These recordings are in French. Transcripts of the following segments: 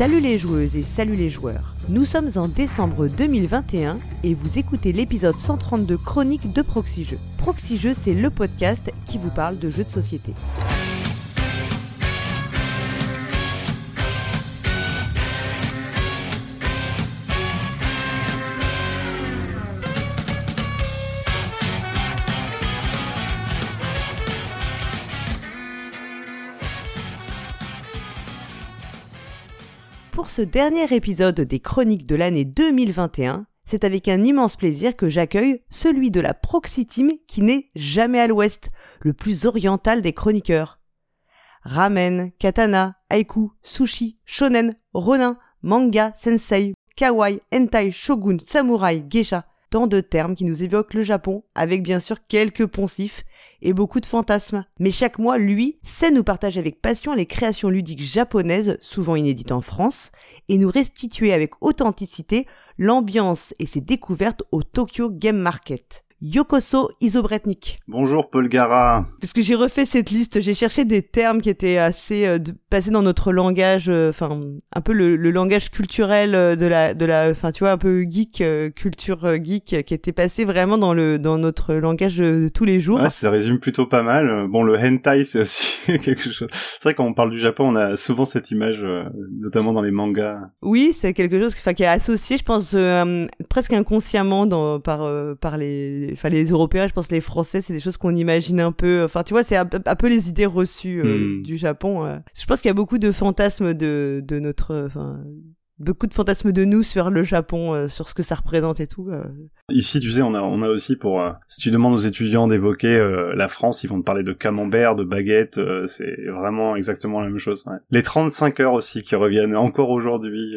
Salut les joueuses et salut les joueurs. Nous sommes en décembre 2021 et vous écoutez l'épisode 132 chronique de Proxy Jeux. C'est le podcast qui vous parle de jeux de société. Dernier épisode des chroniques de l'année 2021, c'est avec un immense plaisir que j'accueille celui de la Proxy Team qui n'est jamais à l'ouest, le plus oriental des chroniqueurs. Ramen, katana, haiku, sushi, shonen, ronin, manga, sensei, kawaii, hentai, shogun, samouraï, geisha, tant de termes qui nous évoquent le Japon, avec bien sûr quelques poncifs et beaucoup de fantasmes. Mais chaque mois, lui, sait nous partager avec passion les créations ludiques japonaises, souvent inédites en France, et nous restituer avec authenticité l'ambiance et ses découvertes au Tokyo Game Market. Yokoso Isobretnik. Bonjour Paul Gara. Parce que j'ai refait cette liste, j'ai cherché des termes qui étaient assez euh, de- passés dans notre langage, euh, enfin un peu le, le langage culturel euh, de la, de la, enfin tu vois un peu geek, euh, culture geek, qui était passé vraiment dans le dans notre langage de tous les jours. Ouais, ça résume plutôt pas mal. Bon, le hentai, c'est aussi quelque chose. C'est vrai quand on parle du Japon, on a souvent cette image, euh, notamment dans les mangas. Oui, c'est quelque chose enfin, qui est associé, je pense, euh, presque inconsciemment dans, par, euh, par les, enfin, les Européens, je pense les Français, c'est des choses qu'on imagine un peu. Enfin, tu vois, c'est un, peu- un peu les idées reçues euh, Hmm. du Japon. euh. Je pense qu'il y a beaucoup de fantasmes de, de notre, enfin, beaucoup de fantasmes de nous sur le Japon, euh, sur ce que ça représente et tout. euh. Ici, tu sais, on a, on a aussi pour... euh, si tu demandes aux étudiants d'évoquer la France, ils vont te parler de camembert, de baguette, c'est vraiment exactement la même chose. ouais. Les 35 heures aussi qui reviennent encore aujourd'hui,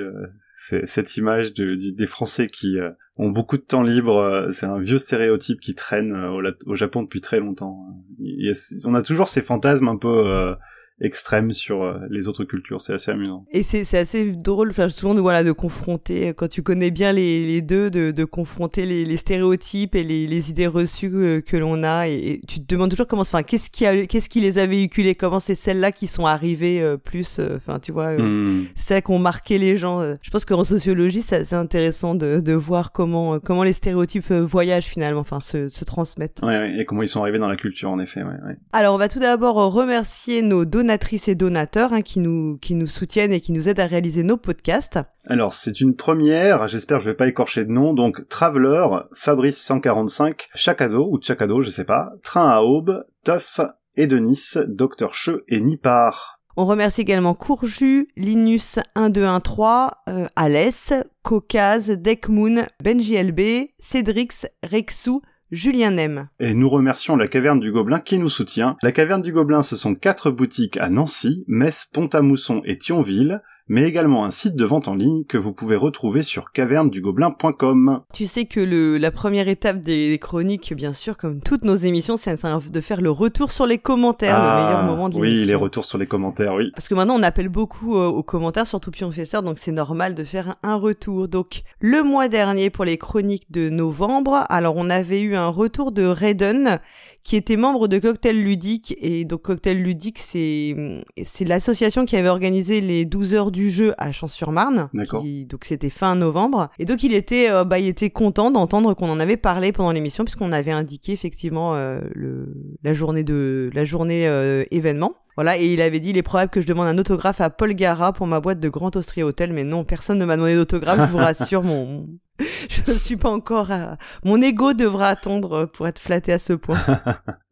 cette image des Français qui euh, ont beaucoup de temps libre, euh, c'est un vieux stéréotype qui traîne euh, au, Japon depuis très longtemps. A- on a toujours ces fantasmes un peu extrêmes sur euh, les autres cultures, c'est assez amusant. Et c'est c'est assez drôle, enfin, souvent de, voilà, de confronter, euh, quand tu connais bien les, les deux, de, de confronter les, les stéréotypes et les, les idées reçues euh, que l'on a. Et, et tu te demandes toujours comment, enfin, qu'est-ce qui, a, qu'est-ce qui les a véhiculées, comment c'est celles-là qui sont arrivées euh, plus, euh, enfin, tu vois, euh, Hmm. celles qui ont marqué les gens. Je pense qu'en sociologie, c'est assez intéressant de, de voir comment, comment les stéréotypes voyagent finalement, enfin, se, se transmettent. Ouais, ouais, et comment ils sont arrivés dans la culture, en effet. Ouais. Alors, on va tout d'abord remercier nos donatrices et donateurs hein, qui, nous, qui nous soutiennent et qui nous aident à réaliser nos podcasts. Alors, c'est une première, j'espère que je vais pas écorcher de nom, donc Traveler, Fabrice 145, Chacado, ou Chacado, je sais pas, Train à Aube, Tuff, et Denis, Docteur Cheux et Nipar. On remercie également Courju, Linus 1213, euh, Alès, Caucase, Deckmoon, Benji LB, Cédrix, Rexou, Julien Nem. Et nous remercions la Caverne du Gobelin qui nous soutient. La Caverne du Gobelin, ce sont quatre boutiques à Nancy, Metz, Pont-à-Mousson et Thionville, mais également un site de vente en ligne que vous pouvez retrouver sur cavernedugobelin.com. Tu sais que le, la première étape des chroniques, bien sûr, comme toutes nos émissions, c'est de faire le retour sur les commentaires, le meilleur moment de l'émission. Ah, Oui, les retours sur les commentaires, oui. Parce que maintenant, on appelle beaucoup euh, aux commentaires, surtout Pionfesseur, donc c'est normal de faire un, retour. Donc, le mois dernier, pour les chroniques de novembre, alors on avait eu un retour de Redden, qui était membre de Cocktail Ludique. Et donc, Cocktail Ludique, c'est c'est l'association qui avait organisé les 12 heures du jeu à Champs-sur-Marne. Donc, c'était fin novembre. Et donc, il était, euh, bah, il était content d'entendre qu'on en avait parlé pendant l'émission, puisqu'on avait indiqué effectivement euh, le, la journée de la journée euh, événement. Voilà, et il avait dit, il est probable que je demande un autographe à Paul Gara pour ma boîte de Grand Austria Hotel, mais non, personne ne m'a demandé d'autographe, je vous rassure, mon, je ne suis pas encore à, mon ego devra attendre pour être flatté à ce point.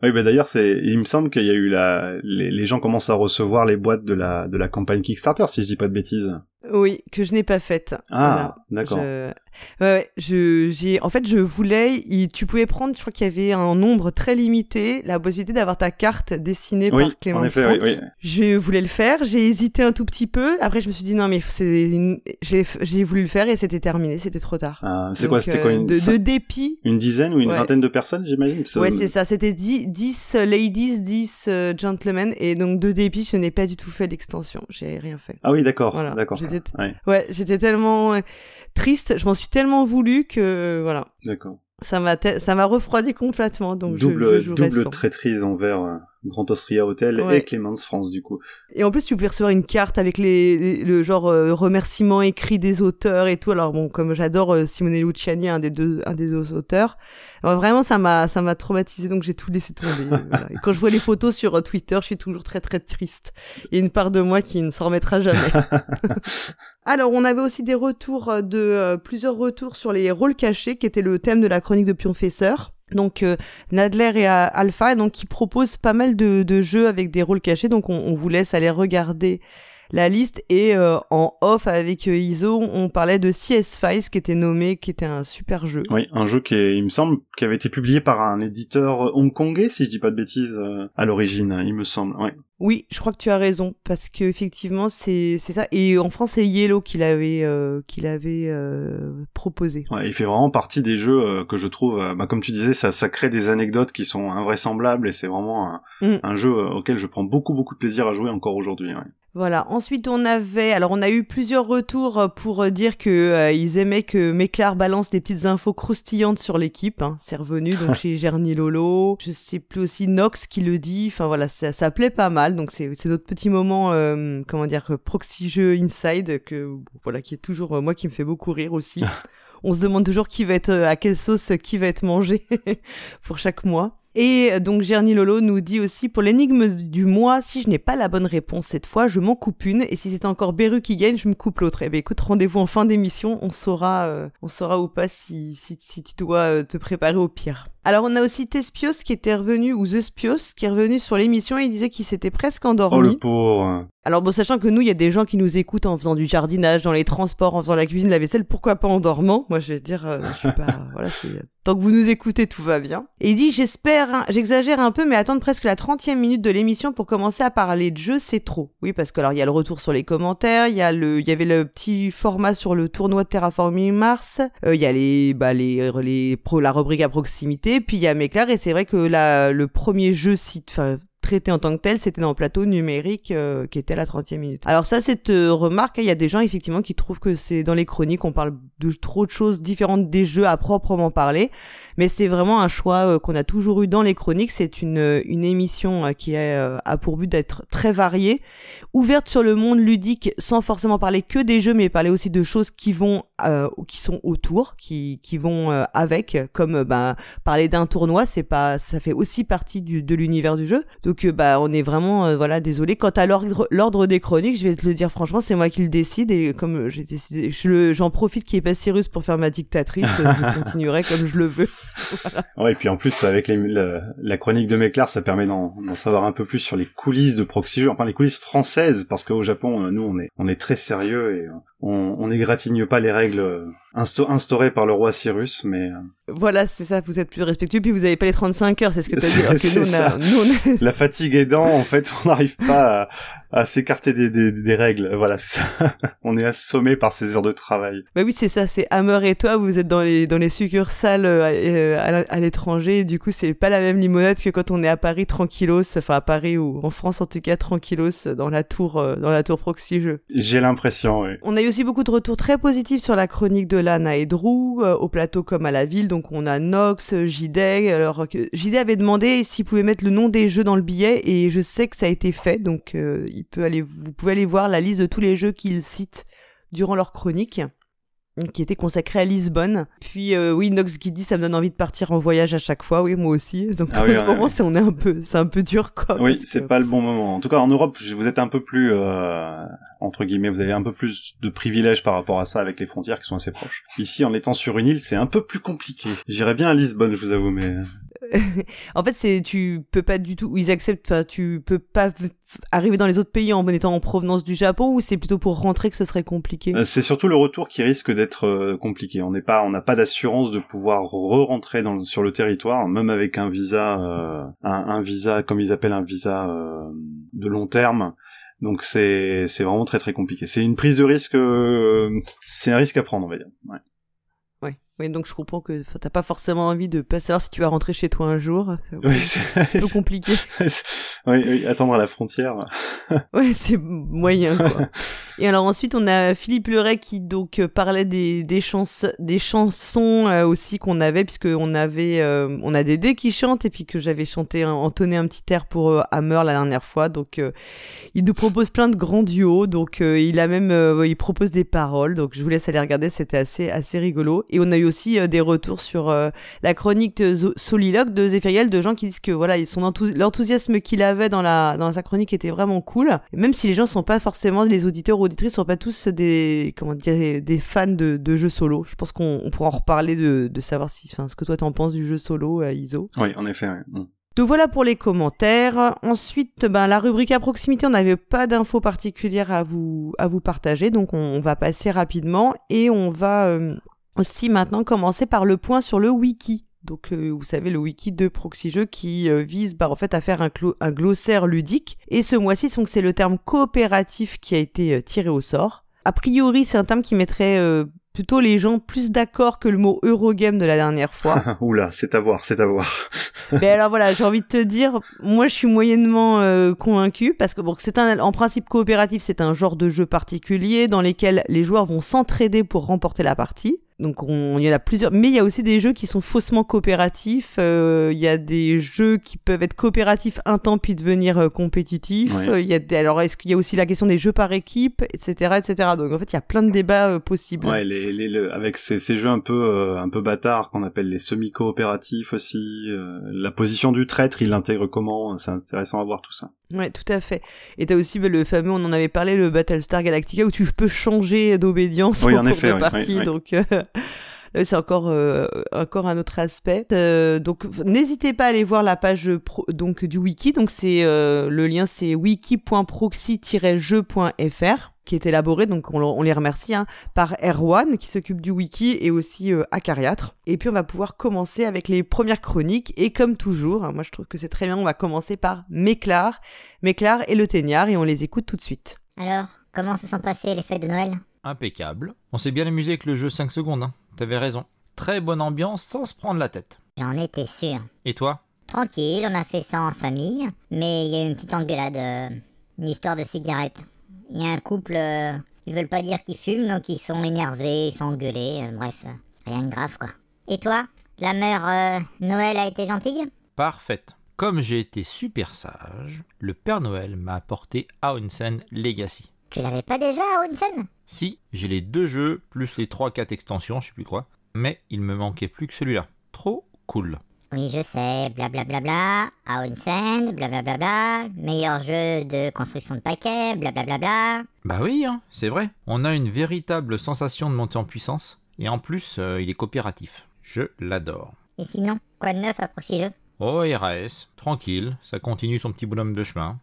Oui, bah d'ailleurs, c'est, il me semble qu'il y a eu la, les, les gens commencent à recevoir les boîtes de la, de la campagne Kickstarter, si je dis pas de bêtises. Oui, que je n'ai pas faite. Ah, d'accord. Je... Ouais, je, j'ai, en fait, je voulais, tu pouvais prendre, je crois qu'il y avait un nombre très limité, la possibilité d'avoir ta carte dessinée Oui, par Clément en effet, oui, oui. Je voulais le faire, j'ai hésité un tout petit peu, après je me suis dit non mais c'est une... j'ai, j'ai voulu le faire et c'était terminé, c'était trop tard. Ah, c'est Donc, quoi, c'était quoi, euh, une, de, de dépit. une dizaine ou une Ouais. vingtaine de personnes, j'imagine? Ça- Ouais, c'est ça, c'était 10, 10 ladies, 10 euh, gentlemen, et donc de dépit, je n'ai pas du tout fait l'extension, j'ai rien fait. Ah oui, d'accord, Voilà, d'accord. J'étais- Ouais, Ouais, j'étais tellement euh, triste, je m'en suis tellement voulu que, euh, voilà, d'accord. ça m'a, ça m'a refroidi complètement, donc double, je, double traîtrise envers, euh, Grand Austria Hotel et Clémence France du coup. Et en plus, tu peux recevoir une carte avec les, le genre euh, remerciement écrit des auteurs et tout. Alors bon, comme j'adore euh, Simone Luciani, un des deux, un des auteurs, vraiment ça m'a, ça m'a traumatisé, donc j'ai tout laissé tomber. Et quand je vois les photos sur euh, Twitter, je suis toujours très très triste. Il y a une part de moi qui ne s'en remettra jamais. Alors, on avait aussi des retours de plusieurs retours sur les rôles cachés, qui était le thème de la chronique de Pionfesseur donc euh, Nadler et Alpha donc qui proposent pas mal de, de, jeux avec des rôles cachés donc on, on vous laisse aller regarder la liste et euh, en off avec euh, Iso, on parlait de CS Files qui était nommé, qui était un super jeu. Oui, un jeu qui est, il me semble, qui avait été publié par un éditeur hongkongais, si je dis pas de bêtises, euh, à l'origine, il me semble. Ouais. Oui, je crois que tu as raison parce que effectivement c'est c'est ça et en France c'est Yellow qui l'avait euh, qui l'avait euh, proposé. Ouais, il fait vraiment partie des jeux que je trouve bah, comme tu disais ça ça crée des anecdotes qui sont invraisemblables et c'est vraiment un, mm. un, jeu auquel je prends beaucoup beaucoup de plaisir à jouer encore aujourd'hui. Ouais. Voilà. Ensuite, on avait, alors on a eu plusieurs retours euh, pour euh, dire que euh, ils aimaient que Méclar balance des petites infos croustillantes sur l'équipe. Hein. C'est revenu donc chez Gerny Lolo. Je sais plus aussi Nox qui le dit. Enfin voilà, ça, ça plaît pas mal. Donc c'est c'est notre petit moment, comment dire, proxy jeu inside que voilà qui est toujours moi qui me fait beaucoup rire aussi. on se demande toujours qui va être à quelle sauce qui va être mangé pour chaque mois. Et donc Gerny Lolo nous dit aussi pour l'énigme du mois, si je n'ai pas la bonne réponse cette fois, je m'en coupe une, et si c'est encore Beru qui gagne, je me coupe l'autre. Eh bien écoute, rendez-vous en fin d'émission, on saura, euh, on saura ou pas si, si, si tu dois euh, te préparer au pire. Alors on a aussi Tespios qui était revenu, ou The Spios, qui est revenu sur l'émission et il disait qu'il s'était presque endormi. Oh le pauvre Alors bon, sachant que nous, il y a des gens qui nous écoutent en faisant du jardinage, dans les transports, en faisant la cuisine, la vaisselle, pourquoi pas en dormant? Moi je vais dire, je suis pas... voilà, c'est Tant que vous nous écoutez, tout va bien. Et il dit, j'espère, j'exagère un peu, mais attendre presque la 30e minute de l'émission pour commencer à parler de jeu, c'est trop. Oui, parce que alors, il y a le retour sur les commentaires, il y a le, il y avait le petit format sur le tournoi de Terraforming Mars, euh, il y a les, bah, les, les, pro, la rubrique à proximité, puis il y a Méclar, et c'est vrai que là, le premier jeu enfin, traité en tant que tel, c'était dans le plateau numérique euh, qui était à la 30e minute. Alors ça, cette euh, remarque, il y a des gens effectivement qui trouvent que c'est dans les chroniques, on parle de trop de choses différentes des jeux à proprement parler, mais c'est vraiment un choix euh, qu'on a toujours eu dans les chroniques. C'est une, une émission qui a pour but d'être très variée, ouverte sur le monde ludique sans forcément parler que des jeux, mais parler aussi de choses qui vont, qui sont autour, qui, qui vont avec, comme ben parler d'un tournoi, c'est pas, ça fait aussi partie de l'univers du jeu. Donc bah on est vraiment euh, voilà désolé. Quant à l'ordre des chroniques, je vais te le dire franchement, c'est moi qui le décide et comme j'ai décidé, j'en profite qu'il n'y ait pas Cyrus pour faire ma dictatrice, euh, je continuerai comme je le veux. voilà. Ouais, et puis en plus avec les, la, chronique de Méclar, ça permet d'en savoir un peu plus sur les coulisses de proxy enfin les coulisses françaises, parce qu'au Japon, euh, nous on est on est très sérieux et on, n'égratigne pas les règles instaurées par le roi Cyrus, mais... Euh, voilà, c'est ça, vous êtes plus respectueux, puis vous avez pas les 35 heures, c'est ce que t'as dit. nous, nous, on La fatigue aidant, en fait, on n'arrive pas à, à s'écarter des, des, des, règles. Voilà, c'est ça. on est assommé par ces heures de travail. Bah oui, c'est ça, c'est Hammer et toi, vous êtes dans les, dans les succursales euh, euh, à, l'étranger, du coup, c'est pas la même limonade que quand on est à Paris tranquillos, enfin à Paris ou en France en tout cas tranquillos dans la tour, dans la tour proxy jeu. J'ai l'impression, oui. On a eu aussi beaucoup de retours très positifs sur la chronique de Lana et Drew, euh, au plateau comme à la ville. Donc on a Nox, JD. Alors JD avait demandé s'il pouvait mettre le nom des jeux dans le billet et je sais que ça a été fait. Donc euh, il peut aller, vous pouvez aller voir la liste de tous les jeux qu'ils citent durant leur chronique qui était consacré à Lisbonne. Puis euh, oui, Nox qui dit ça me donne envie de partir en voyage à chaque fois. Oui, moi aussi. Donc ah oui, moment, c'est on est un peu, c'est un peu dur quoi. Oui, c'est pas le bon moment. En tout cas, en Europe, vous êtes un peu plus euh, entre guillemets, vous avez un peu plus de privilèges par rapport à ça avec les frontières qui sont assez proches. Ici, en étant sur une île, c'est un peu plus compliqué. J'irais bien à Lisbonne, je vous avoue, mais en fait, c'est tu peux pas du tout. Ils acceptent. Tu peux pas arriver dans les autres pays en étant en provenance du Japon ou c'est plutôt pour rentrer que ce serait compliqué? Euh, c'est surtout le retour qui risque d'être euh, compliqué. On n'est pas, on n'a pas d'assurance de pouvoir re-rentrer sur le territoire, même avec un visa, euh, un, visa comme ils appellent un visa de long terme. Donc c'est vraiment très très compliqué. C'est une prise de risque, c'est un risque à prendre, on va dire. Oui, donc je comprends que t'as pas forcément envie de pas savoir si tu vas rentrer chez toi un jour. Oui, c'est peu compliqué. oui, oui, attendre à la frontière. oui, c'est moyen, quoi. Et alors ensuite, on a Philippe Leray qui donc euh, parlait des, des, des chansons euh, aussi qu'on avait, puisque on avait, euh, on a Dédé qui chante, et puis que j'avais chanté, entonné un petit air pour Hammer la dernière fois. Donc, il nous propose plein de grands duos. Donc, il a même, il propose des paroles. Donc, je vous laisse aller regarder, c'était assez, assez rigolo. Et on a eu aussi des retours sur la chronique soliloque de Zéphiriel, de gens qui disent que voilà, l'enthousiasme qu'il avait dans la, dans sa chronique était vraiment cool. même si les gens sont pas forcément les auditeurs ou auditrices sont pas tous des comment dire des fans de, de jeux solo. Je pense qu'on pourra en reparler de, de savoir si, enfin, ce que toi t'en penses du jeu solo, euh, Iso. Oui, en effet. Mm. Donc voilà pour les commentaires. Ensuite, ben, la rubrique à proximité, on n'avait pas d'infos particulières à vous, à vous partager, donc on, va passer rapidement et on va euh, aussi maintenant commencer par le point sur le wiki. Donc, euh, vous savez, le wiki de Proxy qui euh, vise bah, en fait à faire un, un glossaire ludique. Et ce mois-ci, c'est le terme coopératif qui a été euh, tiré au sort. A priori, c'est un terme qui mettrait plutôt les gens plus d'accord que le mot Eurogame de la dernière fois. Oula, c'est à voir, c'est à voir. Mais alors voilà, j'ai envie de te dire, moi je suis moyennement convaincu parce que bon, c'est un, en principe coopératif, c'est un genre de jeu particulier dans lequel les joueurs vont s'entraider pour remporter la partie. Donc on, il y en a plusieurs, mais il y a aussi des jeux qui sont faussement coopératifs. Euh, il y a des jeux qui peuvent être coopératifs un temps puis devenir euh, compétitifs. Il y a des, alors est-ce qu'il y a aussi la question des jeux par équipe, etc., etc. Donc en fait il y a plein de débats euh, possibles. Ouais, les, les, avec ces, ces, jeux un peu un peu bâtards qu'on appelle les semi coopératifs aussi. la position du traître, il l'intègre comment? C'est intéressant à voir tout ça. Ouais, tout à fait. Et t'as aussi bah, le fameux, on en avait parlé, le Battlestar Galactica où tu peux changer d'obédience oui, en, effet, de partie. donc euh, c'est encore euh, encore un autre aspect. Euh, donc n'hésitez pas à aller voir la page donc du wiki. Donc c'est le lien c'est wiki.proxy-jeu.fr qui est élaboré, donc on, les remercie, hein, par Erwan qui s'occupe du wiki et aussi euh, Acariatre. Et puis on va pouvoir commencer avec les premières chroniques et comme toujours, hein, moi je trouve que c'est très bien, on va commencer par Méclar, Méclar et le Teignard et on les écoute tout de suite. Alors, comment se sont passées les fêtes de Noël? Impeccable. On s'est bien amusé avec le jeu 5 secondes, hein. t'avais raison. Très bonne ambiance sans se prendre la tête. J'en étais sûr. Et toi? Tranquille, on a fait ça en famille, mais il y a eu une petite engueulade, euh, une histoire de cigarette. Il y a un couple euh, qui veulent pas dire qu'ils fument, donc ils sont énervés, ils sont engueulés, euh, bref, euh, rien de grave quoi. Et toi, la mère Noël a été gentille? Parfaite. Comme j'ai été super sage, le Père Noël m'a apporté Aonsen Legacy. Tu l'avais pas déjà, Aonsen Si, j'ai les deux jeux, plus les 3-4 extensions, je sais plus quoi. Mais il me manquait plus que celui-là. Trop cool. Oui, je sais, blablabla, Aonsen, blablabla, meilleur jeu de construction de paquets, blablabla. Bah oui, hein, c'est vrai. On a une véritable sensation de monter en puissance, et en plus, euh, il est coopératif. Je l'adore. Et sinon, quoi de neuf à Proxy Jeux? Oh, RAS, tranquille, ça continue son petit bonhomme de chemin.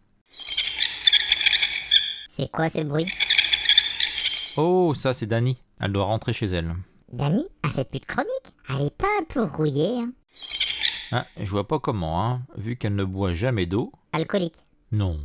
C'est quoi ce bruit? Oh, ça c'est Dani. Elle doit rentrer chez elle. Dani Elle fait plus de chronique Elle est pas un peu rouillée hein ah, je vois pas comment, hein, vu qu'elle ne boit jamais d'eau. Alcoolique. Non,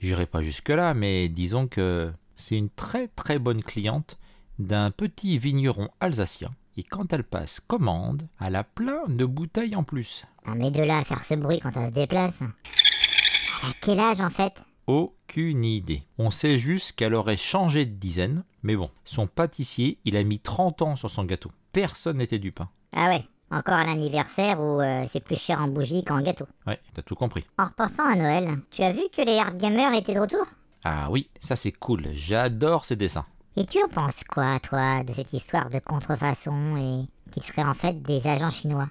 j'irai pas jusque-là, mais disons que c'est une très très bonne cliente d'un petit vigneron alsacien. Et quand elle passe commande, elle a plein de bouteilles en plus. Non mais de là à faire ce bruit quand elle se déplace. Elle a quel âge en fait? Aucune idée. On sait juste qu'elle aurait changé de dizaine, mais bon, son pâtissier, il a mis 30 ans sur son gâteau. Personne n'était du pain. Ah ouais, encore un anniversaire où euh, c'est plus cher en bougie qu'en gâteau. Ouais, t'as tout compris. En repensant à Noël, tu as vu que les hard gamers étaient de retour? Ah oui, ça c'est cool, j'adore ces dessins. Et tu en penses quoi, toi, de cette histoire de contrefaçon et qu'ils seraient en fait des agents chinois?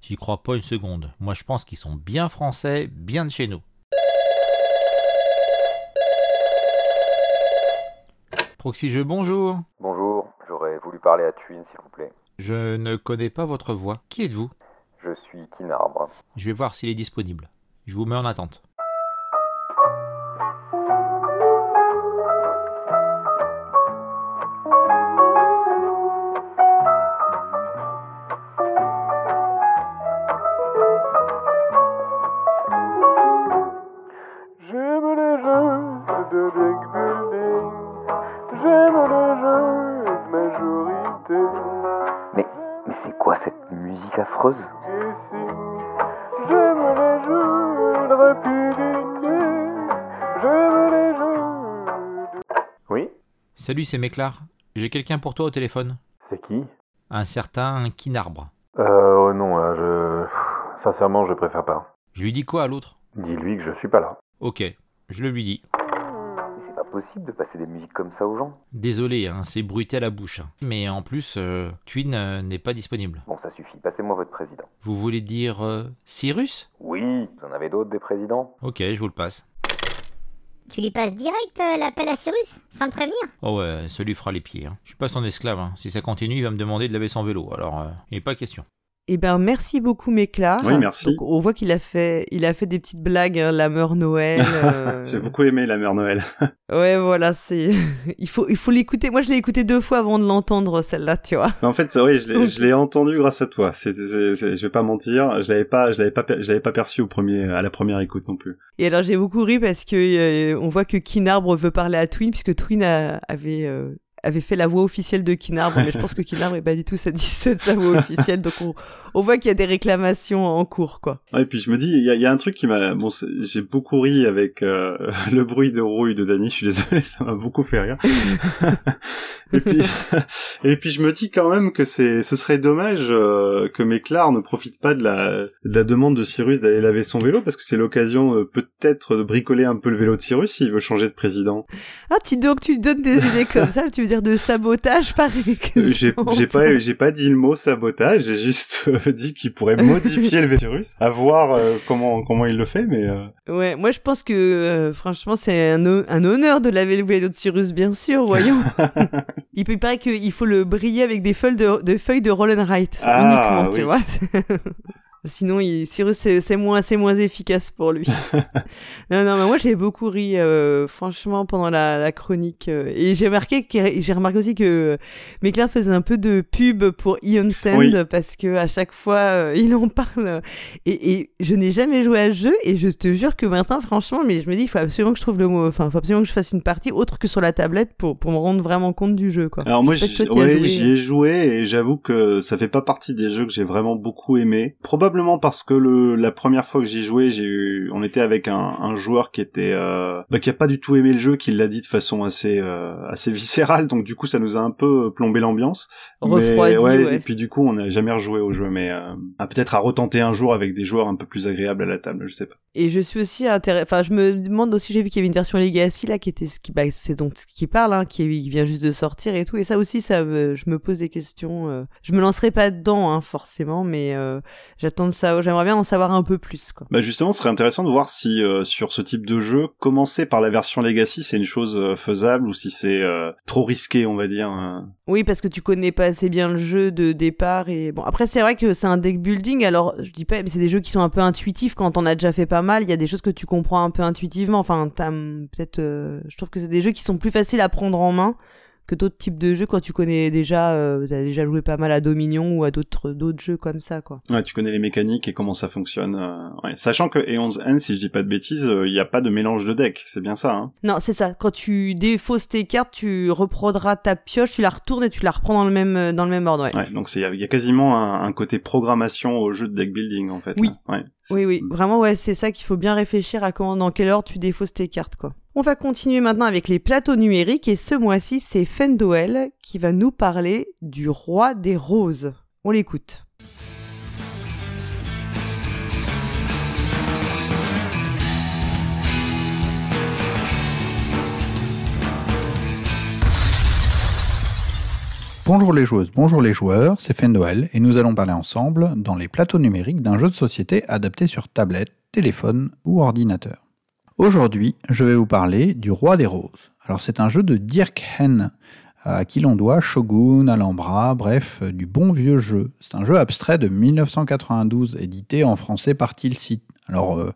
J'y crois pas une seconde. Moi je pense qu'ils sont bien français, bien de chez nous. Proxy Jeu, bonjour. Bonjour, j'aurais voulu parler à Twin, s'il vous plaît. Je ne connais pas votre voix. Qui êtes-vous? Je suis Tinarbre. Je vais voir s'il est disponible. Je vous mets en attente. Salut, c'est Méclar. J'ai quelqu'un pour toi au téléphone. C'est qui? Un certain Kinarbre. Euh, oh non, là, je... Sincèrement, je préfère pas. Je lui dis quoi à l'autre? Dis-lui que je suis pas là. Ok, je le lui dis. C'est pas possible de passer des musiques comme ça aux gens. Désolé, hein, c'est bruité à la bouche. hein. Mais en plus, euh, Twin euh, n'est pas disponible. Bon, ça suffit, passez-moi votre président. Vous voulez dire euh, Cyrus? Oui, vous en avez d'autres des présidents? Ok, je vous le passe. Tu lui passes direct euh, l'appel à Cyrus, sans le prévenir? Oh ouais, ça lui fera les pieds. hein. Je suis pas son esclave. hein. Si ça continue, il va me demander de laver son vélo. Alors, euh, il n'est pas question. Eh ben merci beaucoup Méclar. Oui, merci. Donc, on voit qu'il a fait, il a fait des petites blagues, hein, la meur Noël. euh, J'ai beaucoup aimé la mère Noël. Ouais, voilà, c'est, il faut, il faut l'écouter. Moi, je l'ai écouté deux fois avant de l'entendre celle-là, tu vois. Mais en fait, oui, je l'ai, entendu grâce à toi. C'est, je vais pas mentir, je l'avais pas, je l'avais pas, je l'avais pas perçu au premier, à la première écoute non plus. Et alors j'ai beaucoup ri parce que euh, on voit que Kinarbre veut parler à Twin puisque Twin a- avait euh, avait fait la voix officielle de Kinarbre, mais je pense que Kinarbre est pas du tout satisfait de sa voix officielle, donc on, on voit qu'il y a des réclamations en cours, quoi. Ouais, et puis je me dis, il y a, il y a un truc qui m'a, bon, j'ai beaucoup ri avec euh, le bruit de rouille de Danny. Je suis désolé, ça m'a beaucoup fait rire. et puis, et puis je me dis quand même que c'est, ce serait dommage euh, que Méclar ne profite pas de la, de la demande de Cyrus d'aller laver son vélo parce que c'est l'occasion euh, peut-être de bricoler un peu le vélo de Cyrus s'il veut changer de président. Ah, tu donc tu donnes des idées comme ça, tu veux dire de sabotage par Euh, J'ai, pas, j'ai pas dit le mot sabotage. J'ai juste dit qu'il pourrait modifier le Cyrus, à voir euh, comment comment il le fait, mais. euh, Ouais, moi je pense que euh, franchement c'est un, ho- un honneur de laver le Cyrus, bien sûr, voyons. il peut paraît qu'il faut le briller avec des feuilles de, de feuilles de Rollenright Ah, uniquement, tu vois. Sinon, il, Cyrus, c'est c'est moins, c'est moins efficace pour lui. non, non, mais moi, j'ai beaucoup ri, euh, franchement, pendant la, la chronique. euh, et j'ai remarqué, j'ai remarqué aussi que Méclair faisait un peu de pub pour Ion Sand Oui. parce que à chaque fois, euh, il en parle. Et, et je n'ai jamais joué à ce jeu et je te jure que maintenant, franchement, mais je me dis, il faut absolument que je trouve le mot, enfin, il faut absolument que je fasse une partie autre que sur la tablette pour, pour me rendre vraiment compte du jeu, quoi. Alors moi, Je ouais, joué. j'y ai joué et j'avoue que ça fait pas partie des jeux que j'ai vraiment beaucoup aimé. Probablement parce que le la première fois que j'y jouais, j'ai eu, on était avec un, un joueur qui était, euh, bah, qui a pas du tout aimé le jeu, qui l'a dit de façon assez euh, assez viscérale. Donc du coup, ça nous a un peu plombé l'ambiance. Mais, Refroidi, ouais. Et puis du coup, on n'a jamais rejoué au jeu, mais euh, peut-être à retenter un jour avec des joueurs un peu plus agréables à la table. Je sais pas. Et je suis aussi intéressé. Enfin, je me demande aussi, j'ai vu qu'il y avait une version Legacy là qui était ce qui, bah, c'est donc ce qui parle, hein, qui, qui vient juste de sortir et tout. Et ça aussi, ça, me, je me pose des questions. euh. Je me lancerai pas dedans, hein, forcément, mais euh, j'attends de ça. J'aimerais bien en savoir un peu plus, quoi. Bah justement, ce serait intéressant de voir si euh, sur ce type de jeu, commencer par la version Legacy, c'est une chose euh, faisable ou si c'est euh, trop risqué, on va dire. euh. Oui, parce que tu connais pas assez bien le jeu de départ et bon. Après, c'est vrai que c'est un deck building. Alors, je dis pas, mais c'est des jeux qui sont un peu intuitifs quand on a déjà fait pas mal. Il y a des choses que tu comprends un peu intuitivement. Enfin, peut-être. je trouve que c'est des jeux qui sont plus faciles à prendre en main que d'autres types de jeux quand tu connais déjà, euh, t'as déjà joué pas mal à Dominion ou à d'autres d'autres jeux comme ça, quoi. Ouais, tu connais les mécaniques et comment ça fonctionne. euh, ouais. Sachant que E11N, si je dis pas de bêtises, euh, il n'y a pas de mélange de decks, c'est bien ça. Hein Non, c'est ça. Quand tu défausses tes cartes, tu reprendras ta pioche, tu la retournes et tu la reprends dans le même euh, dans le même ordre. Ouais. ouais, donc c'est- il y, a- il y a quasiment un, un côté programmation au jeu de deck building en fait. Oui. hein. Ouais. Oui, oui, vraiment, ouais, c'est ça qu'il faut bien réfléchir à comment, dans quelle ordre tu défausses tes cartes, quoi. On va continuer maintenant avec les plateaux numériques et ce mois-ci, c'est Fendoel qui va nous parler du roi des roses. On l'écoute. Bonjour les joueuses, bonjour les joueurs, c'est Fendoel et nous allons parler ensemble dans les plateaux numériques d'un jeu de société adapté sur tablette, téléphone ou ordinateur. Aujourd'hui, je vais vous parler du Roi des Roses. Alors c'est un jeu de Dirk Hen, à qui l'on doit Shogun, Alhambra, bref, euh, du bon vieux jeu. C'est un jeu abstrait de 1992, édité en français par Tilsit. Alors euh,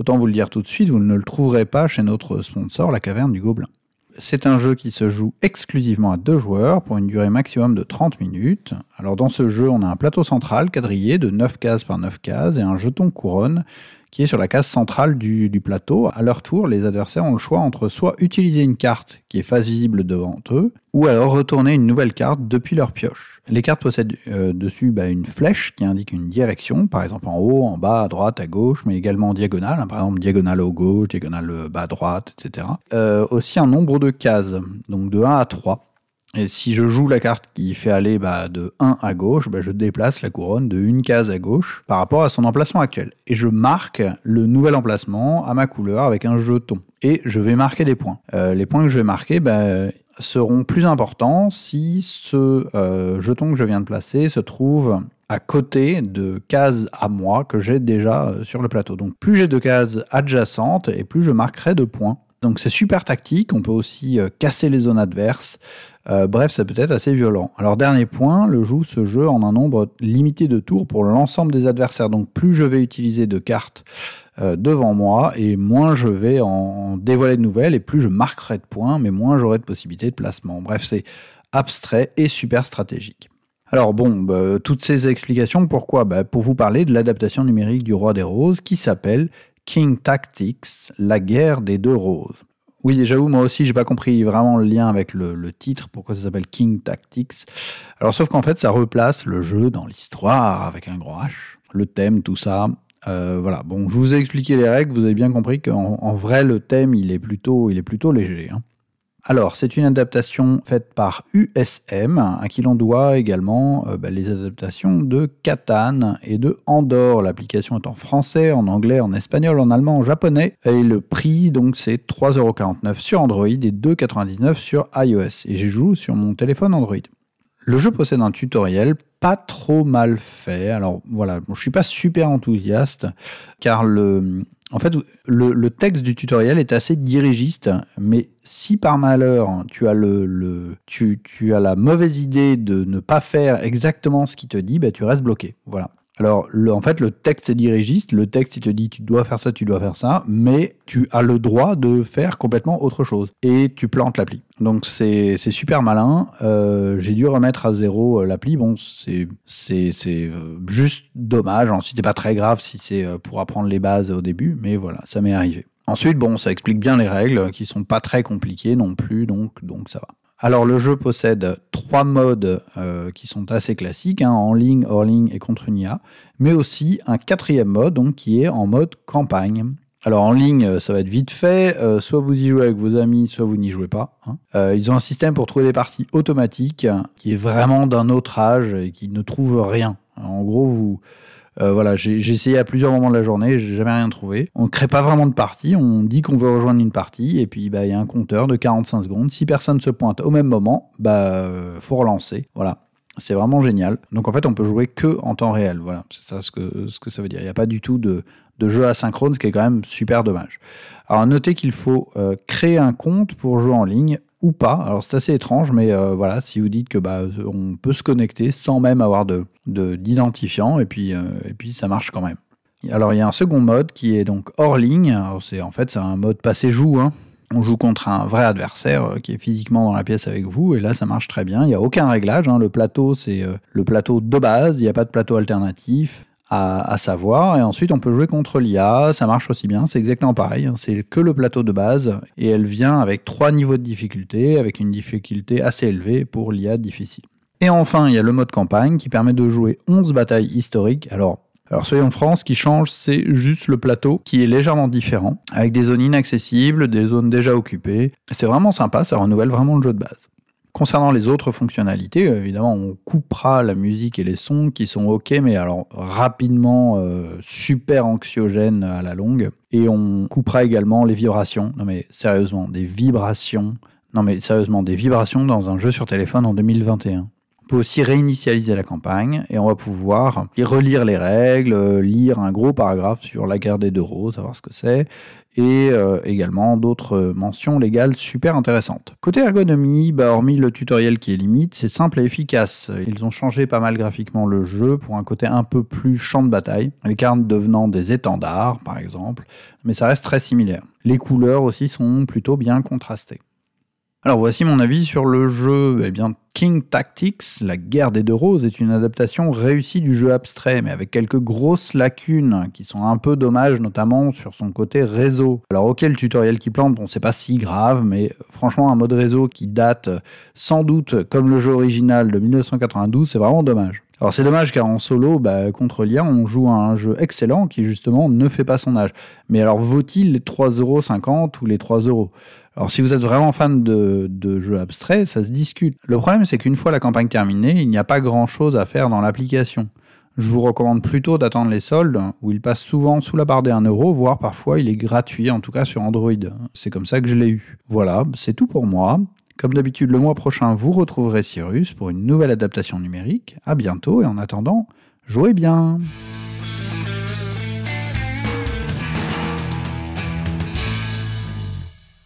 autant vous le dire tout de suite, vous ne le trouverez pas chez notre sponsor, la Caverne du Gobelin. C'est un jeu qui se joue exclusivement à deux joueurs pour une durée maximum de 30 minutes. Alors dans ce jeu, on a un plateau central quadrillé de 9 cases par 9 cases et un jeton couronne qui est sur la case centrale du, du plateau. À leur tour, les adversaires ont le choix entre soit utiliser une carte qui est face visible devant eux, ou alors retourner une nouvelle carte depuis leur pioche. Les cartes possèdent euh, dessus bah, une flèche qui indique une direction, par exemple en haut, en bas, à droite, à gauche, mais également en diagonale, hein, par exemple diagonale au gauche, diagonale euh, bas à droite, etc. Euh, aussi un nombre de cases, donc de 1 à 3. Et si je joue la carte qui fait aller bah, de 1 à gauche, bah, je déplace la couronne de une case à gauche par rapport à son emplacement actuel. Et je marque le nouvel emplacement à ma couleur avec un jeton. Et je vais marquer des points. Euh, les points que je vais marquer bah, seront plus importants si ce euh, jeton que je viens de placer se trouve à côté de cases à moi que j'ai déjà euh, sur le plateau. Donc plus j'ai de cases adjacentes et plus je marquerai de points. Donc c'est super tactique, on peut aussi euh, casser les zones adverses. Euh, bref, ça peut être assez violent. Alors dernier point, le joue ce jeu en un nombre limité de tours pour l'ensemble des adversaires. Donc plus je vais utiliser de cartes euh, devant moi et moins je vais en dévoiler de nouvelles et plus je marquerai de points, mais moins j'aurai de possibilités de placement. Bref, c'est abstrait et super stratégique. Alors bon, bah, toutes ces explications, pourquoi? Bah, Pour vous parler de l'adaptation numérique du Roi des Roses qui s'appelle King Tactics, la guerre des deux roses. Oui, j'avoue, moi aussi, j'ai pas compris vraiment le lien avec le, le titre, pourquoi ça s'appelle King Tactics. Alors, sauf qu'en fait, ça replace le jeu dans l'histoire avec un grand H, le thème, tout ça. Euh, voilà. Bon, je vous ai expliqué les règles, vous avez bien compris qu'en en vrai, le thème, il est plutôt, il est plutôt léger. Hein. Alors, c'est une adaptation faite par USM, à qui l'on doit également euh, bah, les adaptations de Catan et de Andorre. L'application est en français, en anglais, en espagnol, en allemand, en japonais. Et le prix, donc, c'est 3,49€ sur Android et 2,99€ sur iOS. Et j'ai joué sur mon téléphone Android. Le jeu possède un tutoriel pas trop mal fait. Alors voilà, bon, je suis pas super enthousiaste car le, en fait, le, texte du tutoriel est assez dirigiste, mais si par malheur tu as, le, tu, tu, as la mauvaise idée de ne pas faire exactement ce qu'il te dit, bah, tu restes bloqué. Voilà. Alors, le, en fait, le texte est dirigiste. Le texte, il te dit, tu dois faire ça, tu dois faire ça, mais tu as le droit de faire complètement autre chose. Et tu plantes l'appli. Donc, c'est super malin. Euh, J'ai dû remettre à zéro euh, l'appli. Bon, c'est euh, juste dommage. Ensuite, c'est pas très grave si c'est euh, pour apprendre les bases au début, mais voilà, ça m'est arrivé. Ensuite, bon, ça explique bien les règles, qui sont pas très compliquées non plus, donc, donc ça va. Alors le jeu possède trois modes euh, qui sont assez classiques, hein, en ligne, hors ligne et contre une IA, mais aussi un quatrième mode qui est en mode campagne. Alors en ligne, ça va être vite fait, euh, soit vous y jouez avec vos amis, soit vous n'y jouez pas. Hein. Euh, ils ont un système pour trouver des parties automatiques qui est vraiment d'un autre âge et qui ne trouve rien. En gros, vous, euh, voilà, j'ai essayé à plusieurs moments de la journée, j'ai jamais rien trouvé. On ne crée pas vraiment de partie, on dit qu'on veut rejoindre une partie, et puis bah il y a un compteur de 45 secondes. Si personne se pointe au même moment, bah faut relancer. Voilà. C'est vraiment génial. Donc en fait, on peut jouer que en temps réel. Voilà, c'est ça ce que, ça veut dire. Il n'y a pas du tout de, de jeu asynchrone, ce qui est quand même super dommage. Alors notez qu'il faut euh, créer un compte pour jouer en ligne ou pas. Alors c'est assez étrange, mais euh, voilà, si vous dites que bah on peut se connecter sans même avoir de d'identifiant, et puis euh, et puis ça marche quand même. Alors il y a un second mode qui est donc hors ligne. C'est en fait c'est un mode passé joue. Hein. On joue contre un vrai adversaire euh, qui est physiquement dans la pièce avec vous, et là ça marche très bien. Il n'y a aucun réglage. Hein. Le plateau c'est le plateau de base. Il n'y a pas de plateau alternatif à, savoir. Et ensuite, on peut jouer contre l'IA. Ça marche aussi bien. C'est exactement pareil. Hein. C'est que le plateau de base. Et elle vient avec trois niveaux de difficulté, avec une difficulté assez élevée pour l'IA difficile. Et enfin, il y a le mode campagne qui permet de jouer 11 batailles historiques. Alors, alors soyons francs, ce qui change, c'est juste le plateau qui est légèrement différent, avec des zones inaccessibles, des zones déjà occupées. C'est vraiment sympa, ça renouvelle vraiment le jeu de base. Concernant les autres fonctionnalités, euh, évidemment, on coupera la musique et les sons qui sont ok, mais alors rapidement euh, super anxiogènes à la longue. Et on coupera également les vibrations. Non mais sérieusement, des vibrations. Non mais sérieusement, des vibrations dans un jeu sur téléphone en 2021. On peut aussi réinitialiser la campagne et on va pouvoir relire les règles, euh, lire un gros paragraphe sur la guerre des deux roses, savoir ce que c'est, et euh, également d'autres mentions légales super intéressantes. Côté ergonomie, bah, hormis le tutoriel qui est limite, c'est simple et efficace. Ils ont changé pas mal graphiquement le jeu pour un côté un peu plus champ de bataille, les cartes devenant des étendards par exemple, mais ça reste très similaire. Les couleurs aussi sont plutôt bien contrastées. Alors voici mon avis sur le jeu. Eh bien, King Tactics, la guerre des deux roses, est une adaptation réussie du jeu abstrait, mais avec quelques grosses lacunes qui sont un peu dommages, notamment sur son côté réseau. Alors ok, le tutoriel qui plante, bon c'est pas si grave, mais franchement un mode réseau qui date sans doute comme le jeu original de 1992, c'est vraiment dommage. Alors c'est dommage car en solo, bah, contre l'IA, on joue à un jeu excellent qui justement ne fait pas son âge. Mais alors vaut-il les 3,50€ ou les 3 euros? Alors si vous êtes vraiment fan de, jeux abstraits, ça se discute. Le problème c'est qu'une fois la campagne terminée, il n'y a pas grand-chose à faire dans l'application. Je vous recommande plutôt d'attendre les soldes, où il passe souvent sous la barre des 1 euro, voire parfois il est gratuit, en tout cas sur Android. C'est comme ça que je l'ai eu. Voilà, c'est tout pour moi. Comme d'habitude, le mois prochain, vous retrouverez Cyrus pour une nouvelle adaptation numérique. À bientôt et en attendant, jouez bien!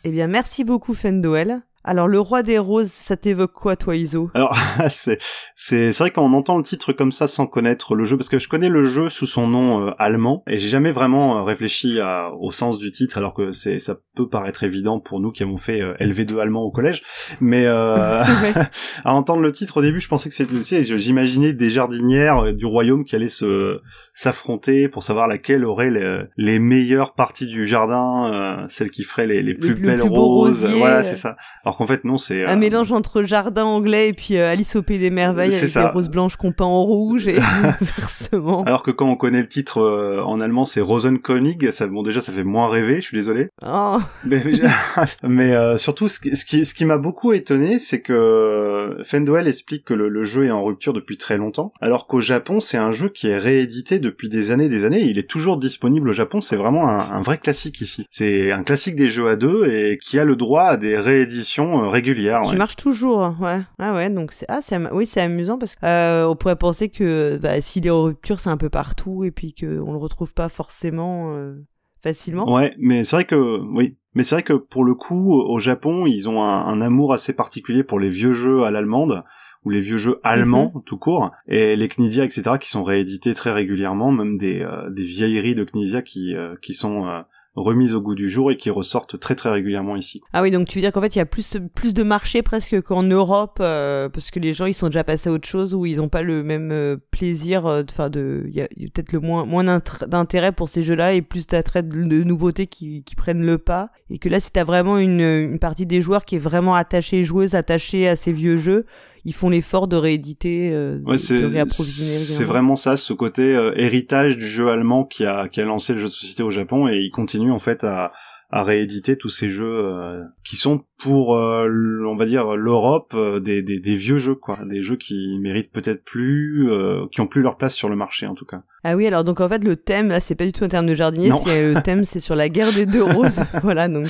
Eh bien, merci beaucoup, Fendoel. Alors, le roi des roses, ça t'évoque quoi, toi, Iso? Alors, c'est c'est vrai qu'on entend le titre comme ça sans connaître le jeu, parce que je connais le jeu sous son nom euh, allemand et j'ai jamais vraiment euh, réfléchi au sens du titre, alors que c'est ça peut paraître évident pour nous qui avons fait euh, LV2 allemand au collège, mais à entendre le titre au début, je pensais que c'était aussi, j'imaginais des jardinières du royaume qui allaient se s'affronter pour savoir laquelle aurait les, les meilleures parties du jardin, celles qui feraient les, les plus belles roses. Voilà, c'est ça. Alors qu'en fait non, c'est un mélange entre jardin anglais et puis Alice au pays des merveilles avec des roses blanches qu'on peint en rouge et inversement. Alors que quand on connaît le titre en allemand, c'est Rosenkönig, ça bon déjà ça fait moins rêver, je suis désolé. Oh. Mais, mais surtout ce qui ce qui, ce qui m'a beaucoup étonné, c'est que Fenduel explique que le, le, jeu est en rupture depuis très longtemps, alors qu'au Japon, c'est un jeu qui est réédité depuis des années et des années, il est toujours disponible au Japon, c'est vraiment un, un, vrai classique ici. C'est un classique des jeux à deux et qui a le droit à des rééditions régulières. Qui marche toujours, ouais. Ah ouais, donc c'est ah c'est oui c'est amusant parce qu'on euh, pourrait penser que bah, s'il est en rupture, c'est un peu partout et puis qu'on le retrouve pas forcément euh, facilement. Ouais, mais c'est vrai que oui, mais c'est vrai que pour le coup, au Japon, ils ont un, un amour assez particulier pour les vieux jeux à l'allemande ou les vieux jeux allemands tout court et les Knizia etc qui sont réédités très régulièrement même des, euh, des vieilleries de Knizia qui euh, qui sont euh, remises au goût du jour et qui ressortent très très régulièrement ici. Ah oui, donc tu veux dire qu'en fait il y a plus plus de marché presque qu'en Europe euh, parce que les gens ils sont déjà passés à autre chose ou ils n'ont pas le même euh, plaisir, enfin de, il y a, peut-être le moins moins d'intérêt pour ces jeux-là et plus d'attrait de, nouveautés qui, qui prennent le pas et que là si t'as vraiment une, une partie des joueurs qui est vraiment attachée joueuse attachée à ces vieux jeux ils font l'effort de rééditer, euh, ouais, de C'est vraiment ça, ce côté euh, héritage du jeu allemand qui a qui a lancé le jeu de société au Japon et ils continuent en fait à à rééditer tous ces jeux euh, qui sont pour euh, on va dire l'Europe des, des, des, vieux jeux quoi. Des jeux qui méritent peut-être plus qui ont plus leur place sur le marché en tout cas. Ah oui alors donc en fait le thème là c'est pas du tout en termes de jardinier le thème c'est sur la guerre des deux roses. Voilà donc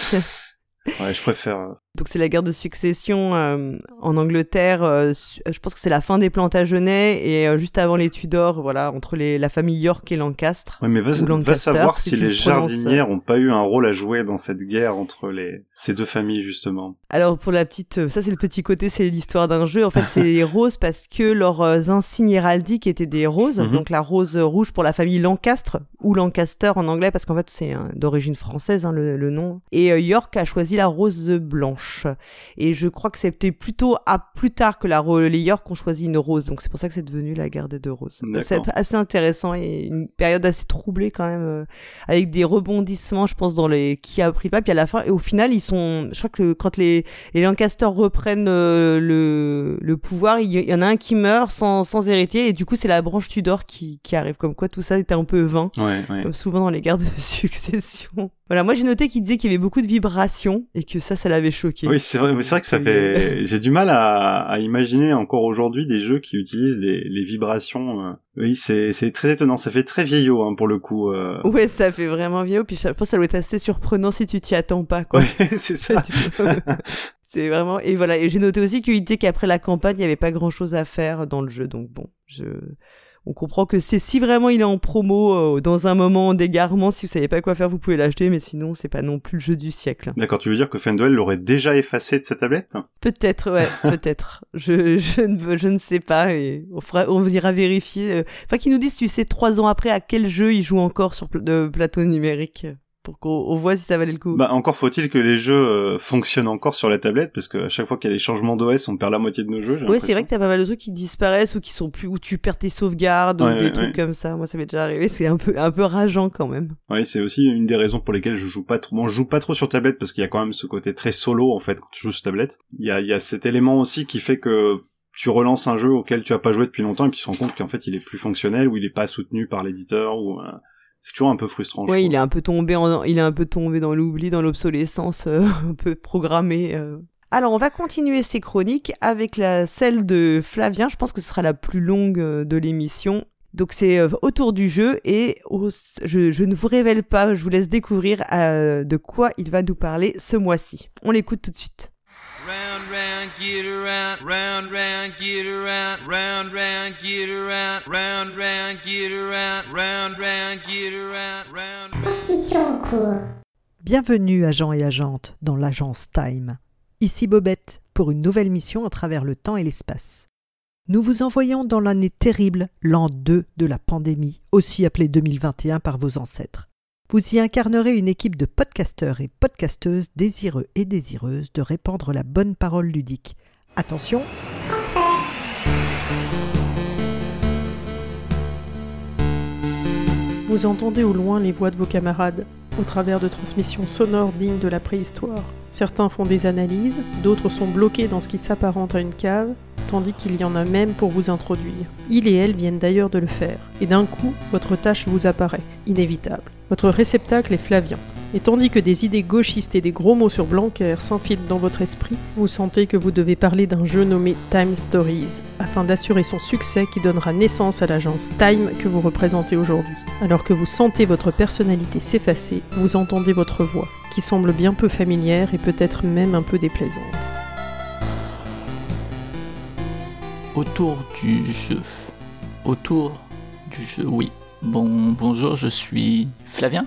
Ouais, je préfère. Euh, Donc c'est la guerre de succession euh, en Angleterre. Euh, je pense que c'est la fin des Plantagenets et juste avant les Tudors, voilà, entre les, la famille York et Lancastre. Ouais, mais va, va savoir si, les jardinières ont pas eu un rôle à jouer dans cette guerre entre les ces deux familles justement. Alors pour la petite, ça c'est le petit côté, c'est l'histoire d'un jeu. En fait, c'est les roses parce que leurs insignes héraldiques étaient des roses. Mhm. Donc la rose rouge pour la famille Lancastre ou Lancaster en anglais parce qu'en fait c'est d'origine française hein, le, le, nom. Et York a choisi la rose blanche. Et je crois que c'était plutôt à plus tard que la les York ont choisi une rose. Donc c'est pour ça que c'est devenu la guerre des deux roses. C'est assez intéressant et une période assez troublée quand même, euh, avec des rebondissements, je pense, dans les qui a pris pas. Puis à la fin, et au final, ils sont, je crois que quand les, les Lancaster reprennent euh, le, le pouvoir, il y, en a un qui meurt sans, sans héritier et du coup c'est la branche Tudor qui, qui arrive. Comme quoi tout ça était un peu vain, comme souvent dans les guerres de succession. Voilà, moi j'ai noté qu'il disait qu'il y avait beaucoup de vibrations et que ça, ça l'avait choqué. Oui, c'est vrai, mais c'est vrai que ça fait. J'ai du mal à, à imaginer encore aujourd'hui des jeux qui utilisent les, les vibrations. Euh. Oui, c'est c'est très étonnant. Ça fait très vieillot hein, pour le coup. Euh... Ouais, ça fait vraiment vieillot. Puis je pense que ça doit être assez surprenant si tu t'y attends pas, quoi. Ouais, c'est ça. c'est vraiment. Et voilà. Et j'ai noté aussi qu'il disait qu'après la campagne, il y avait pas grand chose à faire dans le jeu. Donc bon, je on comprend que c'est si vraiment il est en promo euh, dans un moment d'égarement, si vous savez pas quoi faire, vous pouvez l'acheter, mais sinon c'est pas non plus le jeu du siècle. D'accord, tu veux dire que Fendwell l'aurait déjà effacé de sa tablette? Peut-être, ouais, peut-être. Je, je, ne, je ne sais pas, et on, fera, on ira vérifier. Euh, enfin, qu'ils nous disent, tu sais, trois ans après, à quel jeu il joue encore sur de plateau numérique. Pour qu'on on voit si ça valait le coup. Bah, encore faut-il que les jeux euh, fonctionnent encore sur la tablette, parce que à chaque fois qu'il y a des changements d'OS, on perd la moitié de nos jeux. Ouais, c'est vrai que t'as pas mal de trucs qui disparaissent ou qui sont plus, où tu perds tes sauvegardes ou des ouais, trucs ouais. comme ça. Moi, ça m'est déjà arrivé. C'est un peu, un peu rageant quand même. Ouais, c'est aussi une des raisons pour lesquelles je joue pas trop. Bon, je joue pas trop sur tablette parce qu'il y a quand même ce côté très solo en fait quand tu joues sur tablette. Il y a, il y a cet élément aussi qui fait que tu relances un jeu auquel tu as pas joué depuis longtemps et puis tu te rends compte qu'en fait il est plus fonctionnel ou il est pas soutenu par l'éditeur ou euh, c'est toujours un peu frustrant. je Ouais, il est un peu tombé en, il est un peu tombé dans l'oubli, dans l'obsolescence, euh, un peu programmée. euh. Alors, on va continuer ces chroniques avec la celle de Flavien. Je pense que ce sera la plus longue euh, de l'émission. Donc, c'est autour du jeu et au- je, je ne vous révèle pas, je vous laisse découvrir euh, de quoi il va nous parler ce mois-ci. On l'écoute tout de suite. Round, round, get around, round, round, get around, round, round, get around, round, round, get around, round, round, get around, round. Transmission en cours. Bienvenue agents et agentes dans l'agence Time. Ici Bobette pour une nouvelle mission à travers le temps et l'espace. Nous vous envoyons dans l'année terrible, l'an 2 de la pandémie, aussi appelée 2021 par vos ancêtres. Vous y incarnerez une équipe de podcasteurs et podcasteuses désireux et désireuses de répandre la bonne parole ludique. Attention, Vous entendez au loin les voix de vos camarades, au travers de transmissions sonores dignes de la préhistoire. Certains font des analyses, d'autres sont bloqués dans ce qui s'apparente à une cave, tandis qu'il y en a même pour vous introduire. Il et elle viennent d'ailleurs de le faire, et d'un coup, votre tâche vous apparaît, inévitable. Votre réceptacle est Flavien. Et tandis que des idées gauchistes et des gros mots sur Blanquer s'enfilent dans votre esprit, vous sentez que vous devez parler d'un jeu nommé Time Stories, afin d'assurer son succès qui donnera naissance à l'agence Time que vous représentez aujourd'hui. Alors que vous sentez votre personnalité s'effacer, vous entendez votre voix, qui semble bien peu familière et peut-être même un peu déplaisante. Autour du jeu. Autour du jeu, oui. Bon, bonjour, je suis Flavien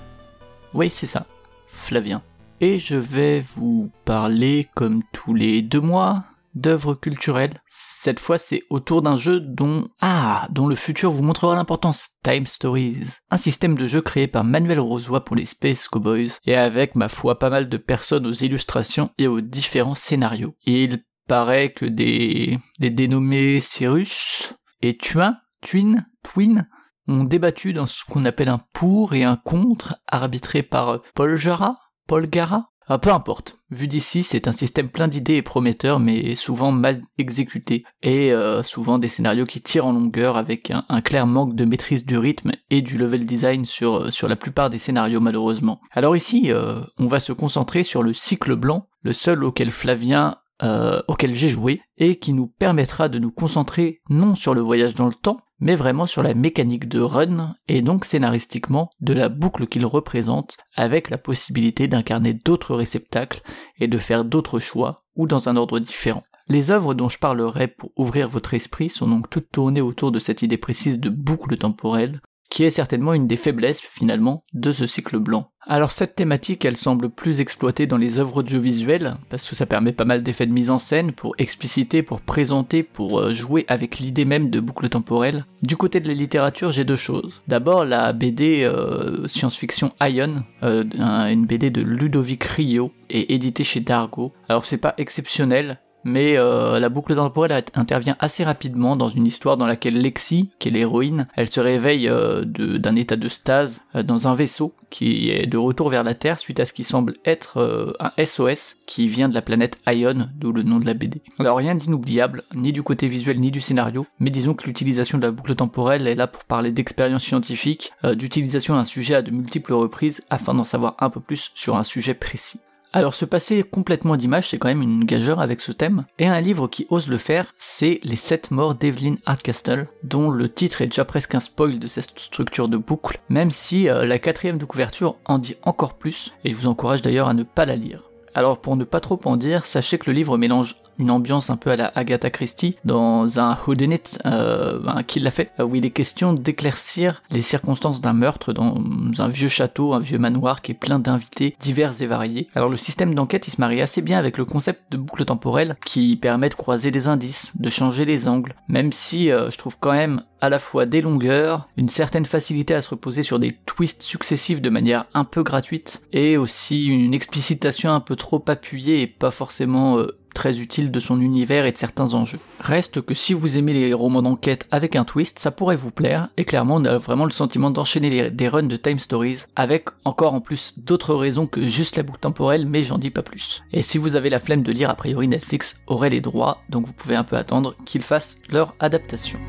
Oui, c'est ça, Flavien. Et je vais vous parler, comme tous les deux mois, d'œuvres culturelles. Cette fois, c'est autour d'un jeu dont, ah, dont le futur vous montrera l'importance. Time Stories. Un système de jeu créé par Manuel Rosoy pour les Space Cowboys, et avec, ma foi, pas mal de personnes aux illustrations et aux différents scénarios. Il paraît que des, des dénommés Cyrus et Tuin, Twin, Twin, ont débattu dans ce qu'on appelle un pour et un contre, arbitré par Paul Jara, Paul Gara. Ah, peu importe. Vu d'ici, c'est un système plein d'idées et prometteur, mais souvent mal exécuté, et euh, souvent des scénarios qui tirent en longueur avec un, clair manque de maîtrise du rythme et du level design sur, sur la plupart des scénarios malheureusement. Alors ici, euh, on va se concentrer sur le cycle blanc, le seul auquel Flavien euh, auquel j'ai joué et qui nous permettra de nous concentrer non sur le voyage dans le temps, mais vraiment sur la mécanique de run et donc scénaristiquement de la boucle qu'il représente avec la possibilité d'incarner d'autres réceptacles et de faire d'autres choix ou dans un ordre différent. Les œuvres dont je parlerai pour ouvrir votre esprit sont donc toutes tournées autour de cette idée précise de boucle temporelle qui est certainement une des faiblesses finalement de ce cycle blanc. Alors cette thématique elle semble plus exploitée dans les œuvres audiovisuelles, parce que ça permet pas mal d'effets de mise en scène pour expliciter, pour présenter, pour euh, jouer avec l'idée même de boucle temporelle. Du côté de la littérature j'ai deux choses. D'abord la BD euh, science-fiction Ion, euh, un- une BD de Ludovic Rio, et éditée chez Dargo. Alors c'est pas exceptionnel, mais euh, la boucle temporelle intervient assez rapidement dans une histoire dans laquelle Lexi, qui est l'héroïne, elle se réveille euh, d'un état de stase euh, dans un vaisseau qui est de retour vers la Terre suite à ce qui semble être un SOS qui vient de la planète Ion, d'où le nom de la BD. Alors rien d'inoubliable, ni du côté visuel ni du scénario, mais disons que l'utilisation de la boucle temporelle est là pour parler d'expérience scientifique, d'utilisation d'un sujet à de multiples reprises afin d'en savoir un peu plus sur un sujet précis. Alors se passer complètement d'images, c'est quand même une gageure avec ce thème. Et un livre qui ose le faire, c'est Les 7 morts d'Evelyn Hardcastle, dont le titre est déjà presque un spoil de cette structure de boucle, même si euh, la quatrième de couverture en dit encore plus, et je vous encourage d'ailleurs à ne pas la lire. Alors pour ne pas trop en dire, sachez que le livre mélange une ambiance un peu à la Agatha Christie dans un whodunit euh, ben, qui l'a fait, euh, où il est question d'éclaircir les circonstances d'un meurtre dans un vieux château, un vieux manoir qui est plein d'invités divers et variés. Alors le système d'enquête il se marie assez bien avec le concept de boucle temporelle qui permet de croiser des indices, de changer les angles, même si euh, je trouve quand même à la fois des longueurs, une certaine facilité à se reposer sur des twists successifs de manière un peu gratuite, et aussi une explicitation un peu trop appuyée et pas forcément euh, très utile de son univers et de certains enjeux. Reste que si vous aimez les romans d'enquête avec un twist, ça pourrait vous plaire, et clairement on a vraiment le sentiment d'enchaîner des runs de Time Stories, avec encore en plus d'autres raisons que juste la boucle temporelle, mais j'en dis pas plus. Et si vous avez la flemme de lire, a priori Netflix aurait les droits, donc vous pouvez un peu attendre qu'ils fassent leur adaptation.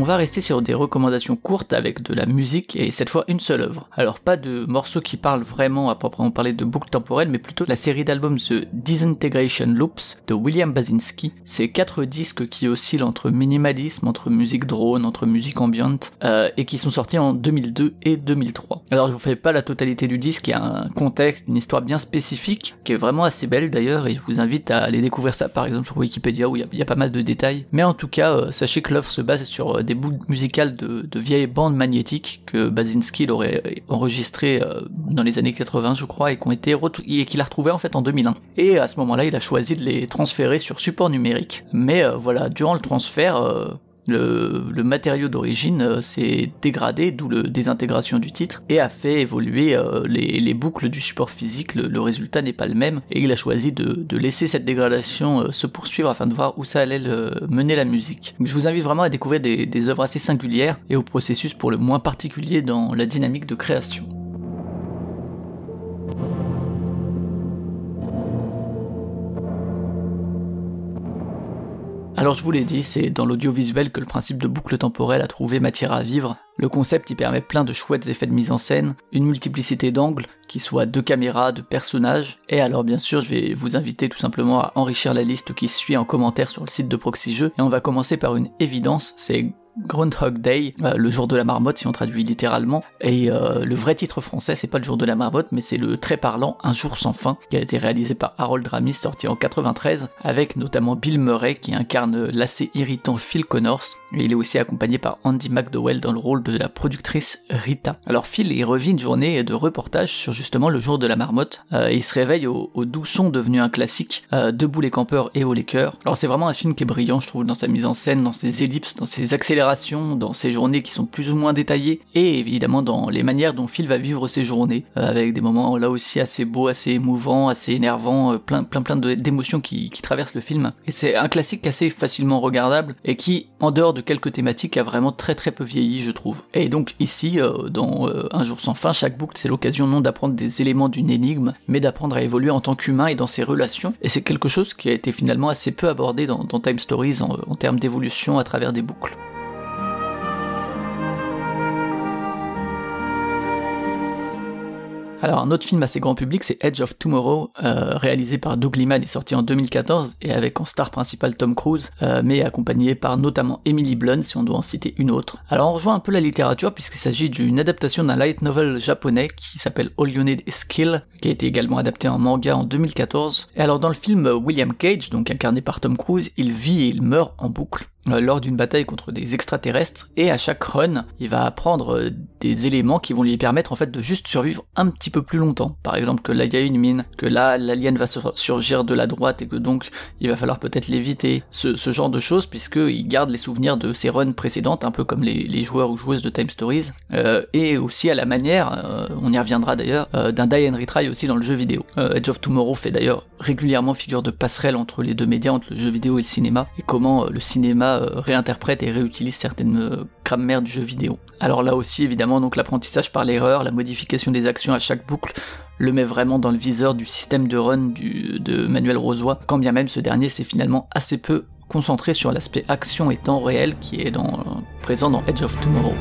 On va rester sur des recommandations courtes avec de la musique et cette fois une seule œuvre. Alors pas de morceaux qui parlent vraiment à proprement parler de boucle temporelle, mais plutôt la série d'albums The Disintegration Loops de William Basinski. C'est quatre disques qui oscillent entre minimalisme, entre musique drone, entre musique ambiante, euh, et qui sont sortis en 2002 et 2003. Alors je vous fais pas la totalité du disque, il y a un contexte, une histoire bien spécifique, qui est vraiment assez belle d'ailleurs, et je vous invite à aller découvrir ça par exemple sur Wikipédia où il y y, a pas mal de détails. Mais en tout cas, euh, sachez que l'œuvre se base sur euh, des boucles musicales de, vieilles bandes magnétiques que Basinski aurait enregistrées euh, dans les années 80 je crois et qui ont été et qu'il a retrouvé en fait en 2001. Et à ce moment-là, il a choisi de les transférer sur support numérique. Mais euh, voilà, durant le transfert, euh, le, matériau d'origine euh, s'est dégradé, d'où le désintégration du titre, et a fait évoluer euh, les, les boucles du support physique. Le, résultat n'est pas le même, et il a choisi de, laisser cette dégradation euh, se poursuivre afin de voir où ça allait mener la musique. Je vous invite vraiment à découvrir des, des œuvres assez singulières et au processus pour le moins particulier dans la dynamique de création. Alors je vous l'ai dit, c'est dans l'audiovisuel que le principe de boucle temporelle a trouvé matière à vivre. Le concept y permet plein de chouettes effets de mise en scène, une multiplicité d'angles, qui soient de caméras, de personnages, et alors bien sûr je vais vous inviter tout simplement à enrichir la liste qui suit en commentaire sur le site de Proxy Jeux, et on va commencer par une évidence, c'est Groundhog Day, euh, le jour de la marmotte si on traduit littéralement, et euh, le vrai titre français c'est pas le jour de la marmotte mais c'est le très parlant Un jour sans fin, qui a été réalisé par Harold Ramis, sorti en 93, avec notamment Bill Murray qui incarne l'assez irritant Phil Connors, il est aussi accompagné par Andy McDowell dans le rôle de la productrice Rita. Alors Phil y revit une journée de reportage sur justement le jour de la marmotte, euh, il se réveille au, au doux son devenu un classique, euh, Debout les campeurs et haut les cœurs. Alors c'est vraiment un film qui est brillant je trouve dans sa mise en scène, dans ses ellipses, dans ses accélérations, dans ses journées qui sont plus ou moins détaillées, et évidemment dans les manières dont Phil va vivre ses journées, euh, avec des moments là aussi assez beaux, assez émouvants, assez énervants, plein plein plein d'émotions qui, qui traversent le film. Et c'est un classique assez facilement regardable, et qui, en dehors de quelques thématiques, a vraiment très très peu vieilli je trouve. Et donc ici, euh, dans euh, Un jour sans fin, chaque boucle c'est l'occasion non d'apprendre des éléments d'une énigme, mais d'apprendre à évoluer en tant qu'humain et dans ses relations, et c'est quelque chose qui a été finalement assez peu abordé dans, Time Stories en termes d'évolution à travers des boucles. Alors un autre film assez grand public, c'est Edge of Tomorrow, euh, réalisé par Doug Liman et sorti en 2014, et avec en star principale Tom Cruise, euh, mais accompagné par notamment Emily Blunt, si on doit en citer une autre. Alors on rejoint un peu la littérature, puisqu'il s'agit d'une adaptation d'un light novel japonais qui s'appelle All You Need Is Skill, qui a été également adapté en manga en 2014. Et alors dans le film, William Cage, donc incarné par Tom Cruise, il vit et il meurt en boucle lors d'une bataille contre des extraterrestres et à chaque run, il va apprendre euh, des éléments qui vont lui permettre en fait de juste survivre un petit peu plus longtemps. Par exemple que là il y a une mine, que là l'alien va sur- surgir de la droite et que donc il va falloir peut-être l'éviter. Ce, ce genre de choses puisque il garde les souvenirs de ses runs précédentes, un peu comme les, les joueurs ou joueuses de Time Stories, euh, et aussi à la manière, euh, on y reviendra d'ailleurs, euh, d'un die and retry aussi dans le jeu vidéo. Euh, Edge of Tomorrow fait d'ailleurs régulièrement figure de passerelle entre les deux médias, entre le jeu vidéo et le cinéma, et comment euh, le cinéma euh, réinterprète et réutilise certaines euh, grammaires du jeu vidéo. Alors là aussi évidemment donc l'apprentissage par l'erreur, la modification des actions à chaque boucle le met vraiment dans le viseur du système de run de Manuel Rosoy, quand bien même ce dernier s'est finalement assez peu concentré sur l'aspect action et temps réel qui est euh, présent dans Edge of Tomorrow.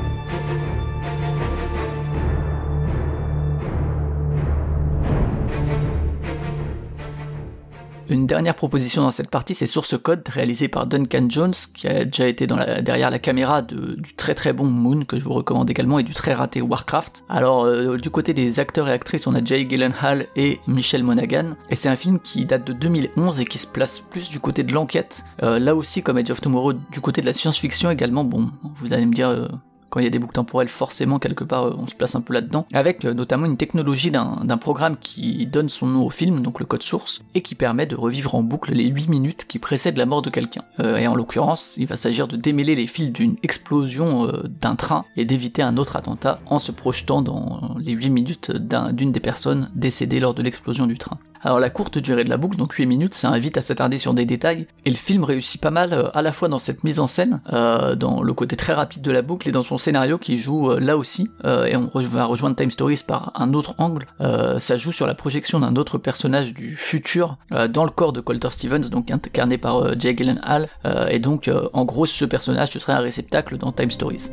Une dernière proposition dans cette partie, c'est Source Code, réalisé par Duncan Jones, qui a déjà été dans la- derrière la caméra de- du très très bon Moon, que je vous recommande également, et du très raté Warcraft. Alors, euh, du côté des acteurs et actrices, on a Jay Gyllenhaal et Michelle Monaghan, et c'est un film qui date de 2011 et qui se place plus du côté de l'enquête. Euh, là aussi, comme Edge of Tomorrow, du côté de la science-fiction également, bon, vous allez me dire... euh, quand il y a des boucles temporelles, forcément, quelque part, euh, on se place un peu là-dedans, avec euh, notamment une technologie d'un programme qui donne son nom au film, donc le code source, et qui permet de revivre en boucle les 8 minutes qui précèdent la mort de quelqu'un. Euh, et en l'occurrence, il va s'agir de démêler les fils d'une explosion d'un train et d'éviter un autre attentat en se projetant dans les 8 minutes d'un- d'une des personnes décédées lors de l'explosion du train. Alors la courte durée de la boucle, donc 8 minutes, ça invite à s'attarder sur des détails, et le film réussit pas mal euh, à la fois dans cette mise en scène, euh, dans le côté très rapide de la boucle, et dans son scénario qui joue euh, là aussi, et on va rejoindre Time Stories par un autre angle, ça joue sur la projection d'un autre personnage du futur dans le corps de Colter Stevens, donc incarné par Jay Gyllenhaal, et donc en gros ce personnage ce serait un réceptacle dans Time Stories.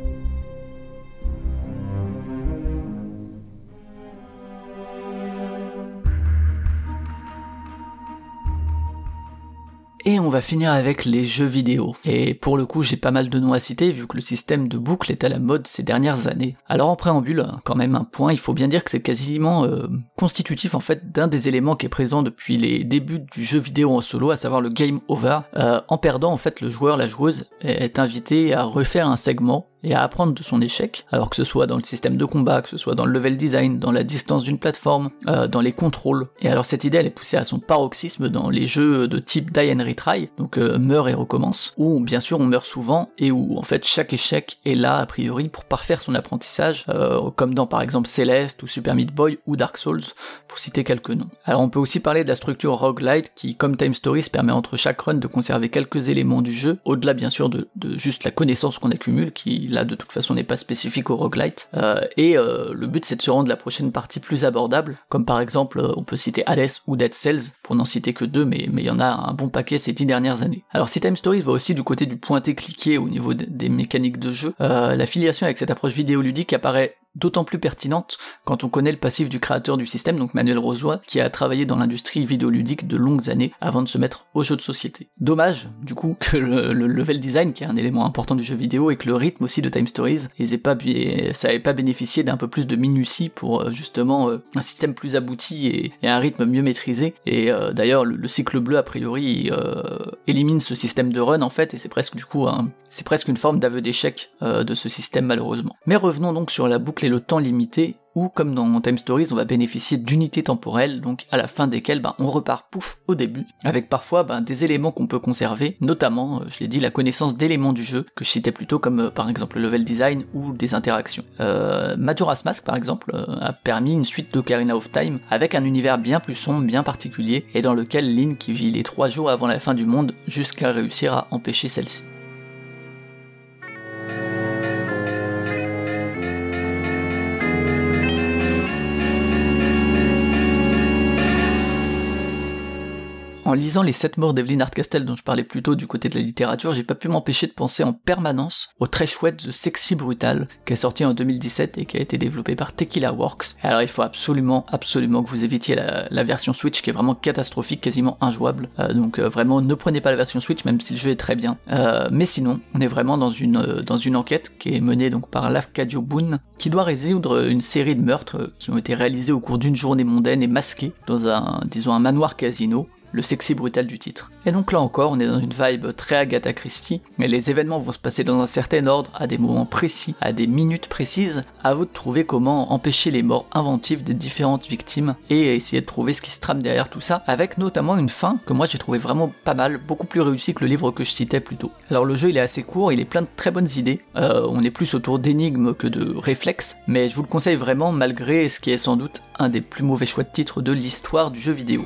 Et on va finir avec les jeux vidéo. Et pour le coup, j'ai pas mal de noms à citer vu que le système de boucle est à la mode ces dernières années. Alors en préambule, quand même un point, il faut bien dire que c'est quasiment euh, constitutif en fait d'un des éléments qui est présent depuis les débuts du jeu vidéo en solo, à savoir le game over. Euh, en perdant, en fait, le joueur, la joueuse est invité à refaire un segment et à apprendre de son échec, alors que ce soit dans le système de combat, que ce soit dans le level design, dans la distance d'une plateforme, euh, dans les contrôles. Et alors cette idée elle est poussée à son paroxysme dans les jeux de type die and retry, donc euh, meurt et recommence, où bien sûr on meurt souvent et où en fait chaque échec est là a priori pour parfaire son apprentissage, euh, comme dans par exemple Celeste ou Super Meat Boy ou Dark Souls, pour citer quelques noms. Alors on peut aussi parler de la structure roguelite qui, comme Time Stories, permet entre chaque run de conserver quelques éléments du jeu, au-delà bien sûr de, juste la connaissance qu'on accumule, qui là de toute façon n'est pas spécifique au roguelite. Euh, et le but c'est de se rendre la prochaine partie plus abordable, comme par exemple on peut citer Hades ou Dead Cells, pour n'en citer que deux, mais il y en a un bon paquet ces dix dernières années. Alors si Time Stories va aussi du côté du pointé-cliqué au niveau de- des mécaniques de jeu, euh, la filiation avec cette approche vidéoludique apparaît d'autant plus pertinente quand on connaît le passif du créateur du système, donc Manuel Rosoy, qui a travaillé dans l'industrie vidéoludique de longues années avant de se mettre aux jeux de société. Dommage, du coup, que le, le level design, qui est un élément important du jeu vidéo, et que le rythme aussi de Time Stories, ça n'avait pas bénéficié d'un peu plus de minutie pour euh, justement euh, un système plus abouti et, un rythme mieux maîtrisé. Et euh, d'ailleurs, le, le cycle bleu, a priori, élimine ce système de run en fait, et c'est presque du coup c'est presque une forme d'aveu d'échec de ce système malheureusement. Mais revenons donc sur la boucle le temps limité, où comme dans Time Stories, on va bénéficier d'unités temporelles, donc à la fin desquelles ben, on repart pouf au début, avec parfois ben, des éléments qu'on peut conserver, notamment, euh, je l'ai dit, la connaissance d'éléments du jeu, que je citais plutôt comme euh, par exemple le level design ou des interactions. Euh, Majora's Mask par exemple euh, a permis une suite d'Ocarina of Time avec un univers bien plus sombre, bien particulier, et dans lequel Link vit les trois jours avant la fin du monde jusqu'à réussir à empêcher celle-ci. En lisant les 7 morts d'Evelyn Hardcastle dont je parlais plus tôt du côté de la littérature, j'ai pas pu m'empêcher de penser en permanence au très chouette The Sexy Brutal, qui est sorti en 2017 et qui a été développé par Tequila Works. Alors il faut absolument, absolument que vous évitiez la, version Switch qui est vraiment catastrophique, quasiment injouable. Euh, donc euh, vraiment ne prenez pas la version Switch même si le jeu est très bien. Euh, mais sinon, on est vraiment dans une, enquête qui est menée donc par Lafcadio Boone, qui doit résoudre une série de meurtres qui ont été réalisés au cours d'une journée mondaine et masqués dans un, disons, un manoir casino le sexy brutal du titre. Et donc là encore, on est dans une vibe très Agatha Christie, mais les événements vont se passer dans un certain ordre, à des moments précis, à des minutes précises, à vous de trouver comment empêcher les morts inventives des différentes victimes, et essayer de trouver ce qui se trame derrière tout ça, avec notamment une fin que moi j'ai trouvé vraiment pas mal, beaucoup plus réussie que le livre que je citais plus tôt. Alors le jeu il est assez court, il est plein de très bonnes idées, euh, on est plus autour d'énigmes que de réflexes, mais je vous le conseille vraiment malgré ce qui est sans doute un des plus mauvais choix de titre de l'histoire du jeu vidéo.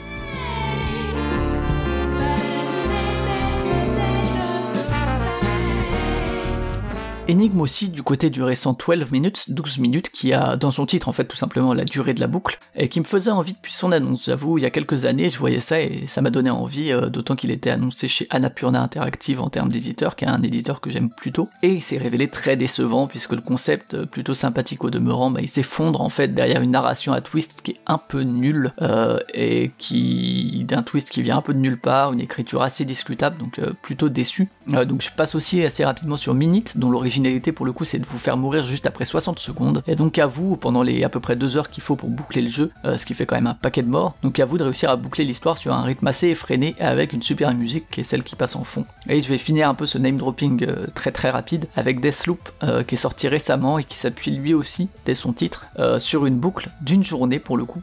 Énigme aussi du côté du récent 12 minutes, 12 minutes, qui a dans son titre en fait tout simplement la durée de la boucle, et qui me faisait envie depuis son annonce. J'avoue, il y a quelques années, je voyais ça et ça m'a donné envie, euh, d'autant qu'il était annoncé chez Annapurna Interactive en termes d'éditeur, qui est un éditeur que j'aime plutôt, et il s'est révélé très décevant puisque le concept, euh, plutôt sympathique au demeurant, bah, il s'effondre en fait derrière une narration à twist qui est un peu nulle, euh, et qui d'un twist qui vient un peu de nulle part, une écriture assez discutable, donc plutôt déçu. Donc je passe aussi assez rapidement sur Minute, dont pour le coup c'est de vous faire mourir juste après 60 secondes, et donc à vous, pendant les à peu près deux heures qu'il faut pour boucler le jeu, euh, ce qui fait quand même un paquet de morts, donc à vous de réussir à boucler l'histoire sur un rythme assez effréné avec une super musique qui est celle qui passe en fond. Et je vais finir un peu ce name dropping euh, très très rapide avec Deathloop euh, qui est sorti récemment et qui s'appuie lui aussi, dès son titre, euh, sur une boucle d'une journée pour le coup.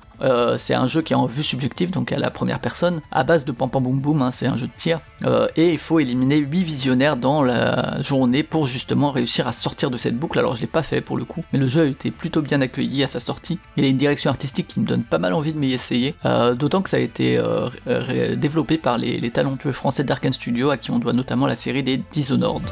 C'est un jeu qui est en vue subjective, donc à la première personne, à base de pam pam boum boum, hein, c'est un jeu de tir, et il faut éliminer 8 visionnaires dans la journée pour justement réussir à sortir de cette boucle. Alors je l'ai pas fait pour le coup, mais le jeu a été plutôt bien accueilli à sa sortie. Il a une direction artistique qui me donne pas mal envie de m'y essayer, euh, d'autant que ça a été euh, développé par les, les talentueux français d'Arkane Studio, à qui on doit notamment la série des Dishonored.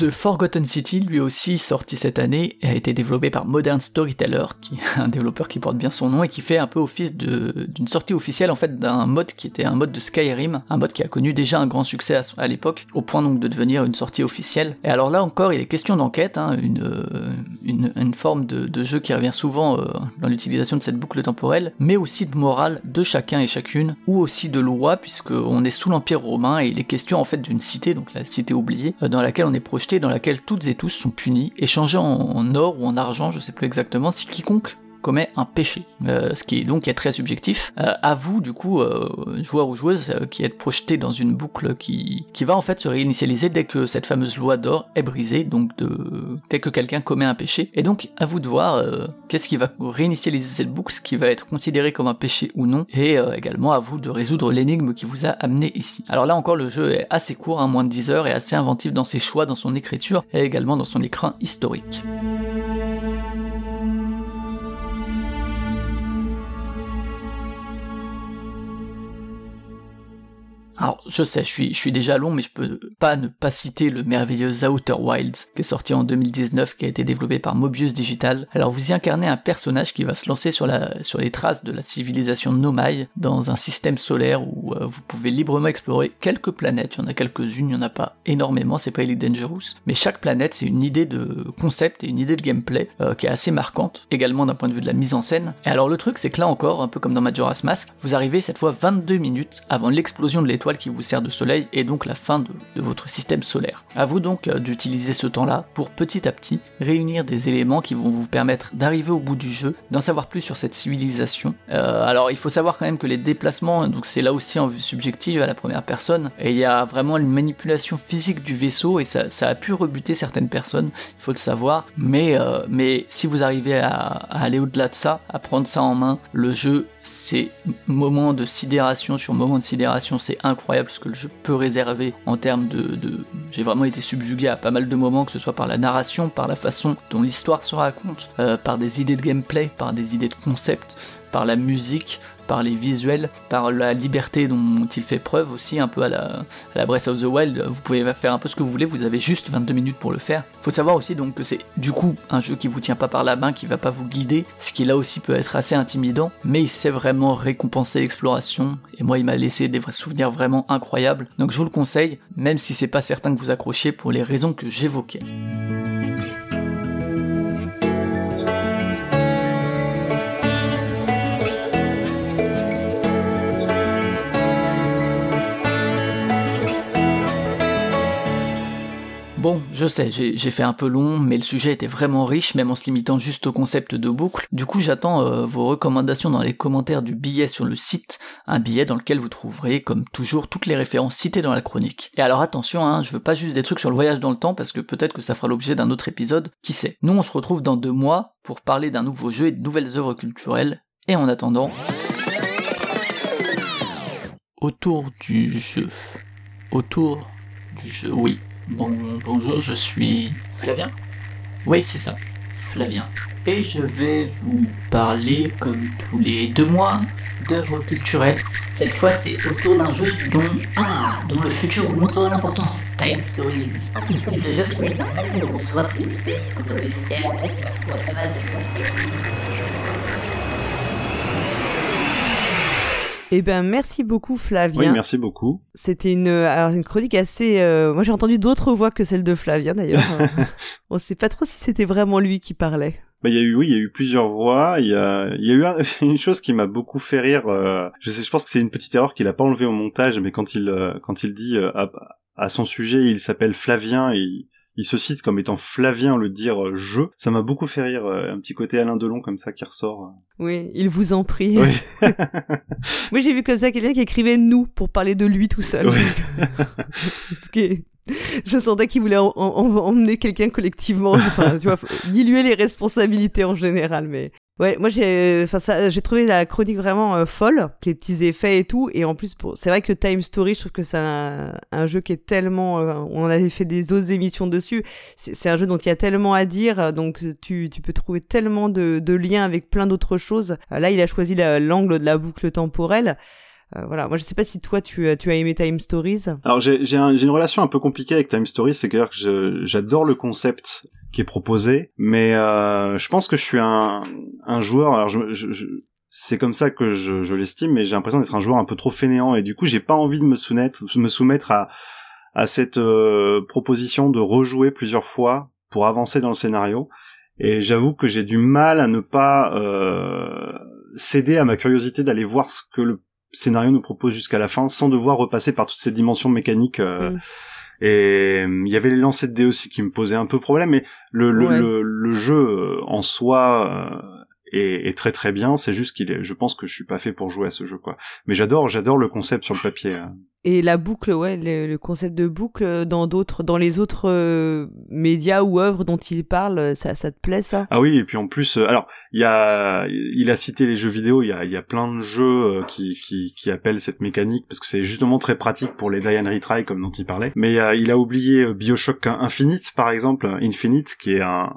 The Forgotten City, lui aussi sorti cette année, a été développé par Modern Storyteller, qui est un développeur qui porte bien son nom et qui fait un peu office d'une sortie officielle en fait d'un mode qui était un mode de Skyrim, un mode qui a connu déjà un grand succès à, l'époque, au point donc de devenir une sortie officielle. Et alors là encore, il est question d'enquête, hein, une, une, forme de, de jeu qui revient souvent euh, dans l'utilisation de cette boucle temporelle, mais aussi de morale de chacun et chacune, ou aussi de loi, puisque on est sous l'Empire romain et il est question en fait d'une cité, donc la cité oubliée, euh, dans laquelle on est projeté, dans laquelle toutes et tous sont punis, échangés en, or ou en argent, je sais plus exactement, si quiconque commet un péché, euh, ce qui est donc très subjectif. Euh, à vous, du coup, euh, joueur ou joueuse, qui êtes projeté dans une boucle qui, qui va en fait se réinitialiser dès que cette fameuse loi d'or est brisée, donc de, dès que quelqu'un commet un péché. Et donc, à vous de voir qu'est-ce qui va réinitialiser cette boucle, ce qui va être considéré comme un péché ou non, et également à vous de résoudre l'énigme qui vous a amené ici. Alors là encore, le jeu est assez court, hein, moins de 10 heures, et assez inventif dans ses choix, dans son écriture, et également dans son écran historique. Alors, je sais, je suis, déjà long, mais je peux pas ne pas citer le merveilleux Outer Wilds, qui est sorti en 2019, qui a été développé par Mobius Digital. Alors, vous y incarnez un personnage qui va se lancer sur, les traces de la civilisation Nomai, dans un système solaire où euh, vous pouvez librement explorer quelques planètes. Il y en a quelques-unes, il y en a pas énormément, c'est pas Elite Dangerous. Mais chaque planète, c'est une idée de concept et une idée de gameplay euh, qui est assez marquante, également d'un point de vue de la mise en scène. Et alors, le truc, c'est que là encore, un peu comme dans Majora's Mask, vous arrivez cette fois 22 minutes avant l'explosion de l'étoile qui vous sert de soleil et donc la fin de, votre système solaire. À vous donc euh, d'utiliser ce temps-là pour petit à petit réunir des éléments qui vont vous permettre d'arriver au bout du jeu, d'en savoir plus sur cette civilisation. Euh, alors il faut savoir quand même que les déplacements, donc c'est là aussi en vue subjective à la première personne, et il y a vraiment une manipulation physique du vaisseau et ça, ça a pu rebuter certaines personnes, il faut le savoir, mais, euh, mais si vous arrivez à, à aller au-delà de ça, à prendre ça en main, le jeu c'est moment de sidération sur moment de sidération, c'est incroyable ce que le jeu peut réserver en termes de, de... j'ai vraiment été subjugué à pas mal de moments, que ce soit par la narration, par la façon dont l'histoire se raconte, euh, par des idées de gameplay, par des idées de concept, par la musique, par les visuels, par la liberté dont il fait preuve aussi, un peu à la, à la Breath of the Wild. Vous pouvez faire un peu ce que vous voulez, vous avez juste 22 minutes pour le faire. Faut savoir aussi donc que c'est du coup un jeu qui vous tient pas par la main, qui va pas vous guider, ce qui là aussi peut être assez intimidant, mais il sait vraiment récompenser l'exploration. Et moi, il m'a laissé des vrais souvenirs vraiment incroyables. Donc je vous le conseille, même si c'est pas certain que vous accrochiez pour les raisons que j'évoquais. Bon, je sais, j'ai fait un peu long, mais le sujet était vraiment riche, même en se limitant juste au concept de boucle. Du coup, j'attends euh, vos recommandations dans les commentaires du billet sur le site, un billet dans lequel vous trouverez, comme toujours, toutes les références citées dans la chronique. Et alors attention, hein, je veux pas juste des trucs sur le voyage dans le temps, parce que peut-être que ça fera l'objet d'un autre épisode, qui sait. Nous, on se retrouve dans deux mois pour parler d'un nouveau jeu et de nouvelles œuvres culturelles, et en attendant... Autour du jeu. Autour du jeu, oui. Bon, bonjour, je suis Flavien Oui, c'est ça, Flavien. et je vais vous parler, comme tous les deux mois, d'œuvres culturelles. Cette fois, c'est autour d'un jeu dont, ah, dont le futur vous montrera l'importance. Time Stories. De jeu qui pas mal, qu'on peut le avec pas mal de Eh ben, merci beaucoup, Flavien. Oui, merci beaucoup. C'était une, euh, alors, une chronique assez. euh, Moi, j'ai entendu d'autres voix que celle de Flavien, d'ailleurs. On sait pas trop si c'était vraiment lui qui parlait. Bah, il y a eu, oui, il y a eu plusieurs voix. Il y a, il y a eu un- une chose qui m'a beaucoup fait rire. euh, je sais, je pense que c'est une petite erreur qu'il a pas enlevé au montage, mais quand il, euh, quand il dit à, à son sujet, il s'appelle Flavien et il, il se cite comme étant Flavien le dire euh, je. Ça m'a beaucoup fait rire. euh, un petit côté Alain Delon comme ça qui ressort. Oui, il vous en prie. Oui. Moi, j'ai vu comme ça quelqu'un qui écrivait nous pour parler de lui tout seul. Oui. Ce qui est- Je sentais qu'il voulait en- en- emmener quelqu'un collectivement, enfin, tu vois, diluer les responsabilités en général, mais ouais, moi j'ai, enfin ça, j'ai trouvé la chronique vraiment euh, folle, les petits effets et tout, et en plus pour, c'est vrai que Time Story, je trouve que c'est un, jeu qui est tellement, euh, on avait fait des autres émissions dessus, c'est, un jeu dont il y a tellement à dire, euh, donc tu, tu peux trouver tellement de, de liens avec plein d'autres choses. Euh, Là, il a choisi la- l'angle de la boucle temporelle. Euh, voilà, moi je sais pas si toi tu, as- tu as aimé Time Stories. Alors j'ai j'ai un- une relation un peu compliquée avec Time Story, c'est que j'adore le concept qui est proposé, mais euh, je pense que je suis un, un joueur. Alors je, je- je- c'est comme ça que je, je l'estime, mais j'ai l'impression d'être un joueur un peu trop fainéant et du coup j'ai pas envie de me soumettre, me soumettre à à cette euh, proposition de rejouer plusieurs fois pour avancer dans le scénario. Et j'avoue que j'ai du mal à ne pas euh, céder à ma curiosité d'aller voir ce que le scénario nous propose jusqu'à la fin sans devoir repasser par toutes ces dimensions mécaniques. euh, Mm. Et euh, il y avait les lancers de dés aussi qui me posaient un peu problème, mais le, le, Ouais. le, le jeu euh, en soi euh, est, est très très bien. C'est juste qu'il est, je pense que je suis pas fait pour jouer à ce jeu quoi. Mais j'adore, j'adore le concept sur le papier. euh. Et la boucle, ouais, le, le concept de boucle dans d'autres, dans les autres euh, médias ou œuvres dont il parle, ça, ça te plaît ça? Ah oui, et puis en plus, euh, alors il y a, il a cité les jeux vidéo, il y a, il y a plein de jeux euh, qui, qui, qui appellent cette mécanique parce que c'est justement très pratique pour les die and retry comme dont il parlait. Mais euh, il a oublié Bioshock Infinite par exemple, Infinite qui est un,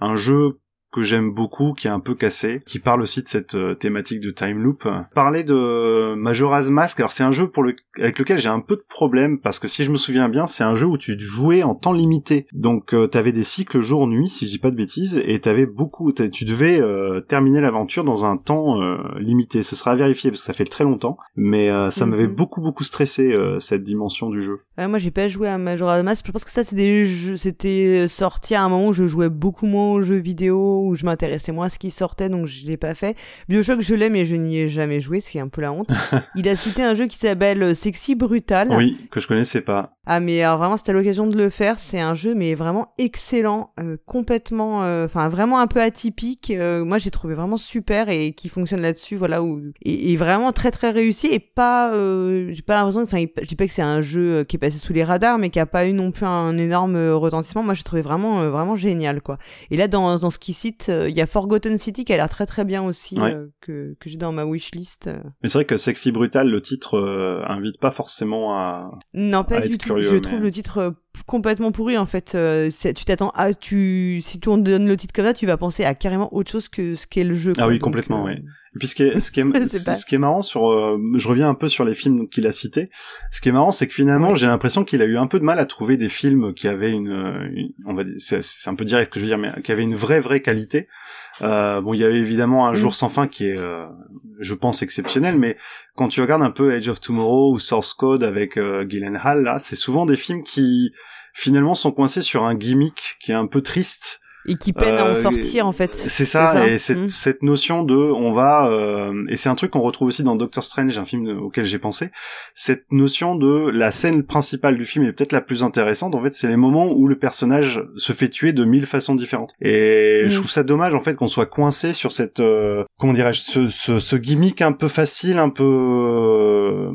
un jeu que j'aime beaucoup, qui est un peu cassé, qui parle aussi de cette euh, thématique de time loop. Parler de Majora's Mask, alors c'est un jeu pour le, avec lequel j'ai un peu de problème, parce que si je me souviens bien, c'est un jeu où tu jouais en temps limité. Donc euh, t'avais des cycles jour-nuit, si je dis pas de bêtises, et t'avais beaucoup, tu devais euh, terminer l'aventure dans un temps euh, limité. Ce sera à vérifier, parce que ça fait très longtemps, mais ça Mhm. m'avait beaucoup beaucoup stressé, cette dimension du jeu. Moi, j'ai pas joué à Majora's Mask. Je pense que ça, c'est des jeux, c'était sorti à un moment où je jouais beaucoup moins aux jeux vidéo, où je m'intéressais moins à ce qui sortait, donc je l'ai pas fait. Bioshock, je l'ai, mais je n'y ai jamais joué, ce qui est un peu la honte. Il a cité un jeu qui s'appelle euh, Sexy Brutal. Oui, que je connaissais pas. Ah mais alors vraiment c'était l'occasion de le faire, c'est un jeu mais vraiment excellent, euh, complètement, euh, enfin vraiment un peu atypique. euh, moi j'ai trouvé vraiment super et qui fonctionne là-dessus, voilà où et, et vraiment très très réussi et pas, j'ai pas l'impression, enfin je dis pas que c'est un jeu qui est passé sous les radars mais qui a pas eu non plus un énorme retentissement. Moi j'ai trouvé vraiment vraiment génial quoi. Et là dans dans ce qu'il euh, il y a Forgotten City qui a l'air très très bien aussi Ouais. euh, que que j'ai dans ma wishlist. Mais c'est vrai que Sexy Brutal, le titre euh, invite pas forcément à. Non, pas à du être tout. curieux, je mais- trouve le titre euh, complètement pourri en fait. Euh, tu t'attends à tu si tu on donne le titre comme ça, tu vas penser à carrément autre chose que ce qu'est le jeu. Ah oui, Donc, complètement, euh, oui. Et puis ce qui est, ce qui est, Je sais pas. ce qui est marrant sur, euh, je reviens un peu sur les films qu'il a cités. Ce qui est marrant, c'est que finalement, j'ai l'impression qu'il a eu un peu de mal à trouver des films qui avaient une, une- on va c'est un peu direct ce que je veux dire, mais qui avaient une vraie, vraie qualité. Euh, bon, il y avait évidemment Un Mm. jour sans fin qui est, euh, je pense, exceptionnel, mais quand tu regardes un peu Age of Tomorrow ou Source Code avec euh, Gyllenhaal, là, c'est souvent des films qui finalement sont coincés sur un gimmick qui est un peu triste Et qui peine à en Euh, sortir en fait. c'est ça, et cette, Mm. cette notion de on va euh, et c'est un truc qu'on retrouve aussi dans Doctor Strange, un film auquel j'ai pensé. Cette notion de la scène principale du film est peut-être la plus intéressante. En fait, c'est les moments où le personnage se fait tuer de mille façons différentes. Et Mm. je trouve ça dommage en fait qu'on soit coincé sur cette euh, comment dirais-je ce, ce, ce gimmick un peu facile, un peu euh,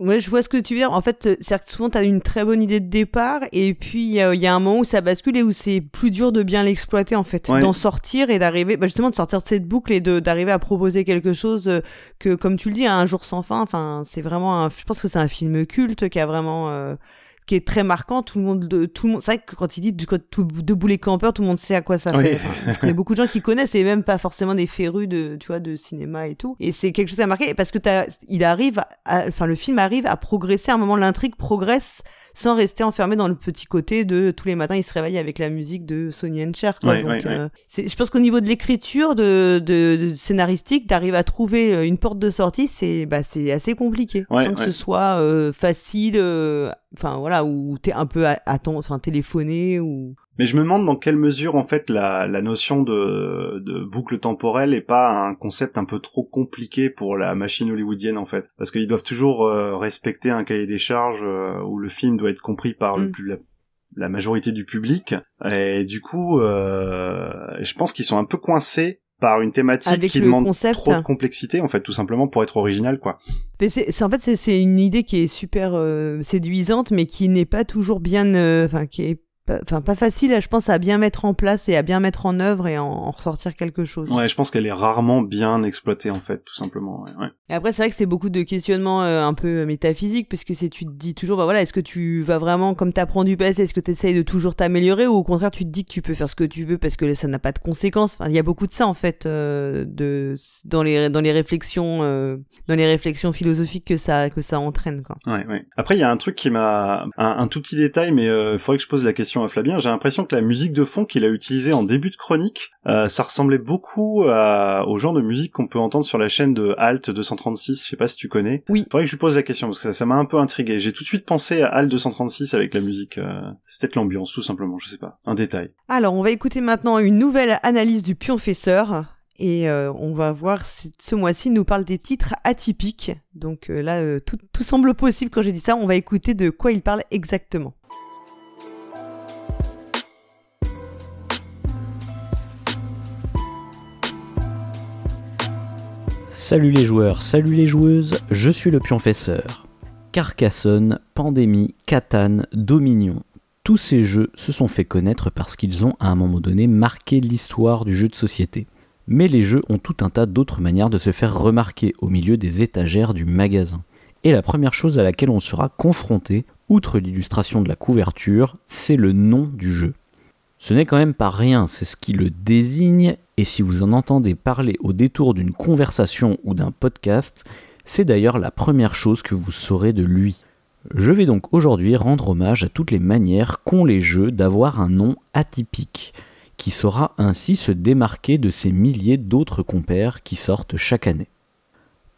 Ouais, je vois ce que tu veux dire. En fait, euh, c'est-à-dire que souvent, t'as une très bonne idée de départ, et puis il y, a- il y a un moment où ça bascule et où c'est plus dur de bien l'exploiter, en fait. Ouais. D'en sortir et d'arriver, bah, justement, de sortir de cette boucle et de d'arriver à proposer quelque chose euh, que, comme tu le dis, à un jour sans fin. Enfin, c'est vraiment un, je pense que c'est un film culte qui a vraiment, euh, qui est très marquant. Tout le monde, de- tout le monde. C'est vrai que quand il dit du- tout, debout les campeurs, tout le monde sait à quoi ça Oui. fait. Enfin, je connais beaucoup de gens qui connaissent et même pas forcément des férus de, tu vois, de cinéma et tout. Et c'est quelque chose qui a marqué parce que t'as, il arrive, à- enfin le film arrive à progresser. À un moment, l'intrigue progresse sans rester enfermé dans le petit côté de tous les matins il se réveille avec la musique de Sonny and Cher. Quoi. Ouais, Donc, ouais, euh, je pense qu'au niveau de l'écriture de, de, de scénaristique, d'arriver à trouver euh, une porte de sortie, c'est bah, c'est assez compliqué. Ouais, sans que ce soit euh, facile, euh, enfin voilà, où t'es un peu ton- enfin téléphoné ou. Mais je me demande dans quelle mesure en fait la, la notion de, de boucle temporelle est pas un concept un peu trop compliqué pour la machine hollywoodienne en fait, parce qu'ils doivent toujours euh, respecter un cahier des charges euh, où le film doit être compris par le Mm. plus la, la majorité du public, et du coup, euh, je pense qu'ils sont un peu coincés par une thématique Avec qui demande concept. trop de complexité en fait, tout simplement pour être original quoi. Mais c'est, en fait c'est, c'est une idée qui est super euh, séduisante, mais qui n'est pas toujours bien, euh, enfin qui est enfin pas facile, je pense, à bien mettre en place et à bien mettre en œuvre et en, en ressortir quelque chose. Ouais, je pense qu'elle est rarement bien exploitée en fait, tout simplement. Ouais, ouais. Et après, c'est vrai que c'est beaucoup de questionnements euh, un peu métaphysiques, parce que c'est, tu te dis toujours, bah voilà, est-ce que tu vas vraiment, comme t'apprends du passé, est-ce que tu essayes de toujours t'améliorer, ou au contraire, tu te dis que tu peux faire ce que tu veux parce que ça n'a pas de conséquences. Enfin, il y a beaucoup de ça, en fait, euh, de, dans les, dans les réflexions, euh, dans les réflexions philosophiques que ça, que ça entraîne, quoi. Ouais, ouais. Après, il y a un truc qui m'a... Un, un tout petit détail, mais il faudrait que je pose la question à Flavien. J'ai l'impression que la musique de fond qu'il a utilisée en début de chronique, euh, ça ressemblait beaucoup à- au genre de musique qu'on peut entendre sur la chaîne de Alt 236, je sais pas si tu connais. Oui. Faudrait que je lui pose la question, parce que ça m'a un peu intrigué. J'ai tout de suite pensé à Alt 236 avec la musique. euh, C'est peut-être l'ambiance, tout simplement, je sais pas. Un détail. Alors, on va écouter maintenant une nouvelle analyse du pionfesseur. Et euh, on va voir si ce mois-ci il nous parle des titres atypiques. Donc euh, là, euh, tout, tout semble possible quand j'ai dit ça. On va écouter de quoi il parle exactement. Salut les joueurs, salut les joueuses, je suis le pionfesseur. Carcassonne, Pandémie, Catan, Dominion, tous ces jeux se sont fait connaître parce qu'ils ont à un moment donné marqué l'histoire du jeu de société. Mais les jeux ont tout un tas d'autres manières de se faire remarquer au milieu des étagères du magasin. Et la première chose à laquelle on sera confronté, outre l'illustration de la couverture, c'est le nom du jeu. Ce n'est quand même pas rien, c'est ce qui le désigne, et si vous en entendez parler au détour d'une conversation ou d'un podcast, c'est d'ailleurs la première chose que vous saurez de lui. Je vais donc aujourd'hui rendre hommage à toutes les manières qu'ont les jeux d'avoir un nom atypique, qui saura ainsi se démarquer de ces milliers d'autres compères qui sortent chaque année.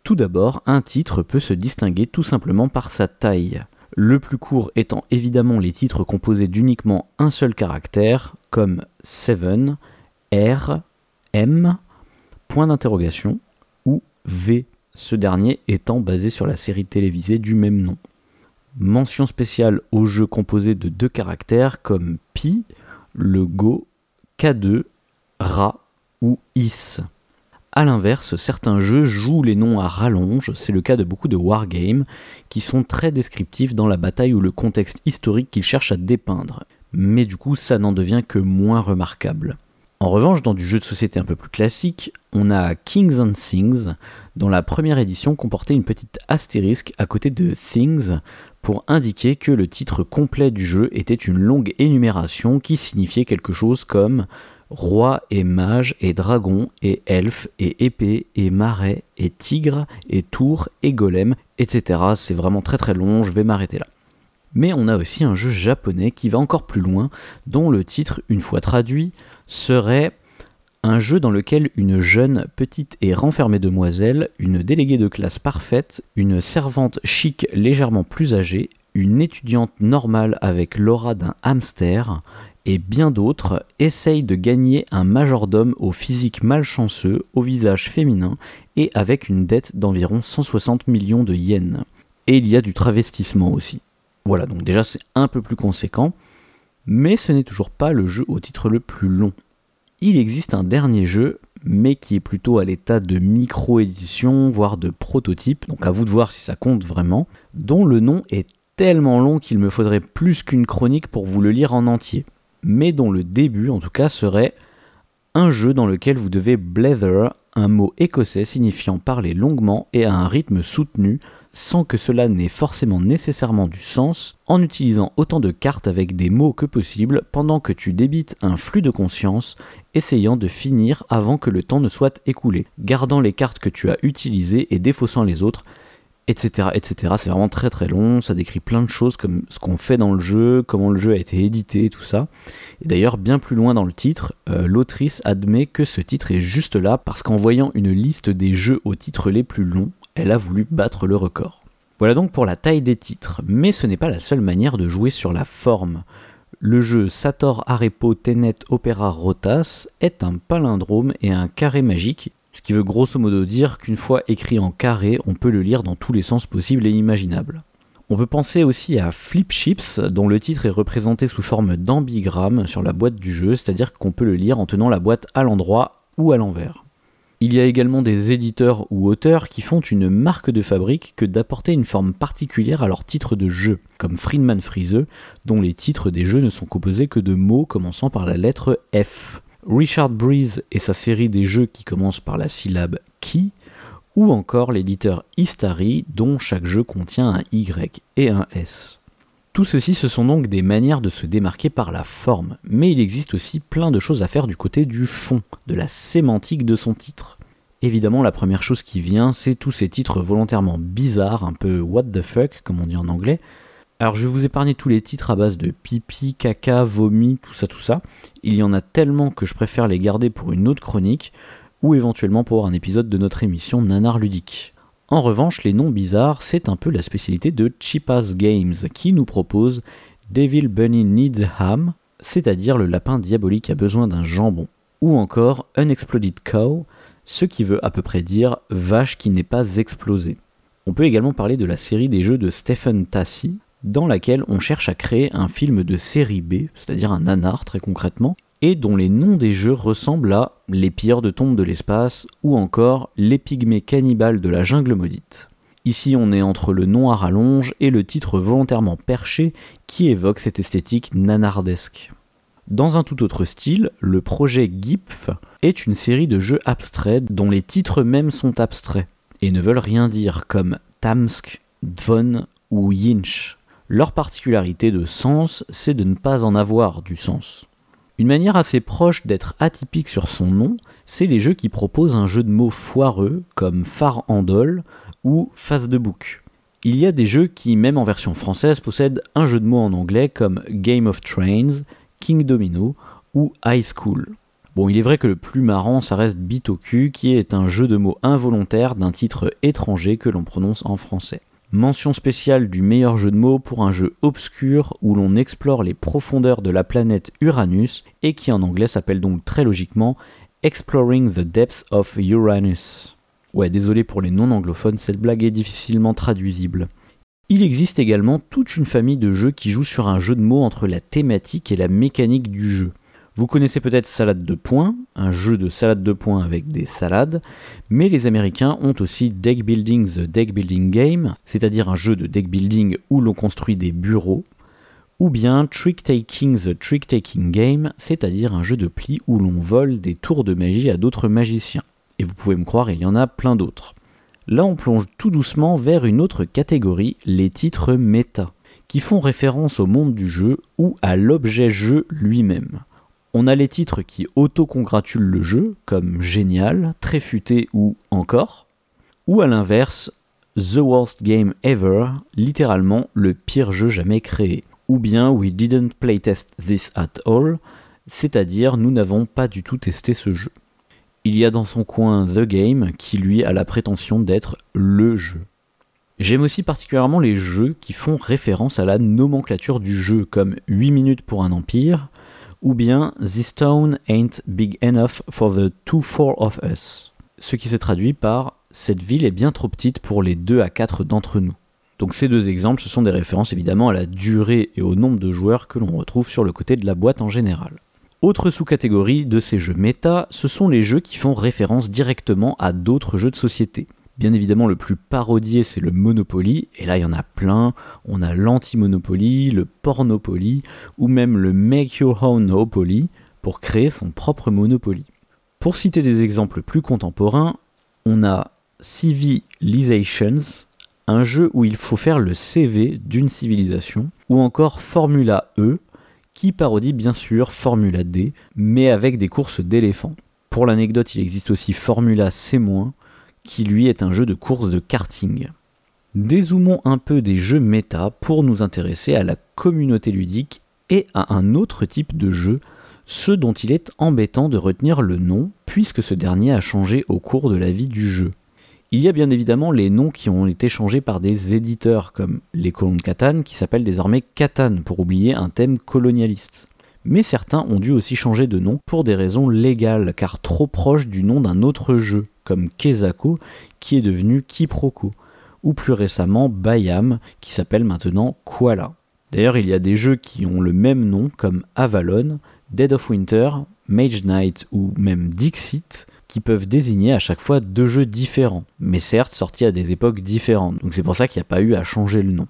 Tout d'abord, un titre peut se distinguer tout simplement par sa taille. Le plus court étant évidemment les titres composés d'uniquement un seul caractère, comme Seven, R, M, point d'interrogation, ou V, ce dernier étant basé sur la série télévisée du même nom. Mention spéciale aux jeux composés de deux caractères comme Pi, le Go, K2, Ra ou Is. A l'inverse, certains jeux jouent les noms à rallonge, c'est le cas de beaucoup de wargames, qui sont très descriptifs dans la bataille ou le contexte historique qu'ils cherchent à dépeindre. Mais du coup, ça n'en devient que moins remarquable. En revanche, dans du jeu de société un peu plus classique, on a Kings and Things, dont la première édition comportait une petite astérisque à côté de Things pour indiquer que le titre complet du jeu était une longue énumération qui signifiait quelque chose comme roi et mage et dragon et elfe et épée et marais et tigre et tour et golem, etc. C'est vraiment très très long, je vais m'arrêter là. Mais on a aussi un jeu japonais qui va encore plus loin, dont le titre, une fois traduit, serait un jeu dans lequel une jeune, petite et renfermée demoiselle, une déléguée de classe parfaite, une servante chic légèrement plus âgée, une étudiante normale avec l'aura d'un hamster, et bien d'autres essayent de gagner un majordome au physique malchanceux, au visage féminin et avec une dette d'environ 160 millions de yens. Et il y a du travestissement aussi. Voilà, donc déjà c'est un peu plus conséquent, mais ce n'est toujours pas le jeu au titre le plus long. Il existe un dernier jeu, mais qui est plutôt à l'état de micro-édition, voire de prototype, donc à vous de voir si ça compte vraiment, dont le nom est tellement long qu'il me faudrait plus qu'une chronique pour vous le lire en entier, mais dont le début en tout cas serait un jeu dans lequel vous devez blether, un mot écossais signifiant parler longuement et à un rythme soutenu, sans que cela n'ait forcément nécessairement du sens, en utilisant autant de cartes avec des mots que possible pendant que tu débites un flux de conscience, essayant de finir avant que le temps ne soit écoulé, gardant les cartes que tu as utilisées et défaussant les autres, etc. etc. C'est vraiment très très long, ça décrit plein de choses comme ce qu'on fait dans le jeu, comment le jeu a été édité, tout ça. Et d'ailleurs, bien plus loin dans le titre, euh, l'autrice admet que ce titre est juste là parce qu'en voyant une liste des jeux aux titres les plus longs, elle a voulu battre le record. Voilà donc pour la taille des titres, mais ce n'est pas la seule manière de jouer sur la forme. Le jeu Sator Arepo Tenet Opera Rotas est un palindrome et un carré magique ce qui veut grosso modo dire qu'une fois écrit en carré, on peut le lire dans tous les sens possibles et imaginables. On peut penser aussi à Flip Chips, dont le titre est représenté sous forme d'ambigramme sur la boîte du jeu, c'est-à-dire qu'on peut le lire en tenant la boîte à l'endroit ou à l'envers. Il y a également des éditeurs ou auteurs qui font une marque de fabrique que d'apporter une forme particulière à leur titre de jeu, comme Friedman Friese, dont les titres des jeux ne sont composés que de mots commençant par la lettre F. Richard Breeze et sa série des jeux qui commencent par la syllabe qui, ou encore l'éditeur Istari dont chaque jeu contient un Y et un S. Tout ceci, ce sont donc des manières de se démarquer par la forme, mais il existe aussi plein de choses à faire du côté du fond, de la sémantique de son titre. Évidemment, la première chose qui vient, c'est tous ces titres volontairement bizarres, un peu what the fuck, comme on dit en anglais, alors je vais vous épargner tous les titres à base de pipi, caca, vomi, tout ça, tout ça. Il y en a tellement que je préfère les garder pour une autre chronique, ou éventuellement pour un épisode de notre émission Nanar Ludique. En revanche, les noms bizarres, c'est un peu la spécialité de Cheapass Games, qui nous propose Devil Bunny Needs Ham, c'est-à-dire le lapin diabolique a besoin d'un jambon, ou encore Unexploded Cow, ce qui veut à peu près dire vache qui n'est pas explosée. On peut également parler de la série des jeux de Stephen Tassi, dans laquelle on cherche à créer un film de série B, c'est-à-dire un nanar très concrètement, et dont les noms des jeux ressemblent à Les pires de tombes de l'espace ou encore Les pygmées cannibales de la jungle maudite. Ici, on est entre le nom à rallonge et le titre volontairement perché qui évoque cette esthétique nanardesque. Dans un tout autre style, le projet GIPF est une série de jeux abstraits dont les titres mêmes sont abstraits et ne veulent rien dire comme Tamsk, Dvon ou Yinch. Leur particularité de sens, c'est de ne pas en avoir du sens. Une manière assez proche d'être atypique sur son nom, c'est les jeux qui proposent un jeu de mots foireux comme Far Andol ou Face de Book. Il y a des jeux qui, même en version française, possèdent un jeu de mots en anglais comme Game of Trains, King Domino ou High School. Bon, il est vrai que le plus marrant, ça reste Bitoku, qui est un jeu de mots involontaire d'un titre étranger que l'on prononce en français. Mention spéciale du meilleur jeu de mots pour un jeu obscur où l'on explore les profondeurs de la planète Uranus et qui en anglais s'appelle donc très logiquement Exploring the Depths of Uranus. Ouais, désolé pour les non-anglophones, cette blague est difficilement traduisible. Il existe également toute une famille de jeux qui jouent sur un jeu de mots entre la thématique et la mécanique du jeu. Vous connaissez peut-être Salade de points, un jeu de salade de points avec des salades, mais les Américains ont aussi Deck Building the Deck Building Game, c'est-à-dire un jeu de deck building où l'on construit des bureaux, ou bien Trick Taking the Trick Taking Game, c'est-à-dire un jeu de pli où l'on vole des tours de magie à d'autres magiciens. Et vous pouvez me croire, il y en a plein d'autres. Là, on plonge tout doucement vers une autre catégorie, les titres méta, qui font référence au monde du jeu ou à l'objet jeu lui-même. On a les titres qui auto-congratulent le jeu, comme génial, très futé ou encore. Ou à l'inverse, The Worst Game Ever, littéralement le pire jeu jamais créé. Ou bien We didn't playtest this at all, c'est-à-dire nous n'avons pas du tout testé ce jeu. Il y a dans son coin The Game qui lui a la prétention d'être LE jeu. J'aime aussi particulièrement les jeux qui font référence à la nomenclature du jeu, comme 8 minutes pour un empire, ou bien This town ain't big enough for the two four of us. Ce qui se traduit par Cette ville est bien trop petite pour les deux à quatre d'entre nous. Donc ces deux exemples, ce sont des références évidemment à la durée et au nombre de joueurs que l'on retrouve sur le côté de la boîte en général. Autre sous-catégorie de ces jeux méta, ce sont les jeux qui font référence directement à d'autres jeux de société. Bien évidemment, le plus parodié, c'est le Monopoly, et là, il y en a plein. On a l'anti-Monopoly, le Pornopoly, ou même le Make Your Own Monopoly, pour créer son propre Monopoly. Pour citer des exemples plus contemporains, on a Civilizations, un jeu où il faut faire le CV d'une civilisation, ou encore Formula E, qui parodie bien sûr Formula D, mais avec des courses d'éléphants. Pour l'anecdote, il existe aussi Formula C-, qui lui est un jeu de course de karting. Dézoomons un peu des jeux méta pour nous intéresser à la communauté ludique et à un autre type de jeu, ce dont il est embêtant de retenir le nom, puisque ce dernier a changé au cours de la vie du jeu. Il y a bien évidemment les noms qui ont été changés par des éditeurs, comme les colons de Catane, qui s'appellent désormais Catane, pour oublier un thème colonialiste. Mais certains ont dû aussi changer de nom pour des raisons légales, car trop proche du nom d'un autre jeu, comme Kezako, qui est devenu Kiproko, ou plus récemment Bayam, qui s'appelle maintenant Koala. D'ailleurs, il y a des jeux qui ont le même nom, comme Avalon, Dead of Winter, Mage Knight ou même Dixit, qui peuvent désigner à chaque fois deux jeux différents, mais certes sortis à des époques différentes, donc c'est pour ça qu'il n'y a pas eu à changer le nom.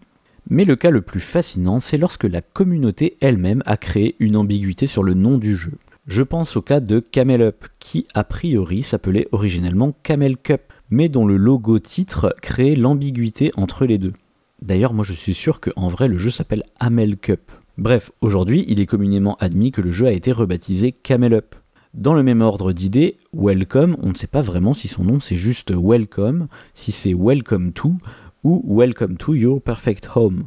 Mais le cas le plus fascinant, c'est lorsque la communauté elle-même a créé une ambiguïté sur le nom du jeu. Je pense au cas de Camel Up, qui a priori s'appelait originellement Camel Cup, mais dont le logo titre créait l'ambiguïté entre les deux. D'ailleurs, moi je suis sûr qu'en vrai le jeu s'appelle Amel Cup. Bref, aujourd'hui, il est communément admis que le jeu a été rebaptisé Camel Up. Dans le même ordre d'idées, Welcome, on ne sait pas vraiment si son nom c'est juste Welcome, si c'est Welcome to ou Welcome to Your Perfect Home.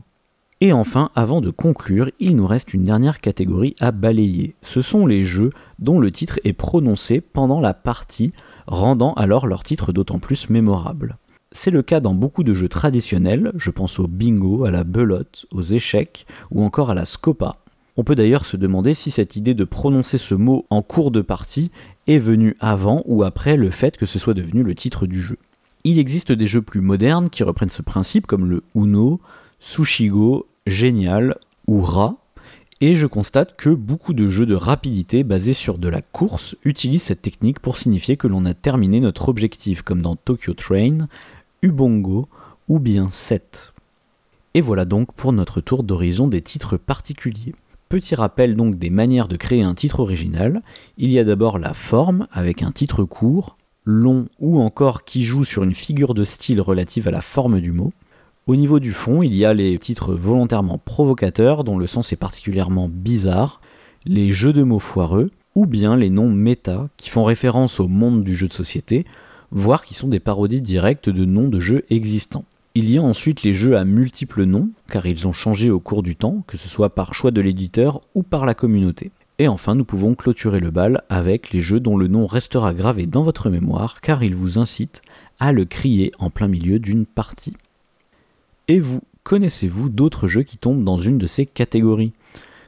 Et enfin, avant de conclure, il nous reste une dernière catégorie à balayer. Ce sont les jeux dont le titre est prononcé pendant la partie, rendant alors leur titre d'autant plus mémorable. C'est le cas dans beaucoup de jeux traditionnels, je pense au bingo, à la belote, aux échecs ou encore à la scopa. On peut d'ailleurs se demander si cette idée de prononcer ce mot en cours de partie est venue avant ou après le fait que ce soit devenu le titre du jeu. Il existe des jeux plus modernes qui reprennent ce principe comme le Uno, Sushigo, Genial ou Ra, et je constate que beaucoup de jeux de rapidité basés sur de la course utilisent cette technique pour signifier que l'on a terminé notre objectif comme dans Tokyo Train, Ubongo ou bien 7. Et voilà donc pour notre tour d'horizon des titres particuliers. Petit rappel donc des manières de créer un titre original. Il y a d'abord la forme avec un titre court, long ou encore qui joue sur une figure de style relative à la forme du mot. Au niveau du fond, il y a les titres volontairement provocateurs dont le sens est particulièrement bizarre, les jeux de mots foireux, ou bien les noms méta qui font référence au monde du jeu de société, voire qui sont des parodies directes de noms de jeux existants. Il y a ensuite les jeux à multiples noms, car ils ont changé au cours du temps, que ce soit par choix de l'éditeur ou par la communauté. Et enfin, nous pouvons clôturer le bal avec les jeux dont le nom restera gravé dans votre mémoire, car ils vous incitent à le crier en plein milieu d'une partie. Et vous, connaissez-vous d'autres jeux qui tombent dans une de ces catégories?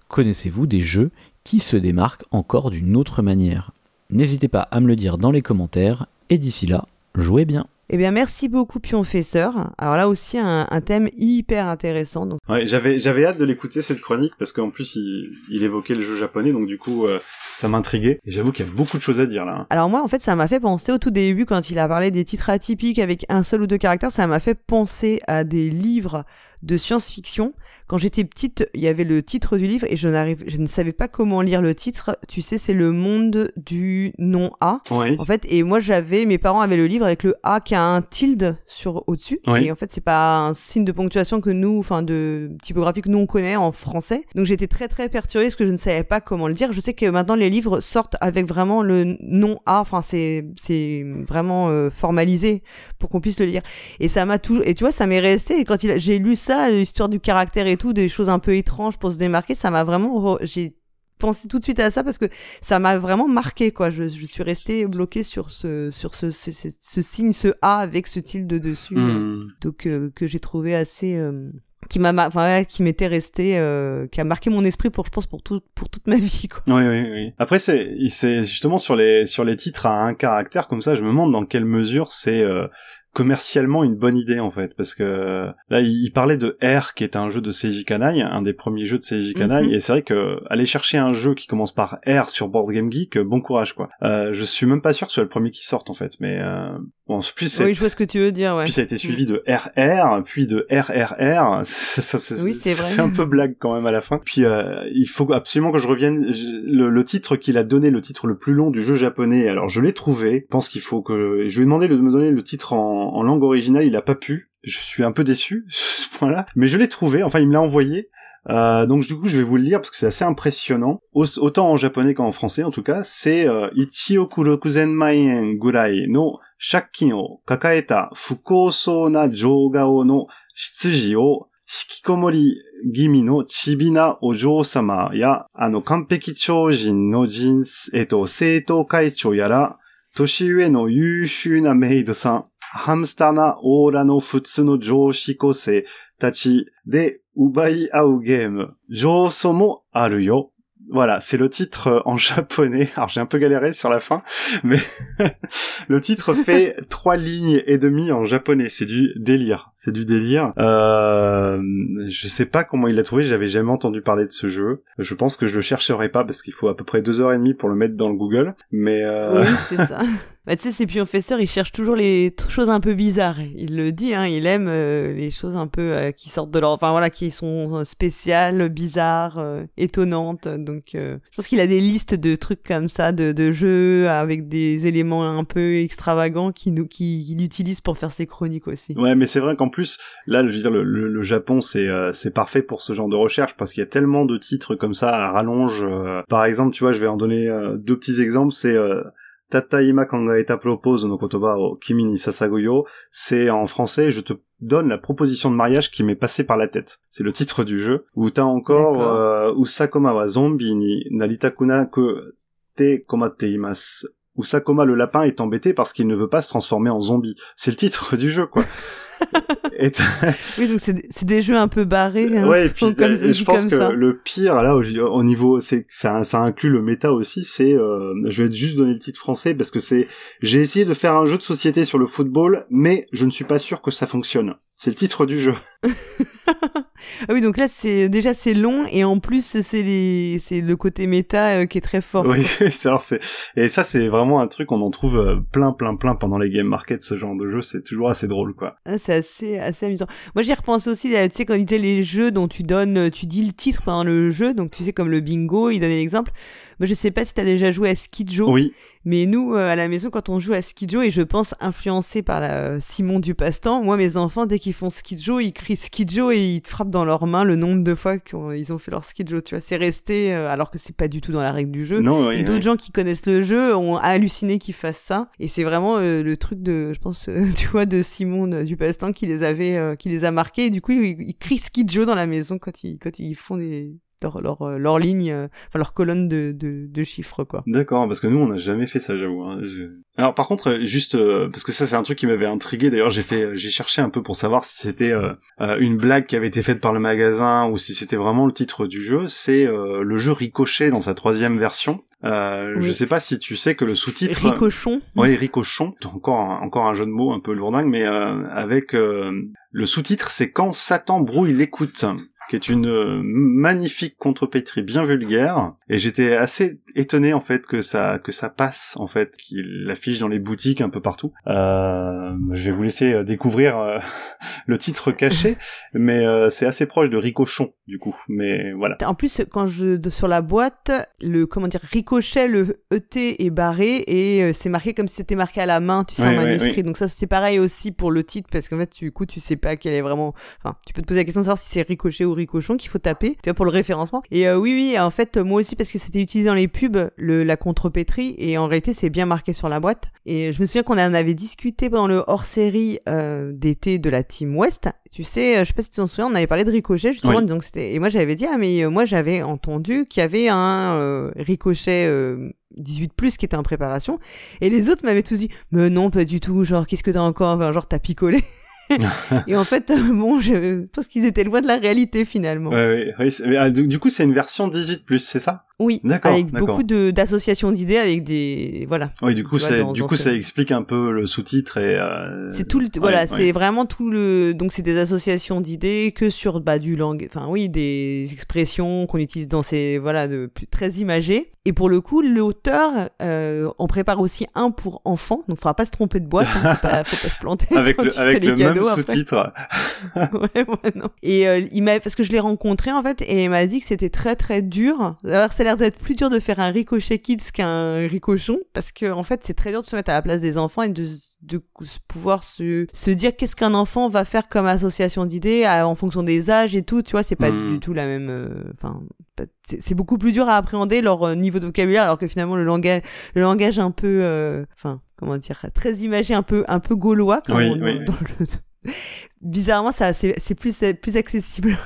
Connaissez-vous des jeux qui se démarquent encore d'une autre manière? N'hésitez pas à me le dire dans les commentaires, et d'ici là, jouez bien eh bien, merci beaucoup, Pionfesseur. Alors là aussi, un, un thème hyper intéressant. Donc... Ouais, j'avais j'avais hâte de l'écouter cette chronique parce qu'en plus il, il évoquait le jeu japonais, donc du coup euh, ça m'intriguait. Et j'avoue qu'il y a beaucoup de choses à dire là. hein. Alors moi, en fait, ça m'a fait penser au tout début quand il a parlé des titres atypiques avec un seul ou deux caractères. Ça m'a fait penser à des livres de science-fiction. Quand j'étais petite, il y avait le titre du livre et je n'arrive, je ne savais pas comment lire le titre. Tu sais, c'est le monde du nom A. Oui. En fait, et moi j'avais, mes parents avaient le livre avec le A qui a un tilde sur au-dessus. Oui. Et en fait, c'est pas un signe de ponctuation que nous, enfin de typographie que nous on connaît en français. Donc j'étais très très perturbée parce que je ne savais pas comment le dire. Je sais que maintenant les livres sortent avec vraiment le nom A. Enfin, c'est c'est vraiment euh, formalisé pour qu'on puisse le lire. Et ça m'a tout. Et tu vois, ça m'est resté. Et quand il j'ai lu ça, l'histoire du caractère et tout, des choses un peu étranges pour se démarquer, ça m'a vraiment. re- J'ai pensé tout de suite à ça parce que ça m'a vraiment marqué quoi. Je, je suis restée bloquée sur ce sur ce, ce, ce- ce signe, ce A avec ce tilde dessus. Hmm. Donc euh, que j'ai trouvé assez. euh, qui m'a enfin ouais, qui m'était resté euh, qui a marqué mon esprit pour je pense pour tout pour toute ma vie quoi. Oui, oui, oui. Après, c'est, c'est justement sur les sur les titres à un caractère comme ça. Je me demande dans quelle mesure c'est euh, commercialement une bonne idée en fait, parce que là, il parlait de R, qui est un jeu de Seiji Kanai, un des premiers jeux de Seiji Kanai, Mhm. et c'est vrai que aller chercher un jeu qui commence par R sur Board Game Geek, bon courage quoi. Euh, je suis même pas sûr que ce soit le premier qui sorte en fait, mais euh, bon, plus Oui, je vois ce que tu veux dire ouais. puis ça a été suivi de RR, puis de RRR. Ça, ça, ça- Oui, c'est ça vrai. fait un peu blague quand même à la fin. Puis euh, il faut absolument que je revienne. Le, le titre qu'il a donné, le titre le plus long du jeu japonais. Alors je l'ai trouvé. Je pense qu'il faut que je lui ai demandé de me donner le titre en, en langue originale. Il a pas pu. Je suis un peu déçu ce point-là, mais je l'ai trouvé. Enfin, il me l'a envoyé. Euh, donc du coup, je vais vous le lire parce que c'est assez impressionnant. autant en japonais qu'en français, en tout cas, c'est euh, Ichioku rokuzen maien gurai no shakkin o kakaeta fukousou na jougao no shitsuji o hikikomori gimi no chibina ojo-sama ya ano kanpeki chojin no jins, えっと、生徒会長やら、年上の優秀なメイドさん、ハムスターなオーラの普通の上司高生たちで奪い合うゲーム、上素もあるよ。Voilà, c'est le titre euh, en japonais. Alors j'ai un peu galéré sur la fin, mais le titre fait trois lignes et demie en japonais. C'est du délire. C'est du délire. Euh, je sais pas comment il l'a trouvé. J'avais jamais entendu parler de ce jeu. Je pense que je le chercherai pas parce qu'il faut à peu près deux heures et demie pour le mettre dans le Google. Mais euh, Oui, c'est ça. Bah, tu sais, ces professeurs, ils cherchent toujours les choses un peu bizarres. Il le dit, hein, il aime euh, les choses un peu euh, qui sortent de leur... Enfin voilà, qui sont euh, spéciales, bizarres, euh, étonnantes. Donc euh, je pense qu'il a des listes de trucs comme ça, de, de jeux avec des éléments un peu extravagants qu'il nous- qu'il qu'il utilise pour faire ses chroniques aussi. Ouais, mais c'est vrai qu'en plus, là, je veux dire, le, le- le Japon, c'est euh, c'est parfait pour ce genre de recherche parce qu'il y a tellement de titres comme ça à rallonge. par exemple, tu vois, je vais en donner deux petits exemples. C'est euh, Tataima Kangaeta Propose no Kotoba o Kimi ni Sasagoyo. C'est en français, je te donne la proposition de mariage qui m'est passée par la tête. C'est le titre du jeu. Ou t'as encore euh, Usakoma wa zombie ni naritakuna que te komatte imasu. Usakoma le lapin est embêté parce qu'il ne veut pas se transformer en zombie. C'est le titre du jeu, quoi. Oui, donc c'est des- jeux un peu barrés. hein, ouais, et puis comme, euh, je pense que ça. le pire là au, au niveau, c'est ça, ça inclut le méta aussi. C'est, euh, je vais juste donner le titre français parce que c'est, j'ai essayé de faire un jeu de société sur le football, mais je ne suis pas sûr que ça fonctionne. C'est le titre du jeu. Ah oui, donc là, c'est déjà c'est long et en plus c'est les c'est le côté méta euh, qui est très fort. Oui, c'est- alors c'est et ça c'est vraiment un truc qu'on en trouve euh, plein plein plein pendant les game markets ce genre de jeu, c'est toujours assez drôle quoi. Ah, c'est assez, assez amusant. Moi, j'y repense aussi, là, tu sais, quand il était les jeux dont tu donnes, euh, tu dis le titre pendant le jeu, donc tu sais, comme le bingo, il donnait l'exemple. Moi, je sais pas si t'as déjà joué à Skidjo. Oui. Mais nous, euh, à la maison, quand on joue à Skidjo, et je pense influencé par la euh, Simon du passe-temps, moi, mes enfants, dès qu'ils font Skidjo, ils crient Skidjo et ils te frappent dans leurs mains le nombre de fois qu'ils ont fait leur Skidjo. Tu vois, c'est resté, euh, alors que c'est pas du tout dans la règle du jeu. Non, oui, et d'autres oui. gens qui connaissent le jeu ont halluciné qu'ils fassent ça. Et c'est vraiment euh, le truc de, je pense, euh, tu vois, de Simon du passe-temps qui les avait, euh, qui les a marqués. Et du coup, ils, ils crient Skidjo dans la maison quand ils, quand ils font des, leur, leur, euh, leur ligne, euh, enfin leur colonne de, de, de chiffres, quoi. D'accord, parce que nous on n'a jamais fait ça, j'avoue. hein. Je- Alors par contre, euh, juste euh, parce que ça c'est un truc qui m'avait intrigué. D'ailleurs, j'ai fait, j'ai cherché un peu pour savoir si c'était euh, une blague qui avait été faite par le magasin ou si c'était vraiment le titre du jeu. C'est euh, le jeu Ricochet dans sa troisième version. Euh, Oui. Je sais pas si tu sais que le sous-titre. Ricochon. Oui, Ricochon. Encore un, encore un jeu de mots un peu lourdingue, mais euh, avec euh, le sous-titre, c'est quand Satan brouille l'écoute, qui est une euh, magnifique contrepétrie bien vulgaire. Et j'étais assez étonné en fait que ça que ça passe en fait, qu'il l'affiche dans les boutiques un peu partout. Euh, je vais vous laisser euh, découvrir euh, le titre caché, mais euh, c'est assez proche de Ricochon du coup. Mais voilà. En plus, quand je sur la boîte, le comment dire ricochet, le ET est barré et c'est marqué comme si c'était marqué à la main, tu sais, ouais, manuscrit. oui. Donc ça, c'est pareil aussi pour le titre parce qu'en fait, du coup, tu sais pas quel est vraiment. Enfin, tu peux te poser la question de savoir si c'est ricochet ou ricochon qu'il faut taper, tu vois, pour le référencement. Et euh, oui, oui, en fait, moi aussi parce que c'était utilisé dans les pubs, le la contrepétrie et en réalité, c'est bien marqué sur la boîte. Et je me souviens qu'on en avait discuté pendant le hors-série euh, d'été de la Team West. Tu sais, euh, je sais pas si tu t'en souviens, on avait parlé de ricochet justement, Oui. que c'était. Et moi, j'avais dit ah mais euh, moi j'avais entendu qu'il y avait un ricochet. euh, 18 plus qui était en préparation et les autres m'avaient tous dit mais non pas du tout genre qu'est-ce que t'as encore? Enfin, genre t'as picolé et en fait euh, bon je pense qu'ils étaient loin de la réalité finalement. Ouais, ouais, ouais, ah, du coup, c'est une version 18 c'est ça? Oui avec beaucoup d'associations d'idées avec des voilà Oui, du coup, vois, dans- du dans coup, ce- ça explique un peu le sous-titre et. euh, C'est tout le, ouais, voilà, ouais. c'est vraiment tout le, donc c'est des associations d'idées que sur bah du langue, enfin oui, des expressions qu'on utilise dans ces, voilà, de très imagées. Et pour le coup, l'auteur, euh, on prépare aussi un pour enfants, donc faudra pas se tromper de boîte, hein, faut, pas, faut pas se planter avec quand le, tu avec fais les le même sous-titre. ouais, ouais, non. Et euh, il m'a, parce que je l'ai rencontré en fait, et il m'a dit que c'était très très dur. Alors l'air d'être plus dur de faire un ricochet kids qu'un ricochon, parce que en fait, c'est très dur de se mettre à la place des enfants et de, de pouvoir se, se dire qu'est-ce qu'un enfant va faire comme association d'idées en fonction des âges et tout. Tu vois, c'est pas Mhm. du tout la même. euh, Enfin, c'est beaucoup plus dur à appréhender leur euh, niveau de vocabulaire, alors que finalement le langage, le langage un peu, euh, enfin, comment dire, très imagé, un peu, un peu gaulois. comme Oui, on- oui, dans le- Bizarrement, ça, c'est plus, c'est plus accessible.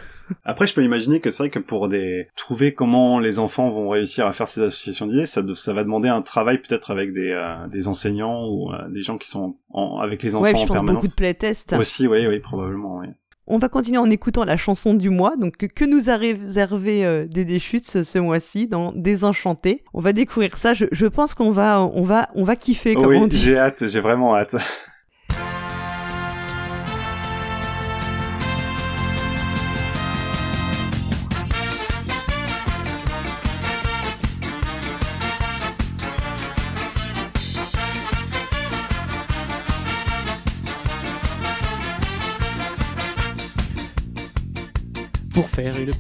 Après, je peux imaginer que c'est vrai que pour des trouver comment les enfants vont réussir à faire ces associations d'idées, ça, de- ça va demander un travail peut-être avec des, euh, des enseignants ou euh, des gens qui sont en- avec les enfants ouais, puis en je pense permanence. beaucoup de playtests. Aussi, oui, oui, probablement, oui. On va continuer en écoutant la chanson du mois, donc que, nous a réservé euh, Dédé Chutes ce, ce mois-ci dans Désenchanté. On va découvrir ça. Je, je pense qu'on va, on va, on va kiffer, comme oui, j'ai hâte, j'ai vraiment hâte.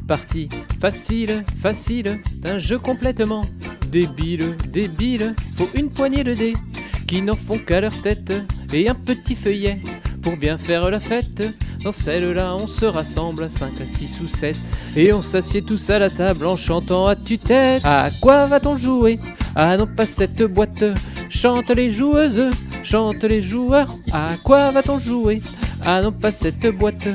Partie facile, facile, d'un jeu complètement débile, débile, faut une poignée de dés qui n'en font qu'à leur tête et un petit feuillet pour bien faire la fête. Dans celle-là, on se rassemble à 5, à 6 ou 7 et on s'assied tous à la table en chantant à tue-tête. À quoi va-t-on jouer? Ah non, pas cette boîte. Chante les joueuses, chante les joueurs. À quoi va-t-on jouer? Ah non, pas cette boîte.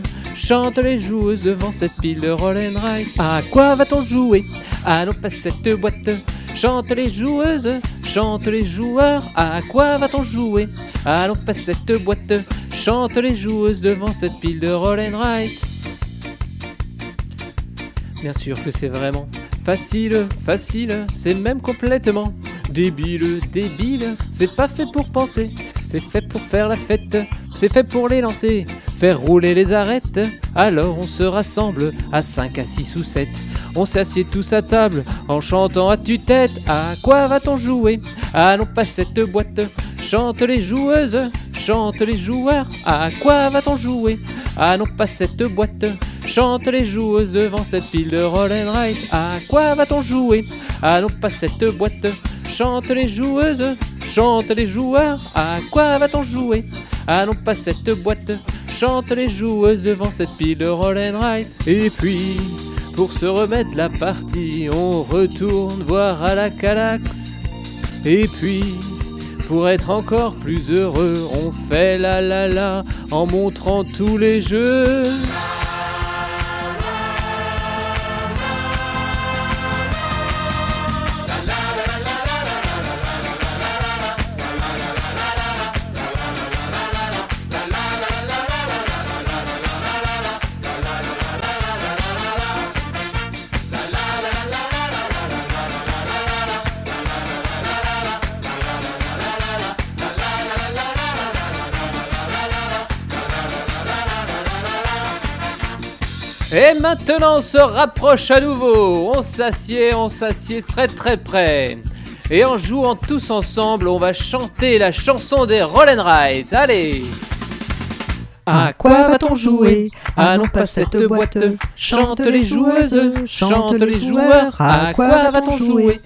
Chante les joueuses devant cette pile de roll and ride. À quoi va-t-on jouer? Ah non, pas cette boîte. Chante les joueuses, chante les joueurs. À quoi va-t-on jouer? Ah non, pas cette boîte. Chante les joueuses devant cette pile de roll and ride. Bien sûr que c'est vraiment facile, facile, c'est même complètement débile, débile. C'est pas fait pour penser, c'est fait pour faire la fête, c'est fait pour les lancer, faire rouler les arêtes. Alors on se rassemble à 5, à 6 ou 7. On s'assied tous à table en chantant à tue-tête. À quoi va-t-on jouer? Non, pas cette boîte. Chante les joueuses, chante les joueurs. À quoi va-t-on jouer? Non, pas cette boîte. Chante les joueuses devant cette pile de roll and. À quoi va-t-on jouer? Non, pas cette boîte. Chante les joueuses, chante les joueurs. À quoi va-t-on jouer? Non, pas cette boîte. Chante les joueuses devant cette pile de roll and ride. Et puis, pour se remettre la partie, on retourne voir à la Calax. Et puis, pour être encore plus heureux, on fait la la la en montrant tous les jeux. Et maintenant on se rapproche à nouveau. On s'assied, on s'assied très très près. Et en jouant tous ensemble, on va chanter la chanson des Roll and Ride. Allez à quoi va-t-on jouer non, pas cette boîte. Chante les joueuses, chante les joueurs. À quoi va-t-on jouer?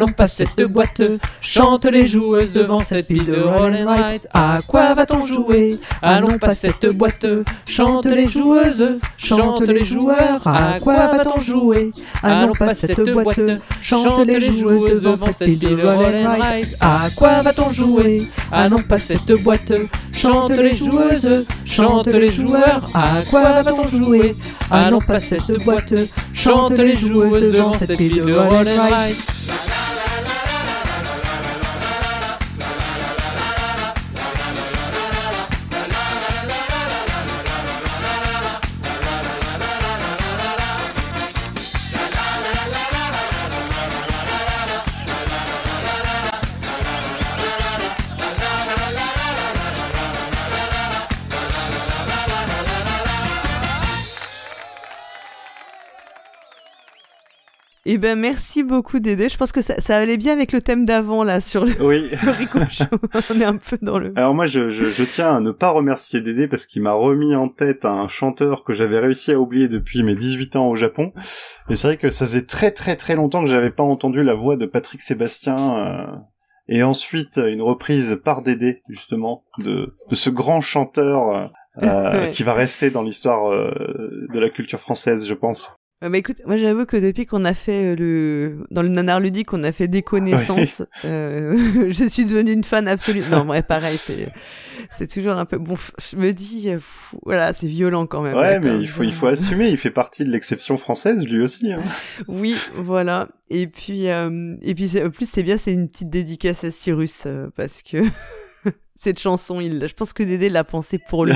non, pas cette boîte. Chante les joueuses devant cette pile de roll and ride. À quoi va-t-on jouer? non, pas cette boîte. Chante les joueuses, chante les joueurs. À quoi va-t-on jouer? non, pas cette boîte. Chante les joueuses devant cette pile de roll and. À quoi va-t-on jouer? Non, pas cette boîte. Chante les joueuses, chante les joueurs. À quoi va-t-on jouer? Non, pas cette boîte. Chante les joueuses devant cette pile de roll and ride. Eh ben merci beaucoup Dédé. Je pense que ça, ça allait bien avec le thème d'avant là sur le, Oui. le. On est un peu dans le. Alors moi, je, je, je tiens à ne pas remercier Dédé parce qu'il m'a remis en tête un chanteur que j'avais réussi à oublier depuis mes 18 ans au Japon. Et c'est vrai que ça faisait très très très longtemps que j'avais pas entendu la voix de Patrick Sébastien. euh, Et ensuite, une reprise par Dédé, justement, de, de ce grand chanteur euh, euh, Ouais. qui va rester dans l'histoire euh, de la culture française, je pense. Bah écoute, moi j'avoue que depuis qu'on a fait euh, le dans le nanar ludique, on a fait des connaissances. euh, je suis devenue une fan absolue. Non, ouais, pareil, c'est c'est toujours un peu bon. Je me dis, euh, fou, voilà, c'est violent quand même. Ouais, mais il faut, il faut assumer, il fait partie de l'exception française, lui aussi. Hein. Oui, voilà. Et puis, euh, et puis en plus, c'est bien, c'est une petite dédicace à Cyrus euh, parce que cette chanson, il, je pense que Dédé l'a pensée pour lui.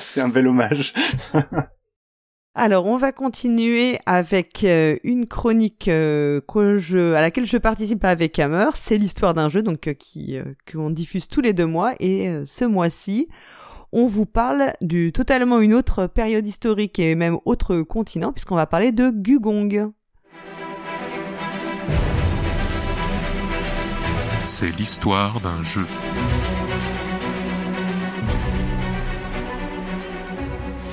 c'est un bel hommage. Alors, on va continuer avec euh, une chronique euh, à laquelle je participe avec Hammer. C'est l'histoire d'un jeu donc euh, qui qu'on diffuse tous les deux mois. Et ce mois-ci, on vous parle du totalement une autre période historique et même autre continent puisqu'on va parler de Gugong. C'est l'histoire d'un jeu.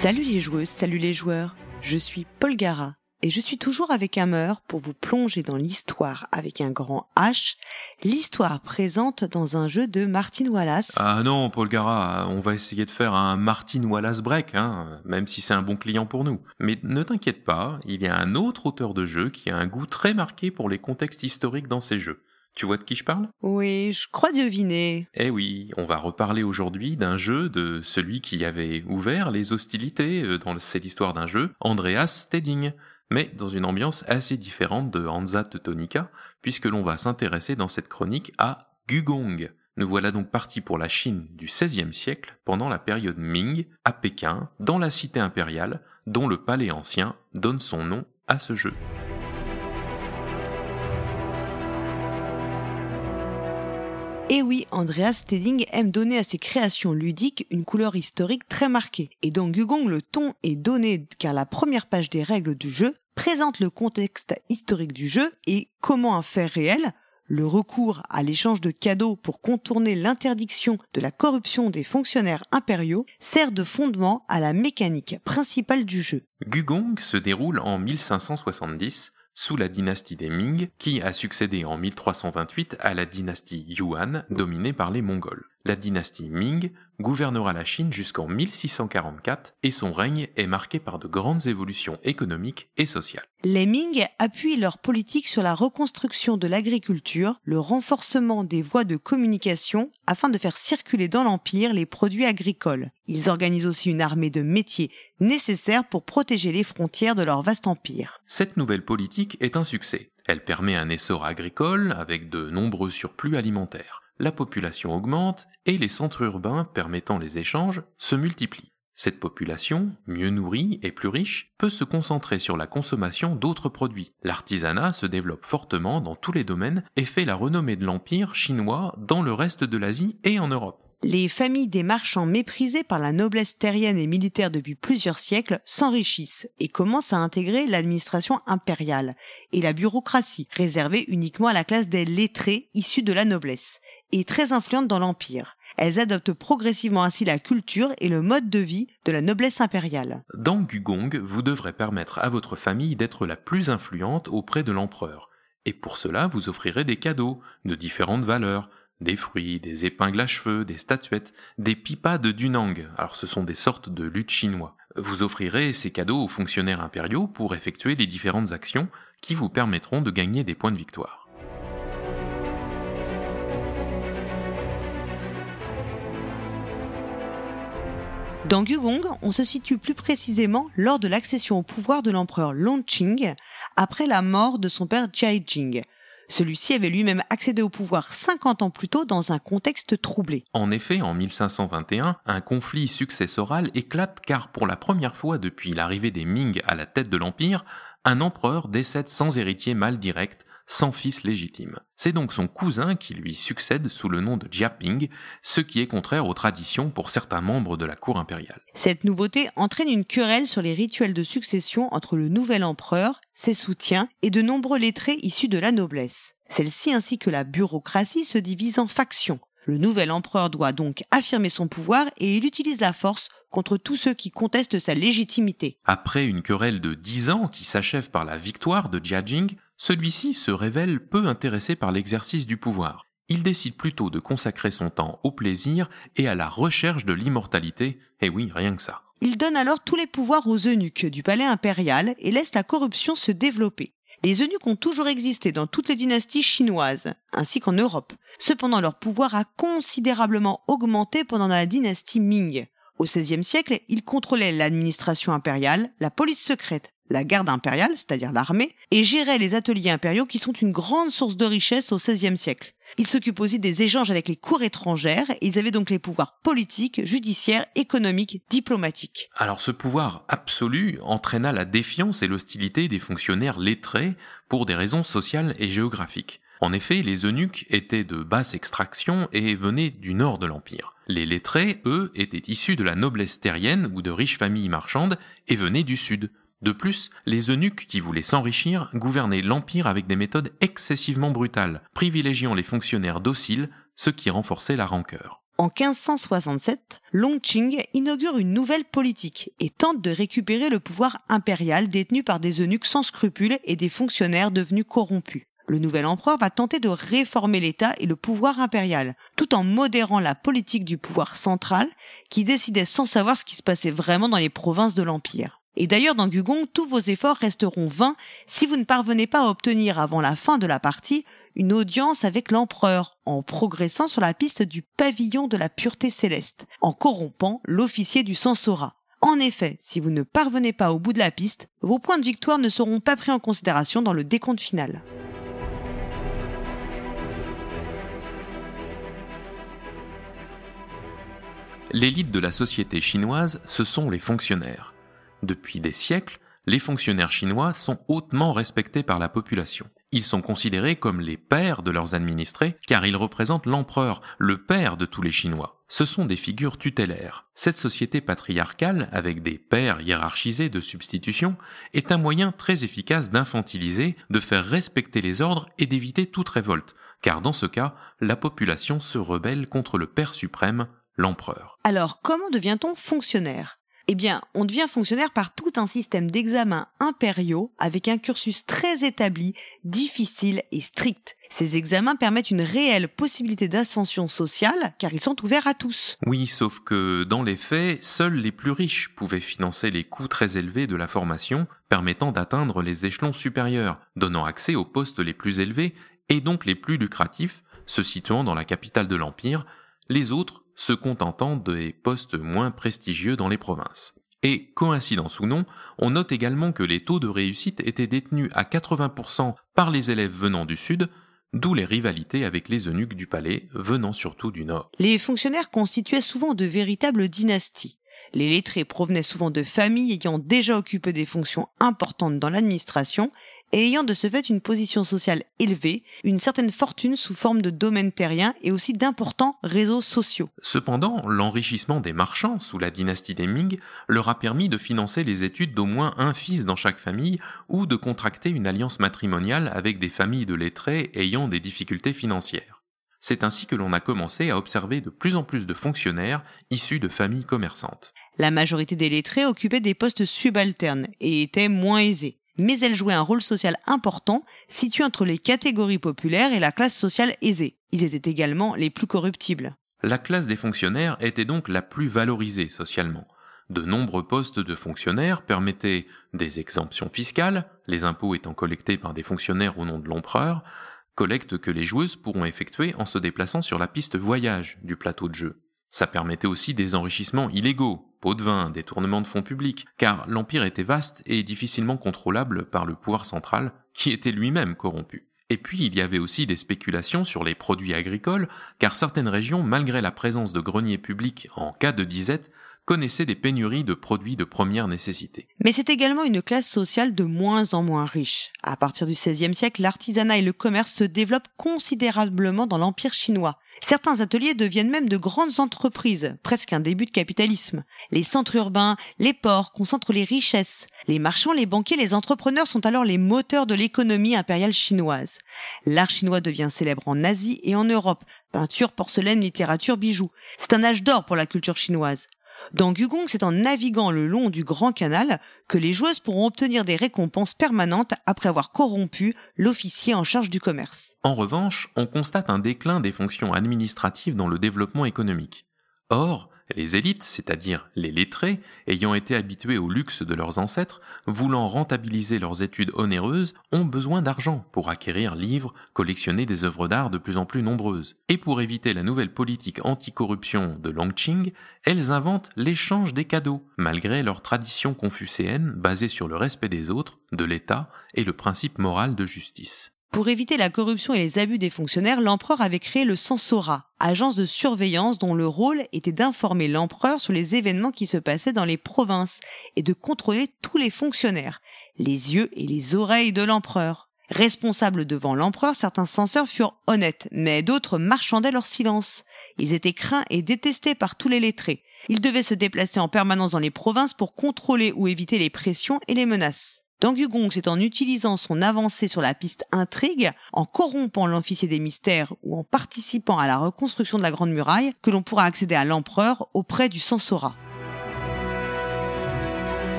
Salut les joueuses, salut les joueurs. Je suis Paul Gara et je suis toujours avec Hammer pour vous plonger dans l'histoire avec un grand H, l'histoire présente dans un jeu de Martin Wallace. Ah non, Paul Gara, on va essayer de faire un Martin Wallace break, hein, même si c'est un bon client pour nous. Mais ne t'inquiète pas, il y a un autre auteur de jeu qui a un goût très marqué pour les contextes historiques dans ses jeux. Tu vois de qui je parle? Oui, je crois deviner. Eh oui, on va reparler aujourd'hui d'un jeu de celui qui avait ouvert les hostilités euh, dans cette histoire d'un jeu, Andreas Stedding, mais dans une ambiance assez différente de Hansa Teutonica, puisque l'on va s'intéresser dans cette chronique à Gugong. Nous voilà donc partis pour la Chine du XVIe siècle, pendant la période Ming, à Pékin, dans la cité impériale, dont le palais ancien donne son nom à ce jeu. Et oui, Andreas Steding aime donner à ses créations ludiques une couleur historique très marquée. Et dans Gugong, le ton est donné car la première page des règles du jeu présente le contexte historique du jeu et comment un fait réel, le recours à l'échange de cadeaux pour contourner l'interdiction de la corruption des fonctionnaires impériaux, sert de fondement à la mécanique principale du jeu. Gugong se déroule en 1570 sous la dynastie des Ming, qui a succédé en 1328 à la dynastie Yuan, dominée par les Mongols. La dynastie Ming gouvernera la Chine jusqu'en 1644 et son règne est marqué par de grandes évolutions économiques et sociales. Les Ming appuient leur politique sur la reconstruction de l'agriculture, le renforcement des voies de communication afin de faire circuler dans l'empire les produits agricoles. Ils organisent aussi une armée de métiers nécessaires pour protéger les frontières de leur vaste empire. Cette nouvelle politique est un succès. Elle permet un essor agricole avec de nombreux surplus alimentaires. La population augmente et les centres urbains permettant les échanges se multiplient. Cette population, mieux nourrie et plus riche, peut se concentrer sur la consommation d'autres produits. L'artisanat se développe fortement dans tous les domaines et fait la renommée de l'empire chinois dans le reste de l'Asie et en Europe. Les familles des marchands méprisés par la noblesse terrienne et militaire depuis plusieurs siècles s'enrichissent et commencent à intégrer l'administration impériale et la bureaucratie, réservée uniquement à la classe des lettrés issus de la noblesse, et très influente dans l'empire. Elles adoptent progressivement ainsi la culture et le mode de vie de la noblesse impériale. Dans Gugong, vous devrez permettre à votre famille d'être la plus influente auprès de l'empereur. Et pour cela, vous offrirez des cadeaux de différentes valeurs, des fruits, des épingles à cheveux, des statuettes, des pipas de Dunang. Alors ce sont des sortes de luttes chinois. Vous offrirez ces cadeaux aux fonctionnaires impériaux pour effectuer les différentes actions qui vous permettront de gagner des points de victoire. Dans Gugong, on se situe plus précisément lors de l'accession au pouvoir de l'empereur Longqing après la mort de son père Jiajing. Celui-ci avait lui-même accédé au pouvoir 50 ans plus tôt dans un contexte troublé. En effet, en 1521, un conflit successoral éclate car pour la première fois depuis l'arrivée des Ming à la tête de l'empire, un empereur décède sans héritier mâle direct, sans fils légitime. C'est donc son cousin qui lui succède sous le nom de Jiaping, ce qui est contraire aux traditions pour certains membres de la cour impériale. Cette nouveauté entraîne une querelle sur les rituels de succession entre le nouvel empereur, ses soutiens et de nombreux lettrés issus de la noblesse. Celle-ci ainsi que la bureaucratie se divise en factions. Le nouvel empereur doit donc affirmer son pouvoir et il utilise la force contre tous ceux qui contestent sa légitimité. Après une querelle de dix ans qui s'achève par la victoire de Jiajing, celui-ci se révèle peu intéressé par l'exercice du pouvoir. Il décide plutôt de consacrer son temps au plaisir et à la recherche de l'immortalité, et oui, rien que ça. Il donne alors tous les pouvoirs aux eunuques du palais impérial et laisse la corruption se développer. Les eunuques ont toujours existé dans toutes les dynasties chinoises, ainsi qu'en Europe. Cependant, leur pouvoir a considérablement augmenté pendant la dynastie Ming. Au XVIe siècle, ils contrôlaient l'administration impériale, la police secrète, la garde impériale, c'est-à-dire l'armée, et géraient les ateliers impériaux qui sont une grande source de richesse au XVIe siècle. Ils s'occupent aussi des échanges avec les cours étrangères et ils avaient donc les pouvoirs politiques, judiciaires, économiques, diplomatiques. Alors ce pouvoir absolu entraîna la défiance et l'hostilité des fonctionnaires lettrés pour des raisons sociales et géographiques. En effet, les eunuques étaient de basse extraction et venaient du nord de l'Empire. Les lettrés, eux, étaient issus de la noblesse terrienne ou de riches familles marchandes et venaient du sud. De plus, les eunuques qui voulaient s'enrichir gouvernaient l'Empire avec des méthodes excessivement brutales, privilégiant les fonctionnaires dociles, ce qui renforçait la rancœur. En 1567, Longqing inaugure une nouvelle politique et tente de récupérer le pouvoir impérial détenu par des eunuques sans scrupules et des fonctionnaires devenus corrompus. Le nouvel empereur va tenter de réformer l'État et le pouvoir impérial, tout en modérant la politique du pouvoir central qui décidait sans savoir ce qui se passait vraiment dans les provinces de l'Empire. Et d'ailleurs, dans Gugong, tous vos efforts resteront vains si vous ne parvenez pas à obtenir avant la fin de la partie une audience avec l'empereur, en progressant sur la piste du pavillon de la pureté céleste, en corrompant l'officier du Sansora. En effet, si vous ne parvenez pas au bout de la piste, vos points de victoire ne seront pas pris en considération dans le décompte final. L'élite de la société chinoise, ce sont les fonctionnaires. Depuis des siècles, les fonctionnaires chinois sont hautement respectés par la population. Ils sont considérés comme les pères de leurs administrés car ils représentent l'empereur, le père de tous les Chinois. Ce sont des figures tutélaires. Cette société patriarcale, avec des pères hiérarchisés de substitution, est un moyen très efficace d'infantiliser, de faire respecter les ordres et d'éviter toute révolte, car dans ce cas, la population se rebelle contre le père suprême, l'empereur. Alors, comment devient-on fonctionnaire? Eh bien, on devient fonctionnaire par tout un système d'examens impériaux avec un cursus très établi, difficile et strict. Ces examens permettent une réelle possibilité d'ascension sociale car ils sont ouverts à tous. Oui, sauf que dans les faits, seuls les plus riches pouvaient financer les coûts très élevés de la formation permettant d'atteindre les échelons supérieurs, donnant accès aux postes les plus élevés et donc les plus lucratifs, se situant dans la capitale de l'Empire, les autres se contentant des postes moins prestigieux dans les provinces. Et, coïncidence ou non, on note également que les taux de réussite étaient détenus à 80% par les élèves venant du sud, d'où les rivalités avec les eunuques du palais venant surtout du nord. Les fonctionnaires constituaient souvent de véritables dynasties. Les lettrés provenaient souvent de familles ayant déjà occupé des fonctions importantes dans l'administration et ayant de ce fait une position sociale élevée, une certaine fortune sous forme de domaine terrien et aussi d'importants réseaux sociaux. Cependant, l'enrichissement des marchands sous la dynastie des Ming leur a permis de financer les études d'au moins un fils dans chaque famille ou de contracter une alliance matrimoniale avec des familles de lettrés ayant des difficultés financières. C'est ainsi que l'on a commencé à observer de plus en plus de fonctionnaires issus de familles commerçantes. La majorité des lettrés occupaient des postes subalternes et étaient moins aisés mais elle jouait un rôle social important situé entre les catégories populaires et la classe sociale aisée. Ils étaient également les plus corruptibles. La classe des fonctionnaires était donc la plus valorisée socialement. De nombreux postes de fonctionnaires permettaient des exemptions fiscales, les impôts étant collectés par des fonctionnaires au nom de l'empereur, collecte que les joueuses pourront effectuer en se déplaçant sur la piste voyage du plateau de jeu. Ça permettait aussi des enrichissements illégaux, pots de vin, détournements de fonds publics, car l'Empire était vaste et difficilement contrôlable par le pouvoir central, qui était lui-même corrompu. Et puis il y avait aussi des spéculations sur les produits agricoles, car certaines régions, malgré la présence de greniers publics en cas de disette, connaissait des pénuries de produits de première nécessité. Mais c'est également une classe sociale de moins en moins riche. À partir du XVIe siècle, l'artisanat et le commerce se développent considérablement dans l'Empire chinois. Certains ateliers deviennent même de grandes entreprises, presque un début de capitalisme. Les centres urbains, les ports concentrent les richesses. Les marchands, les banquiers, les entrepreneurs sont alors les moteurs de l'économie impériale chinoise. L'art chinois devient célèbre en Asie et en Europe. Peinture, porcelaine, littérature, bijoux. C'est un âge d'or pour la culture chinoise. Dans Gugong, c'est en naviguant le long du Grand Canal que les joueuses pourront obtenir des récompenses permanentes après avoir corrompu l'officier en charge du commerce. En revanche, on constate un déclin des fonctions administratives dans le développement économique. Or, les élites, c'est-à-dire les lettrés, ayant été habitués au luxe de leurs ancêtres, voulant rentabiliser leurs études onéreuses, ont besoin d'argent pour acquérir livres, collectionner des œuvres d'art de plus en plus nombreuses. Et pour éviter la nouvelle politique anticorruption de Longqing, elles inventent l'échange des cadeaux, malgré leur tradition confucéenne basée sur le respect des autres, de l'État et le principe moral de justice. Pour éviter la corruption et les abus des fonctionnaires, l'empereur avait créé le Sansora, agence de surveillance dont le rôle était d'informer l'empereur sur les événements qui se passaient dans les provinces et de contrôler tous les fonctionnaires, les yeux et les oreilles de l'empereur. Responsables devant l'empereur, certains censeurs furent honnêtes, mais d'autres marchandaient leur silence. Ils étaient craints et détestés par tous les lettrés. Ils devaient se déplacer en permanence dans les provinces pour contrôler ou éviter les pressions et les menaces. Dans Gugong, c'est en utilisant son avancée sur la piste intrigue, en corrompant l'officier des mystères ou en participant à la reconstruction de la Grande Muraille que l'on pourra accéder à l'empereur auprès du Sansora.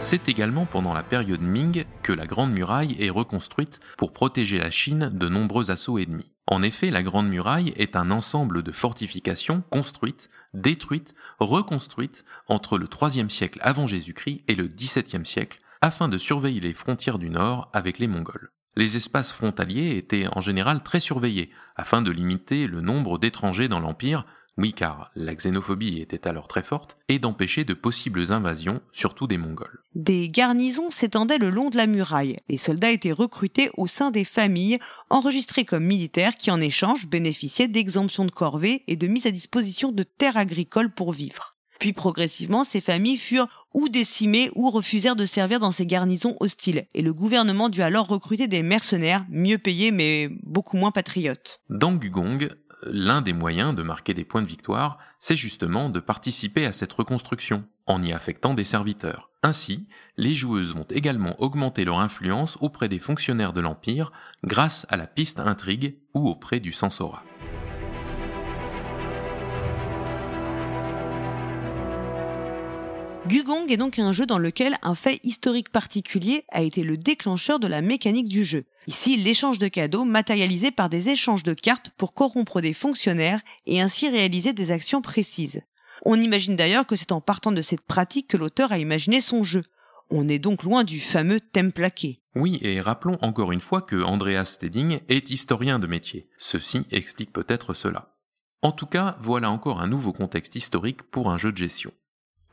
C'est également pendant la période Ming que la Grande Muraille est reconstruite pour protéger la Chine de nombreux assauts ennemis. En effet, la Grande Muraille est un ensemble de fortifications construites, détruites, reconstruites entre le IIIe siècle avant Jésus-Christ et le XVIIe siècle afin de surveiller les frontières du Nord avec les Mongols. Les espaces frontaliers étaient en général très surveillés afin de limiter le nombre d'étrangers dans l'Empire, oui car la xénophobie était alors très forte, et d'empêcher de possibles invasions, surtout des Mongols. Des garnisons s'étendaient le long de la muraille. Les soldats étaient recrutés au sein des familles, enregistrés comme militaires qui en échange bénéficiaient d'exemptions de corvée et de mise à disposition de terres agricoles pour vivre. Puis progressivement, ces familles furent ou décimées ou refusèrent de servir dans ces garnisons hostiles, et le gouvernement dut alors recruter des mercenaires, mieux payés mais beaucoup moins patriotes. Dans Gugong, l'un des moyens de marquer des points de victoire, c'est justement de participer à cette reconstruction, en y affectant des serviteurs. Ainsi, les joueuses vont également augmenter leur influence auprès des fonctionnaires de l'Empire grâce à la piste intrigue ou auprès du Sansora. Gugong est donc un jeu dans lequel un fait historique particulier a été le déclencheur de la mécanique du jeu. Ici, l'échange de cadeaux matérialisé par des échanges de cartes pour corrompre des fonctionnaires et ainsi réaliser des actions précises. On imagine d'ailleurs que c'est en partant de cette pratique que l'auteur a imaginé son jeu. On est donc loin du fameux thème plaqué. Oui, et rappelons encore une fois que Andreas Steding est historien de métier. Ceci explique peut-être cela. En tout cas, voilà encore un nouveau contexte historique pour un jeu de gestion.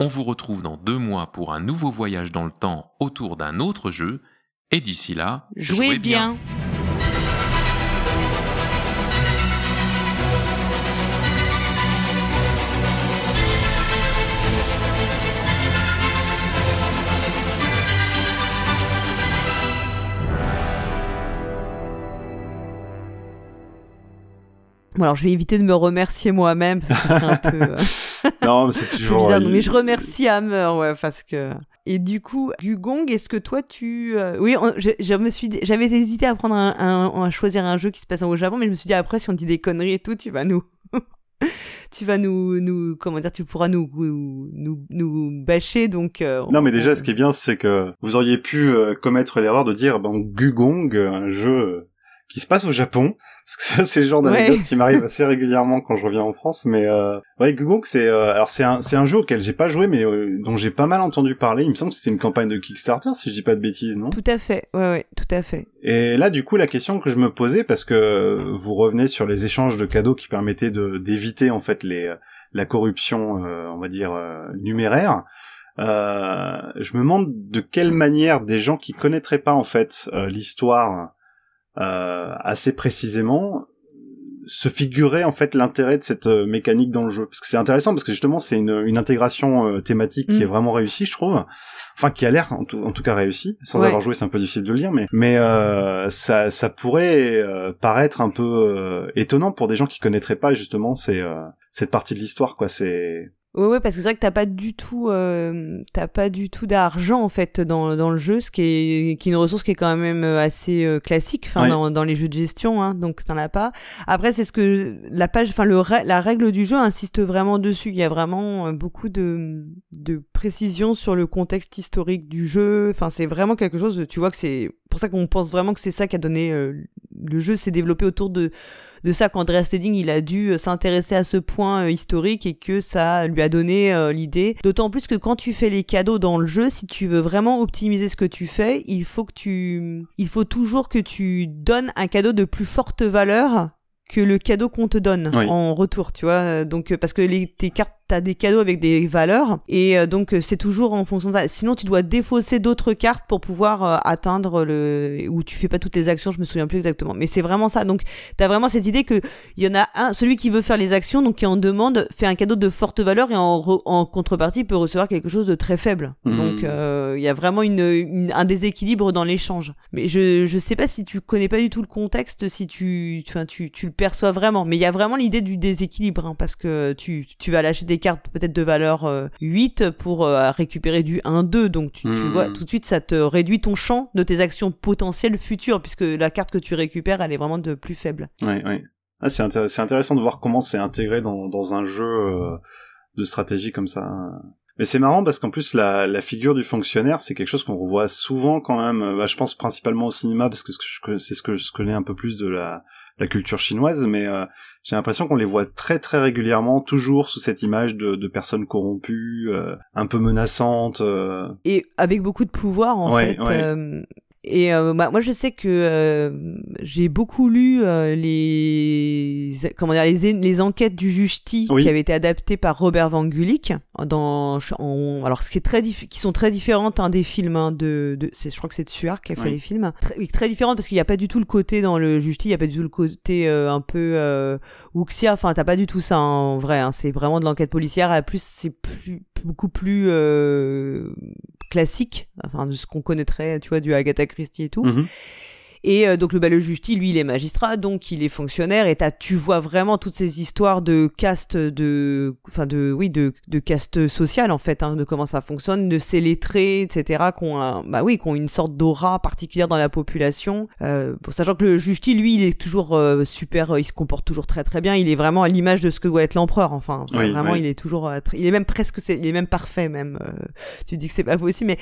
On vous retrouve dans deux mois pour un nouveau voyage dans le temps autour d'un autre jeu, et d'ici là, Jouez, bien. Bon, alors je vais éviter de me remercier moi-même parce que fait un peu. Non, mais c'est toujours. bizarre, euh, mais je remercie Hammer, ouais, parce que. Et du coup, Gugong, est-ce que toi tu. euh, Oui, on- je, je me suis, j'avais hésité à prendre un, un- à choisir un jeu qui se passe au Japon, mais je me suis dit après, si on dit des conneries et tout, tu vas nous. tu vas nous, nous, comment dire, tu pourras nous, nous, nous, nous bâcher, donc. euh, Non, mais on- déjà, ce qui est bien, c'est que vous auriez pu euh, commettre l'erreur de dire, ben, Gugong, un jeu qui se passe au Japon, parce que ça, c'est le genre d'anecdote Ouais. qui m'arrive assez régulièrement quand je reviens en France, mais euh, ouais, Gugong, c'est euh, alors c'est un c'est un jeu auquel j'ai pas joué, mais euh, dont j'ai pas mal entendu parler. Il me semble que c'était une campagne de Kickstarter, si je dis pas de bêtises, non? Tout à fait, ouais, ouais, tout à fait. Et là, du coup, la question que je me posais, parce que vous revenez sur les échanges de cadeaux qui permettaient de d'éviter en fait les la corruption, euh, on va dire euh, numéraire. Euh, je me demande de quelle manière des gens qui connaîtraient pas en fait euh, l'histoire assez précisément se figurer en fait l'intérêt de cette euh, mécanique dans le jeu parce que c'est intéressant parce que justement c'est une, une intégration euh, thématique qui Mm. est vraiment réussie je trouve enfin qui a l'air en tout, en tout cas réussie sans Ouais. avoir joué c'est un peu difficile de le dire mais mais euh, ça ça pourrait euh, paraître un peu euh, étonnant pour des gens qui connaîtraient pas justement ces, euh, cette partie de l'histoire quoi c'est Ouais, ouais, parce que c'est vrai que t'as pas du tout, euh, t'as pas du tout d'argent en fait dans, dans le jeu, ce qui est, qui est une ressource qui est quand même euh, assez euh, classique, enfin Ouais. dans, dans les jeux de gestion, hein, donc t'en as pas. Après, c'est ce que la page, enfin le la règle du jeu insiste vraiment dessus. Il y a vraiment euh, beaucoup de, de précision sur le contexte historique du jeu. Enfin, c'est vraiment quelque chose. Tu vois que c'est pour ça qu'on pense vraiment que c'est ça qui a donné euh, le jeu s'est développé autour de de ça qu'Andreas Steding il a dû euh, s'intéresser à ce point euh, historique et que ça lui a donné euh, l'idée. D'autant plus que quand tu fais les cadeaux dans le jeu, si tu veux vraiment optimiser ce que tu fais, il faut que tu, il faut toujours que tu donnes un cadeau de plus forte valeur que le cadeau qu'on te donne Oui. en retour, tu vois. Donc parce que les, tes cartes, t'as des cadeaux avec des valeurs et euh, donc euh, c'est toujours en fonction de ça. Sinon tu dois défausser d'autres cartes pour pouvoir euh, atteindre le ou tu fais pas toutes les actions, je me souviens plus exactement. Mais c'est vraiment ça. Donc t'as vraiment cette idée que il y en a un, celui qui veut faire les actions, donc qui en demande, fait un cadeau de forte valeur et en, re- en contrepartie peut recevoir quelque chose de très faible. Mhm. Donc euh, il y a vraiment une, une- un déséquilibre dans l'échange. Mais je je sais pas si tu connais pas du tout le contexte, si tu enfin tu tu le perçois vraiment. Mais il y a vraiment l'idée du déséquilibre hein, parce que tu tu vas lâcher des cartes peut-être de valeur euh, 8 pour euh, récupérer du 1-2. Donc tu, tu Mhm. vois tout de suite ça te réduit ton champ de tes actions potentielles futures puisque la carte que tu récupères elle est vraiment de plus faible. Ouais, ouais. Ah, c'est intér- c'est intéressant de voir comment c'est intégré dans, dans un jeu euh, de stratégie comme ça. Mais c'est marrant parce qu'en plus la, la figure du fonctionnaire, c'est quelque chose qu'on revoit souvent quand même. Bah, je pense principalement au cinéma parce que c'est ce que je connais un peu plus de la, la culture chinoise, mais euh, j'ai l'impression qu'on les voit très très régulièrement, toujours sous cette image de, de personnes corrompues, euh, un peu menaçantes. euh. et avec beaucoup de pouvoir en Ouais, fait. ouais. Euh, et euh, bah, moi je sais que euh, j'ai beaucoup lu euh, les comment dire les, les enquêtes du juge T Oui. qui avaient été adaptées par Robert Van Gulik dans en- alors ce qui est très qui sont très différentes hein, des films hein, de, de je crois que c'est Suar qui a fait Oui. les films très, différentes parce qu'il n'y a pas du tout le côté dans le juge T il n'y a pas du tout le côté euh, un peu euh, Wuxia enfin t'as pas du tout ça hein, en vrai hein, c'est vraiment de l'enquête policière et plus c'est plus beaucoup plus euh, classique, enfin de ce qu'on connaîtrait, tu vois, du Agatha Christie et tout. Mhm. Et euh, donc le, bah, le juge T, lui, il est magistrat, donc il est fonctionnaire, et tu vois vraiment toutes ces histoires de caste, de, enfin de, oui, de, de caste sociale en fait, hein, de comment ça fonctionne, de ces lettrés, etc., qui ont, un- bah oui, qui ont une sorte d'aura particulière dans la population. Euh, sachant que le juge T, lui, il est toujours euh, super, euh, il se comporte toujours très très bien, il est vraiment à l'image de ce que doit être l'empereur. Enfin, Oui, vraiment, oui. il est toujours, euh, il est même presque, il est même parfait même. euh, tu dis que c'est pas possible, mais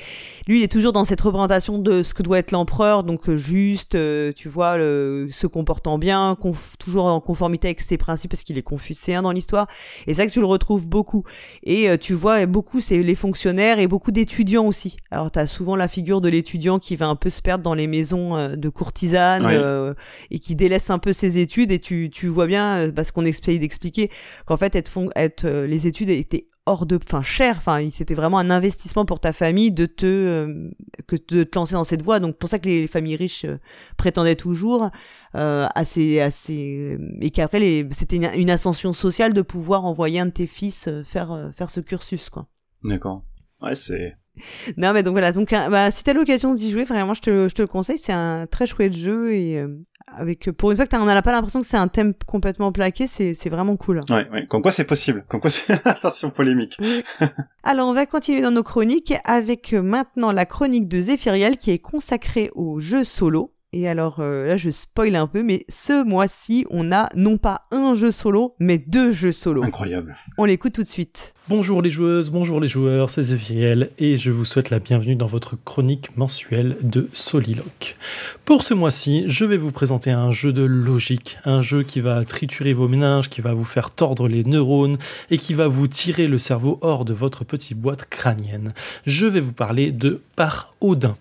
lui, il est toujours dans cette représentation de ce que doit être l'empereur, donc euh, juste, euh, tu vois, le, se comportant bien, conf- toujours en conformité avec ses principes, parce qu'il est confucéen dans l'histoire. Et c'est vrai que tu le retrouves beaucoup. Et euh, tu vois, beaucoup, c'est les fonctionnaires et beaucoup d'étudiants aussi. Alors, tu as souvent la figure de l'étudiant qui va un peu se perdre dans les maisons euh, de courtisanes Oui. et qui délaisse un peu ses études. Et tu, tu vois bien, parce qu'on essaye d'expliquer, qu'en fait, être, être, les études étaient hors de, enfin cher, enfin il- c'était vraiment un investissement pour ta famille de te euh, que de te lancer dans cette voie. Donc pour ça que les familles riches euh, prétendaient toujours euh, ces, à ces- et qu'après les c'était une, une ascension sociale de pouvoir envoyer un de tes fils euh, faire euh, faire ce cursus quoi. D'accord. Ouais, c'est. Non mais donc voilà donc euh, bah, si t'as l'occasion d'y jouer vraiment je te je te le conseille c'est un très chouette jeu et euh, avec pour une fois que t'as- on n'a pas l'impression que c'est un thème complètement plaqué c'est c'est vraiment cool. Ouais, ouais. Comme quoi c'est possible. Comme quoi c'est. Attention polémique. Alors on va continuer dans nos chroniques avec euh, maintenant la chronique de Zéphiriel qui est consacrée aux jeux solo. Et alors euh, là je spoil un peu mais ce mois-ci on a non pas un jeu solo mais deux jeux solo. Incroyable. On l'écoute tout de suite. Bonjour les joueuses, bonjour les joueurs, c'est Zephyriel et je vous souhaite la bienvenue dans votre chronique mensuelle de Soliloque. Pour ce mois-ci, je vais vous présenter un jeu de logique, un jeu qui va triturer vos méninges, qui va vous faire tordre les neurones et qui va vous tirer le cerveau hors de votre petite boîte crânienne. Je vais vous parler de Par Odin.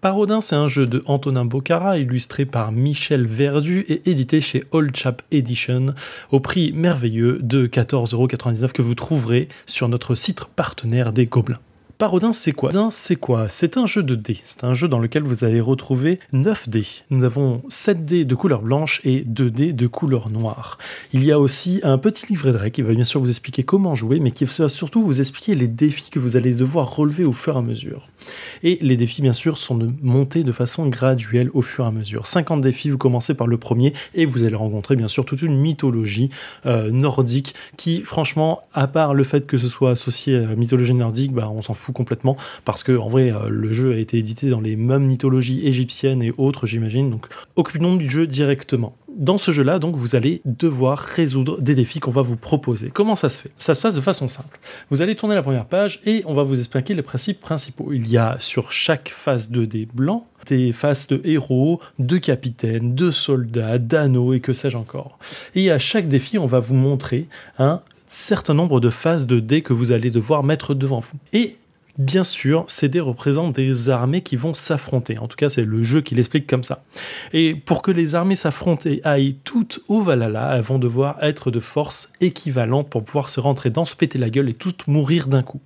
Paraudin, c'est un jeu de Antonin Bocara, illustré par Michel Verdu et édité chez Old Chap Edition, au prix merveilleux de 14,99€ que vous trouverez sur notre site partenaire des Gobelins. Parodin, c'est quoi? Parodin, c'est quoi? C'est un jeu de dés. C'est un jeu dans lequel vous allez retrouver 9 dés. Nous avons 7 dés de couleur blanche et 2 dés de couleur noire. Il y a aussi un petit livret de règles qui va bien sûr vous expliquer comment jouer, mais qui va surtout vous expliquer les défis que vous allez devoir relever au fur et à mesure. Et les défis, bien sûr, sont de monter de façon graduelle au fur et à mesure. 50 défis, vous commencez par le premier et vous allez rencontrer, bien sûr, toute une mythologie euh, nordique qui, franchement, à part le fait que ce soit associé à la mythologie nordique, bah, on s'en fout complètement parce que, en vrai, euh, le jeu a été édité dans les mêmes mythologies égyptiennes et autres, j'imagine. Donc, occupons du jeu directement dans ce jeu-là, donc, vous allez devoir résoudre des défis qu'on va vous proposer. Comment ça se fait? Ça se passe de façon simple. Vous allez tourner la première page et on va vous expliquer les principes principaux. Il y a sur chaque face de dés blancs des faces de héros, de capitaines, de soldats, d'anneaux et que sais-je encore. Et à chaque défi, on va vous montrer un certain nombre de faces de dés que vous allez devoir mettre devant vous. Et Bien sûr, ces dés représentent des armées qui vont s'affronter. En tout cas, c'est le jeu qui l'explique comme ça. Et pour que les armées s'affrontent et aillent toutes au Valhalla, elles vont devoir être de force équivalente pour pouvoir se rentrer dans, se péter la gueule et toutes mourir d'un coup.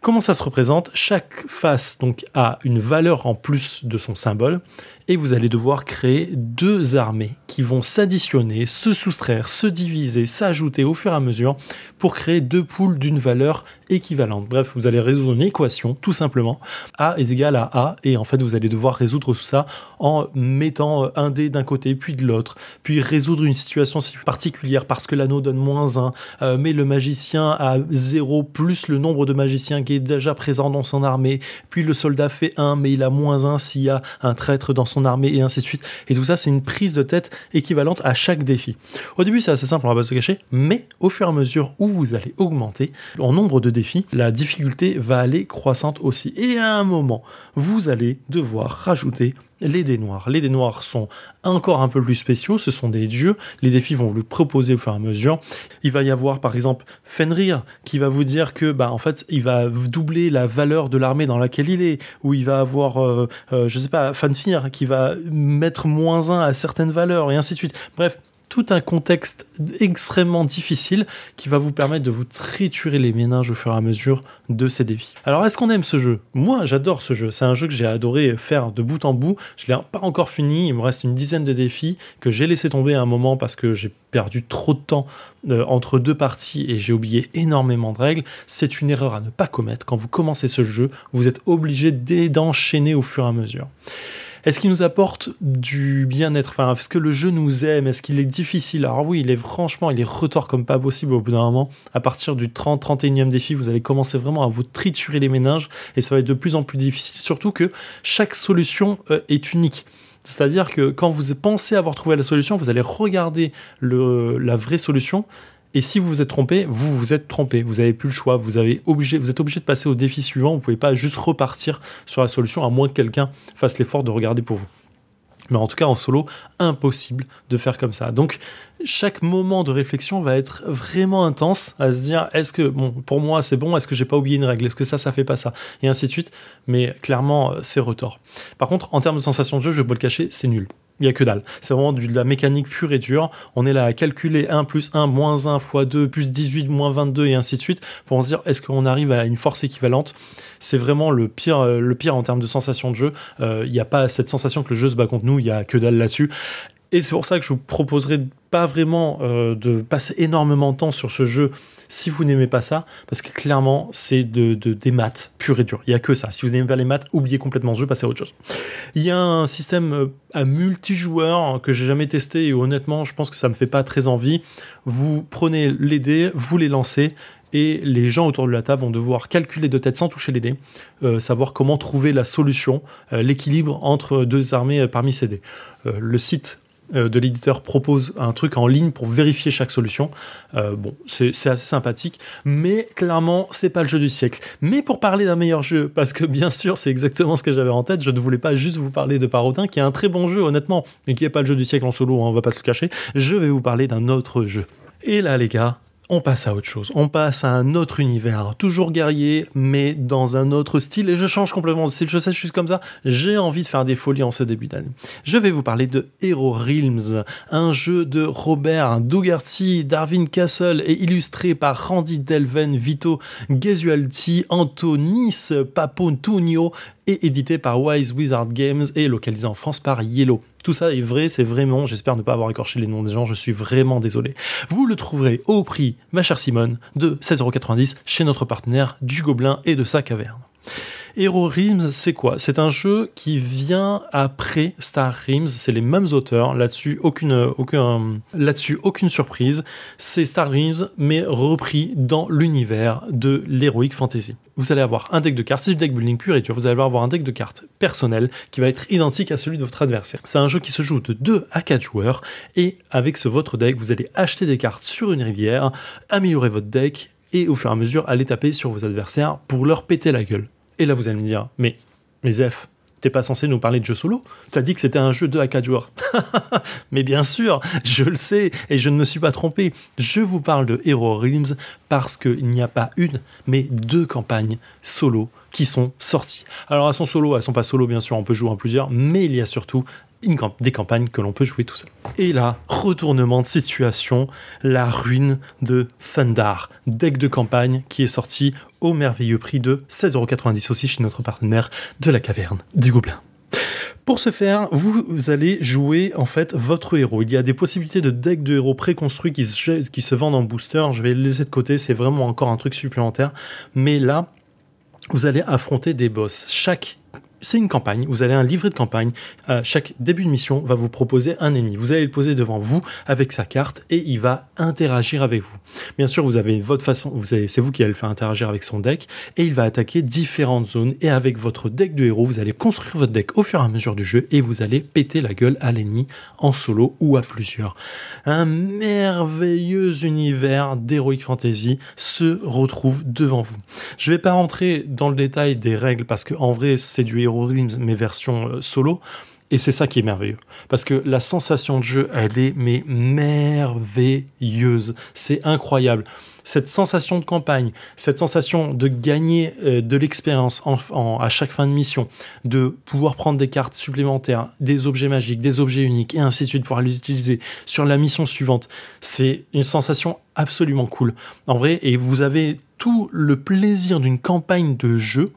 Comment ça se représente? Chaque face donc a une valeur en plus de son symbole et vous allez devoir créer deux armées qui vont s'additionner, se soustraire, se diviser, s'ajouter au fur et à mesure pour créer deux poules d'une valeur équivalente. Bref, vous allez résoudre une équation tout simplement. A est égal à A et en fait vous allez devoir résoudre tout ça en mettant un dé d'un côté puis de l'autre, puis résoudre une situation si particulière parce que l'anneau donne moins 1, euh, mais le magicien a 0 plus le nombre de magiciens qui est déjà présent dans son armée, puis le soldat fait 1 mais il a moins 1 s'il y a un traître dans son armée et ainsi de suite. Et tout ça c'est une prise de tête équivalente à chaque défi. Au début c'est assez simple, on va pas se cacher, mais au fur et à mesure où vous allez augmenter en nombre de défis, la difficulté va aller croissante aussi. Et à un moment, vous allez devoir rajouter les dés noirs. Les dés noirs sont encore un peu plus spéciaux, ce sont des dieux, les défis vont vous le proposer au fur et à mesure. Il va y avoir par exemple Fenrir qui va vous dire que bah en fait il va doubler la valeur de l'armée dans laquelle il est, ou il va avoir euh, euh, je sais pas Fanfir qui va mettre moins 1 à certaines valeurs et ainsi de suite. Bref, tout un contexte extrêmement difficile qui va vous permettre de vous triturer les méninges au fur et à mesure de ces défis. Alors est-ce qu'on aime ce jeu? Moi j'adore ce jeu, c'est un jeu que j'ai adoré faire de bout en bout, je l'ai pas encore fini, il me reste une dizaine de défis que j'ai laissé tomber à un moment parce que j'ai perdu trop de temps euh, entre deux parties et j'ai oublié énormément de règles, c'est une erreur à ne pas commettre. Quand vous commencez ce jeu, vous êtes obligé d'enchaîner au fur et à mesure. Est-ce qu'il nous apporte du bien-être? Enfin, est-ce que le jeu nous aime? Est-ce qu'il est difficile? Alors oui, il est franchement, il est retort comme pas possible au bout d'un moment. À partir du 30, 31e défi, vous allez commencer vraiment à vous triturer les méninges et ça va être de plus en plus difficile. Surtout que chaque solution euh, est unique. C'est-à-dire que quand vous pensez avoir trouvé la solution, vous allez regarder la vraie solution et si vous vous êtes trompé, vous vous êtes trompé. Vous n'avez plus le choix. Vous, êtes obligé de passer au défi suivant. Vous ne pouvez pas juste repartir sur la solution, à moins que quelqu'un fasse l'effort de regarder pour vous. Mais en tout cas, en solo, impossible de faire comme ça. Donc, chaque moment de réflexion va être vraiment intense à se dire est-ce que, pour moi, c'est bon, est-ce que j'ai pas oublié une règle, est-ce que ça, ça fait pas ça, et ainsi de suite. Mais clairement, euh, c'est retort. Par contre, en termes de sensation de jeu, je vais pas le cacher, c'est nul. Il y a que dalle. C'est vraiment de la mécanique pure et dure. On est là à calculer 1 plus 1 moins 1 fois 2 plus 18 moins 22 et ainsi de suite pour se dire est-ce qu'on arrive à une force équivalente? C'est vraiment le pire, euh, le pire en termes de sensation de jeu. Euh, il n'y a pas cette sensation que le jeu se bat contre nous. Il y a que dalle là-dessus. Et c'est pour ça que je vous proposerai pas vraiment euh, de passer énormément de temps sur ce jeu si vous n'aimez pas ça, parce que clairement, c'est de, des maths pur et dur. Il n'y a que ça. Si vous n'aimez pas les maths, oubliez complètement ce jeu, passez à autre chose. Il y a un système euh, à multijoueur que j'ai jamais testé et honnêtement, je pense que ça me fait pas très envie. Vous prenez les dés, vous les lancez et les gens autour de la table vont devoir calculer de tête sans toucher les dés, euh, savoir comment trouver la solution, euh, l'équilibre entre deux armées parmi ces dés. le site de l'éditeur propose un truc en ligne pour vérifier chaque solution. Euh, bon, c'est assez sympathique, mais clairement, c'est pas le jeu du siècle. Mais pour parler d'un meilleur jeu, parce que bien sûr, c'est exactement ce que j'avais en tête, je ne voulais pas juste vous parler de Parodin, qui est un très bon jeu, honnêtement, mais qui n'est pas le jeu du siècle en solo, hein, on va pas se le cacher. Je vais vous parler d'un autre jeu. Et là, les gars, on passe à autre chose. On passe à un autre univers, toujours guerrier, mais dans un autre style. Et je change complètement de. Je sais, je comme ça. J'ai envie de faire des folies en ce début d'année. Je vais vous parler de Hero Realms, un jeu de Robert Dougherty, Darwin Castle et illustré par Randy Delven, Vito Gesualti, Antonis Papontunio et édité par Wise Wizard Games et localisé en France par Yellow. Tout ça est vrai, c'est vraiment, j'espère ne pas avoir écorché les noms des gens, je suis vraiment désolé. Vous le trouverez au prix, ma chère Simone, de 16,90€ chez notre partenaire du Gobelin et de sa caverne. Hero Realms, c'est quoi? C'est un jeu qui vient après Star Realms, c'est les mêmes auteurs, là-dessus aucune, aucune surprise, c'est Star Realms, mais repris dans l'univers de l'Heroic Fantasy. Vous allez avoir un deck de cartes, c'est du deck building pur et dur, vous allez avoir un deck de cartes personnel qui va être identique à celui de votre adversaire. C'est un jeu qui se joue de 2 à 4 joueurs, et avec ce votre deck, vous allez acheter des cartes sur une rivière, améliorer votre deck, et au fur et à mesure aller taper sur vos adversaires pour leur péter la gueule. Et là, vous allez me dire, mais, mais Zef, t'es pas censé nous parler de jeu solo? T'as dit que c'était un jeu 2 à 4 joueurs. mais bien sûr, je le sais, et je ne me suis pas trompé. Je vous parle de Hero Realms parce qu'il n'y a pas une, mais deux campagnes solo qui sont sorties. Alors elles sont solo, elles sont pas solo bien sûr, on peut jouer en plusieurs, mais il y a surtout une des campagnes que l'on peut jouer tout seul. Et là, retournement de situation, la ruine de Thundar, deck de campagne qui est sorti au merveilleux prix de 16,90€ aussi chez notre partenaire de la caverne du Gobelin. Pour ce faire, vous, allez jouer en fait votre héros. Il y a des possibilités de deck de héros préconstruits qui se, qui se vendent en booster. Je vais les laisser de côté, c'est vraiment encore un truc supplémentaire. Mais là, vous allez affronter des boss. Chaque c'est une campagne, vous avez un livret de campagne, Euh, chaque début de mission va vous proposer un ennemi. Vous allez le poser devant vous avec sa carte et il va interagir avec vous. Bien sûr, vous avez votre façon, c'est vous qui allez le faire interagir avec son deck et il va attaquer différentes zones et avec votre deck de héros, vous allez construire votre deck au fur et à mesure du jeu et vous allez péter la gueule à l'ennemi en solo ou à plusieurs. Un merveilleux univers d'Heroic Fantasy se retrouve devant vous. Je vais pas rentrer dans le détail des règles parce que en vrai, c'est du Hero Realms mais version euh, solo. Et c'est ça qui est merveilleux. Parce que la sensation de jeu, elle est mais merveilleuse. C'est incroyable. Cette sensation de campagne, cette sensation de gagner euh, de l'expérience en- en- à chaque fin de mission, de pouvoir prendre des cartes supplémentaires, des objets magiques, des objets uniques, et ainsi de suite, pouvoir les utiliser sur la mission suivante, c'est une sensation absolument cool. En vrai, et vous avez tout le plaisir d'une campagne de jeu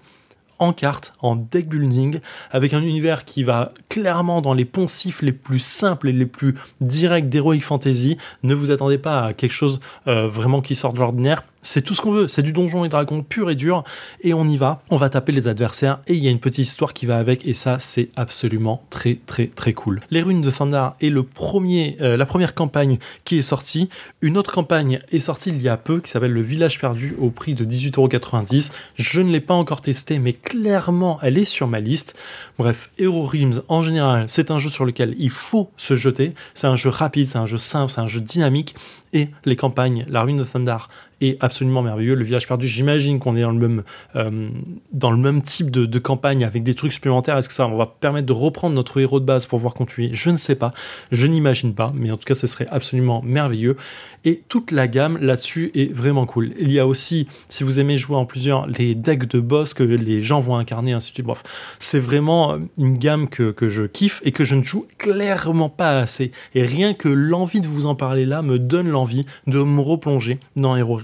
en carte, en deck building, avec un univers qui va clairement dans les poncifs les plus simples et les plus directs d'Heroic Fantasy. Ne vous attendez pas à quelque chose euh, vraiment qui sort de l'ordinaire. C'est tout ce qu'on veut, c'est du donjon et dragon pur et dur, et on y va, on va taper les adversaires, et il y a une petite histoire qui va avec, et ça c'est absolument très très très cool. Les ruines de Thundar est le premier, euh, la première campagne qui est sortie, une autre campagne est sortie il y a peu, qui s'appelle Le Village Perdu, au prix de 18,90€, je ne l'ai pas encore testé, mais clairement elle est sur ma liste. Bref, Hero Realms en général, c'est un jeu sur lequel il faut se jeter, c'est un jeu rapide, c'est un jeu simple, c'est un jeu dynamique, et les campagnes, la ruine de Thundar est absolument merveilleux. Le village perdu, j'imagine qu'on est dans le même, euh, dans le même type de, campagne avec des trucs supplémentaires. Est-ce que ça va permettre de reprendre notre héros de base pour voir continuer? Je ne sais pas, je n'imagine pas, mais en tout cas, ce serait absolument merveilleux. Et toute la gamme là-dessus est vraiment cool. Il y a aussi, si vous aimez jouer en plusieurs, les decks de boss que les gens vont incarner, ainsi de suite. Bref, c'est vraiment une gamme que, que je kiffe et que je ne joue clairement pas assez. Et rien que l'envie de vous en parler là me donne l'envie de me replonger dans Hero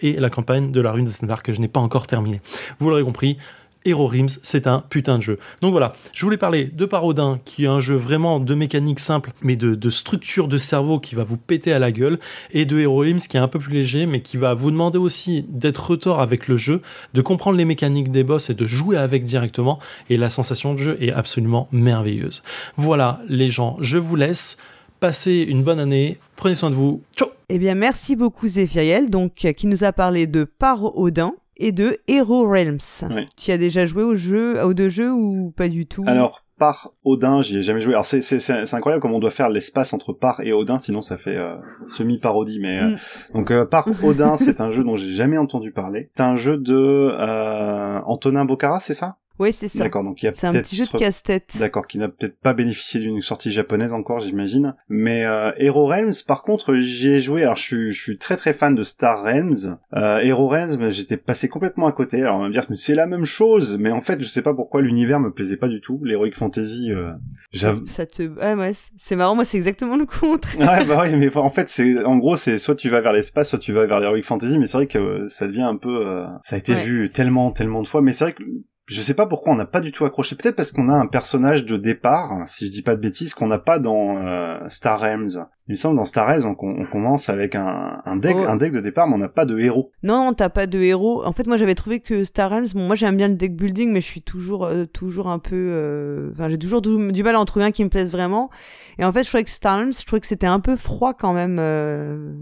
Et la campagne de la rune de Thundar que je n'ai pas encore terminée. Vous l'aurez compris, Hero Realms, c'est un putain de jeu. Donc voilà, je voulais parler de Parodin, qui est un jeu vraiment de mécanique simple, mais de, de structure de cerveau qui va vous péter à la gueule, et de Hero Realms, qui est un peu plus léger, mais qui va vous demander aussi d'être retort avec le jeu, de comprendre les mécaniques des boss et de jouer avec directement, et la sensation de jeu est absolument merveilleuse. Voilà, les gens, je vous laisse. Passez une bonne année, prenez soin de vous. Ciao Eh bien, merci beaucoup Zéphiriel, donc euh, qui nous a parlé de Paro Odin et de Hero Realms. Oui. Tu as déjà joué au jeu, aux deux jeux ou pas du tout? Alors, par Odin, j'y ai jamais joué. Alors, c'est, c'est, c'est, c'est incroyable comme on doit faire l'espace entre par et Odin, sinon ça fait euh, semi-parodie. Mais euh, Mm. donc, euh, par Odin, c'est un jeu dont j'ai jamais entendu parler. C'est un jeu de euh, Antonin Bocara, c'est ça? Oui, c'est ça. D'accord, donc il y a C'est un petit jeu de casse-tête. D'accord, qui n'a peut-être pas bénéficié d'une sortie japonaise encore, j'imagine. Mais euh, Hero Realms, par contre, j'y ai joué. Alors, je suis, je suis très très fan de Star Realms. Euh, Hero Realms, bah, j'étais passé complètement à côté. Alors, on va me dire que c'est la même chose, mais en fait, je sais pas pourquoi l'univers me plaisait pas du tout. L'heroic fantasy, euh, j'avoue. Ça te, ah ouais, c'est- marrant. Moi, c'est exactement le contraire. Ouais, bah oui, mais en fait, c'est, en gros, c'est soit tu vas vers l'espace, soit tu vas vers l'heroic fantasy, mais c'est vrai que ça devient un peu, euh, ça a été Ouais. vu tellement, tellement de fois, mais c'est vrai que je sais pas pourquoi on n'a pas du tout accroché. Peut-être parce qu'on a un personnage de départ, si je dis pas de bêtises, qu'on n'a pas dans euh, Star Realms. Il me semble dans Star Realms, on, on commence avec un, un deck, Oh. un deck de départ, mais on n'a pas de héros. Non, non, t'as pas de héros. En fait, moi, j'avais trouvé que Star Realms, bon, moi, j'aime bien le deck building, mais je suis toujours, euh, toujours un peu, euh, enfin, j'ai toujours du, du mal à en trouver un qui me plaise vraiment. Et en fait, je trouvais que Star Realms, je trouvais que c'était un peu froid quand même. Euh,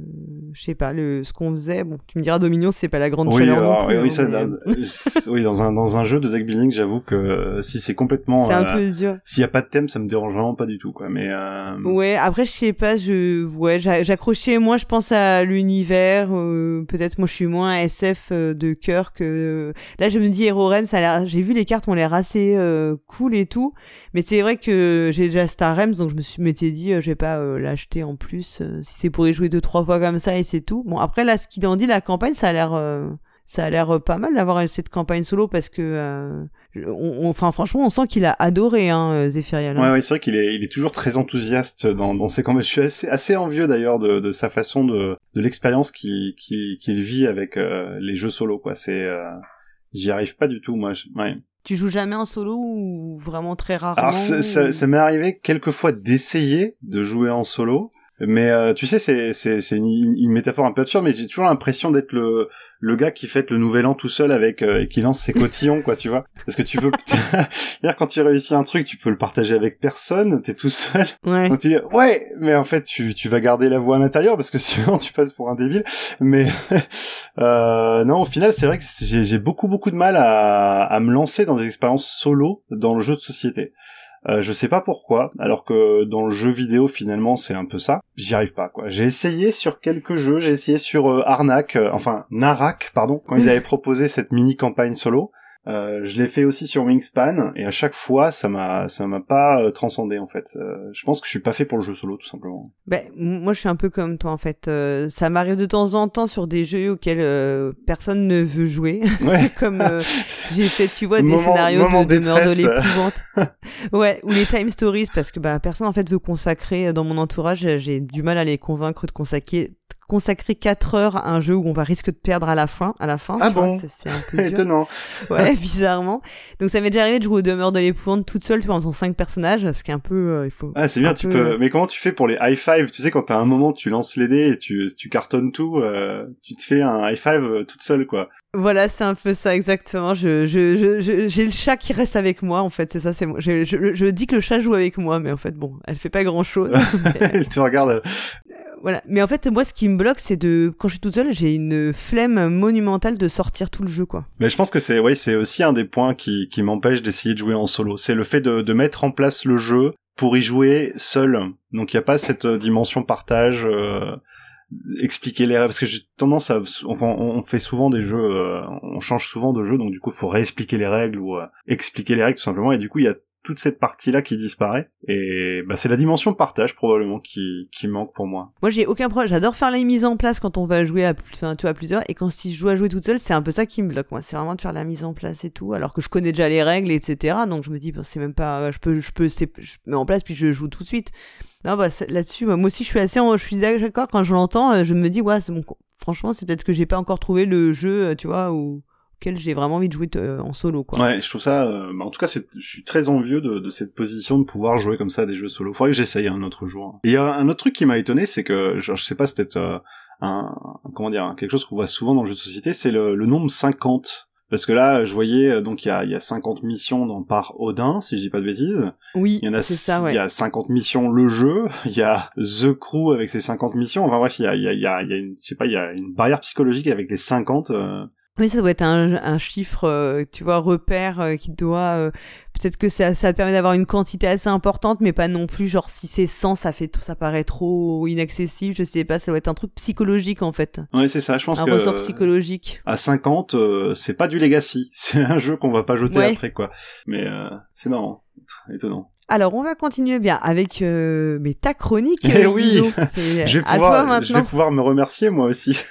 je sais pas, le, ce qu'on faisait. Bon, tu me diras, Dominion, c'est pas la grande Oui, chaleur alors, non plus. oui, oui, hein, ça, mais- dans, oui, dans un dans un jeu de deck building, j'avoue que si c'est complètement, C'est un peu dur. s'il y a pas de thème, ça me dérange vraiment pas du tout, quoi. Mais Ouais, après je sais pas, je ouais, j'a- j'accrochais moins je pense à l'univers, euh, peut-être moi je suis moins SF euh, de cœur que là je me dis Hero Realms, ça j'ai vu les cartes ont l'air assez euh, cool et tout, mais c'est vrai que j'ai déjà Star Realms donc je me suis m'étais dit euh, je vais pas euh, l'acheter en plus euh, si c'est pour y jouer deux trois fois comme ça et c'est tout. Bon après là ce qu'il en dit la campagne, ça a l'air euh, ça a l'air euh, pas mal d'avoir cette campagne solo parce que euh, on- on- enfin franchement on sent qu'il a adoré hein euh, Zephyriel. Ouais, ouais, c'est vrai qu'il est, il est toujours très enthousiaste dans, dans ses campagnes. Je suis assez, assez envieux d'ailleurs de, de sa façon de, de l'expérience qu'il, vit avec euh, les jeux solo, quoi. C'est, euh, j'y arrive pas du tout, moi. Je- ouais. Tu joues jamais en solo ou vraiment très rarement Alors, ça, ça, ou- ça m'est arrivé quelques fois d'essayer de jouer en solo. Mais euh, tu sais, c'est c'est c'est une, une métaphore un peu absurde, mais j'ai toujours l'impression d'être le le gars qui fête le nouvel an tout seul avec euh, et qui lance ses cotillons, quoi, tu vois. Parce que tu peux, c'est-à-dire quand tu réussis un truc, tu peux le partager avec personne, t'es tout seul. Ouais. Donc tu dis ouais, mais en fait tu tu vas garder la voix à l'intérieur parce que sinon tu passes pour un débile. Mais euh, non, au final c'est vrai que j'ai j'ai beaucoup beaucoup de mal à à me lancer dans des expériences solo dans le jeu de société. Euh, je sais pas pourquoi, alors que dans le jeu vidéo finalement c'est un peu ça. J'y arrive pas quoi. J'ai essayé sur quelques jeux, j'ai essayé sur euh, Arnak, euh, enfin Narak pardon, quand ils avaient proposé cette mini campagne solo. Euh, je l'ai fait aussi sur Wingspan et à chaque fois ça m'a ça m'a pas euh, transcendé en fait. Euh, je pense que je suis pas fait pour le jeu solo tout simplement. Ben, moi, je suis un peu comme toi, en fait. Euh, ça m'arrive de temps en temps sur des jeux auxquels euh, personne ne veut jouer. Ouais. comme euh, j'ai fait, tu vois, des Moment- scénarios moment de, de l'épouvante. ouais, ou les time stories, parce que bah, personne, en fait, veut consacrer, dans mon entourage, j'ai du mal à les convaincre de consacrer consacrer 4 heures à un jeu où on va risque de perdre à la fin à la fin Ah bon c'est- un peu. Étonnant. ouais bizarrement donc ça m'est déjà arrivé de jouer au demeure de l'épouvante toute seule tu vois en faisant 5 personnages ce qui est un peu euh, il faut Ah c'est bien, tu peu- peux. Mais comment tu fais pour les high five? Tu sais quand t'as un moment tu lances les dés et tu tu cartonnes tout, euh, tu te fais un high five euh, toute seule quoi. Voilà, c'est un peu ça exactement. Je, je, je, je- j'ai le chat qui reste avec moi. En fait, c'est ça. C'est moi. Je, je, je dis que le chat joue avec moi, mais en fait, bon, elle fait pas grand chose. Elle te regarde. Voilà. Mais en fait, moi, ce qui me bloque, c'est de quand je suis toute seule, j'ai une flemme monumentale de sortir tout le jeu, quoi. Mais je pense que c'est oui, c'est aussi un des points qui qui m'empêche d'essayer de jouer en solo. C'est le fait de de mettre en place le jeu pour y jouer seul. Donc il y a pas cette euh, dimension partage. euh, expliquer les règles parce que j'ai tendance à enfin, on fait souvent des jeux euh, on change souvent de jeu donc du coup il faut réexpliquer les règles ou expliquer les règles tout simplement et du coup il y a toute cette partie là qui disparaît et bah c'est la dimension partage probablement qui qui manque pour moi Moi, j'ai aucun problème. J'adore faire les mises en place quand on va jouer à, enfin, tu vois, plusieurs. Et quand si je joue à jouer toute seule, c'est un peu ça qui me bloque. Moi, c'est vraiment de faire la mise en place et tout, alors que je connais déjà les règles, etc. Donc je me dis, bon, c'est même pas, je peux, je peux, c'est- je mets en place puis je joue tout de suite. Non, bah c'est- là-dessus, bah, moi aussi, je suis assez, je suis d'accord quand je l'entends. euh, Je me dis, ouais, c'est bon. Franchement, c'est peut-être que j'ai pas encore trouvé le jeu, euh, tu vois, où auquel j'ai vraiment envie de jouer euh, en solo, quoi. ouais je trouve ça euh, bah, en tout cas je suis très envieux de, de cette position de pouvoir jouer comme ça des jeux solo faudrait que j'essaye un autre jour et il y a un autre truc qui m'a étonné c'est que genre, je sais pas c'était euh, un comment dire quelque chose qu'on voit souvent dans le jeu de société c'est le, le nombre 50 parce que là, je voyais, euh, donc il y a, y a 50 missions dans par Odin, si je dis pas de bêtises. Oui, il y en a, ça, ouais. il y a 50 missions le jeu, il y a The Crew avec ses 50 missions. Enfin bref, il y a, y a, y a, y a une, je sais pas, il y a une barrière psychologique avec les 50. euh, Oui, ça doit être un, un chiffre, euh, tu vois, repère euh, qui doit. euh, Peut-être que ça, ça permet d'avoir une quantité assez importante, mais pas non plus genre si c'est 100, ça fait, ça paraît trop inaccessible. Je sais pas, ça doit être un truc psychologique en fait. Ouais, c'est ça. Je pense un que ressort psychologique. à 50, euh, c'est pas du legacy. C'est un jeu qu'on va pas jeter Ouais. après, quoi. Mais euh, c'est marrant, étonnant. Alors, on va continuer bien avec euh, mais ta chronique. Eh euh, oui. C'est je vais à pouvoir, toi je vais maintenant. pouvoir me remercier moi aussi.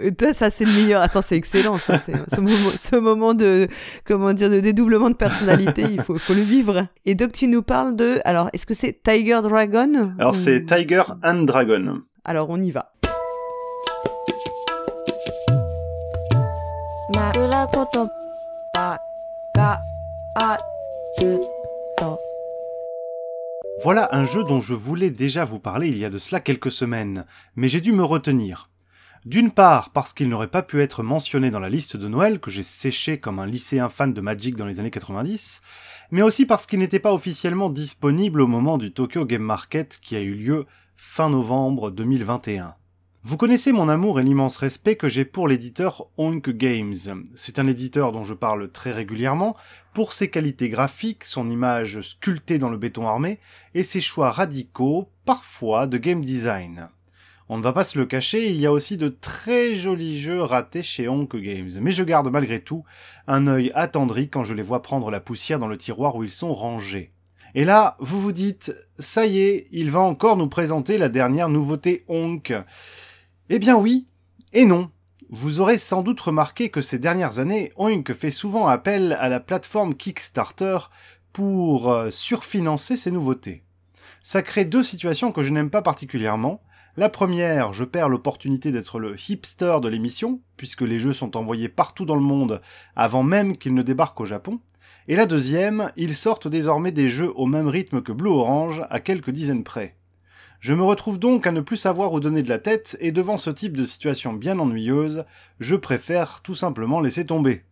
Euh, Toi, ça c'est le meilleur. Attends, c'est excellent. Ça, c'est ce moment, ce moment de comment dire de dédoublement de personnalité. il faut, faut le vivre. Et donc, tu nous parles de. Alors, est-ce que c'est Tiger Dragon Alors ou- c'est Tiger and Dragon. Alors, on y va. Voilà un jeu dont je voulais déjà vous parler il y a de cela quelques semaines, mais j'ai dû me retenir. D'une part parce qu'il n'aurait pas pu être mentionné dans la liste de Noël que j'ai séché comme un lycéen fan de Magic dans les années 90, mais aussi parce qu'il n'était pas officiellement disponible au moment du Tokyo Game Market qui a eu lieu fin novembre 2021. Vous connaissez mon amour et l'immense respect que j'ai pour l'éditeur Honk Games. C'est un éditeur dont je parle très régulièrement pour ses qualités graphiques, son image sculptée dans le béton armé et ses choix radicaux, parfois de game design. On ne va pas se le cacher, il y a aussi de très jolis jeux ratés chez Onk Games, mais je garde malgré tout un œil attendri quand je les vois prendre la poussière dans le tiroir où ils sont rangés. Et là, vous vous dites, ça y est, il va encore nous présenter la dernière nouveauté Onk. Eh bien oui, et non. Vous aurez sans doute remarqué que ces dernières années, Oink fait souvent appel à la plateforme Kickstarter pour euh, surfinancer ses nouveautés. Ça crée deux situations que je n'aime pas particulièrement. La première, je perds l'opportunité d'être le hipster de l'émission, puisque les jeux sont envoyés partout dans le monde avant même qu'ils ne débarquent au Japon. Et la deuxième, ils sortent désormais des jeux au même rythme que Blue Orange, à quelques dizaines près. Je me retrouve donc à ne plus savoir où donner de la tête, et devant ce type de situation bien ennuyeuse, je préfère tout simplement laisser tomber.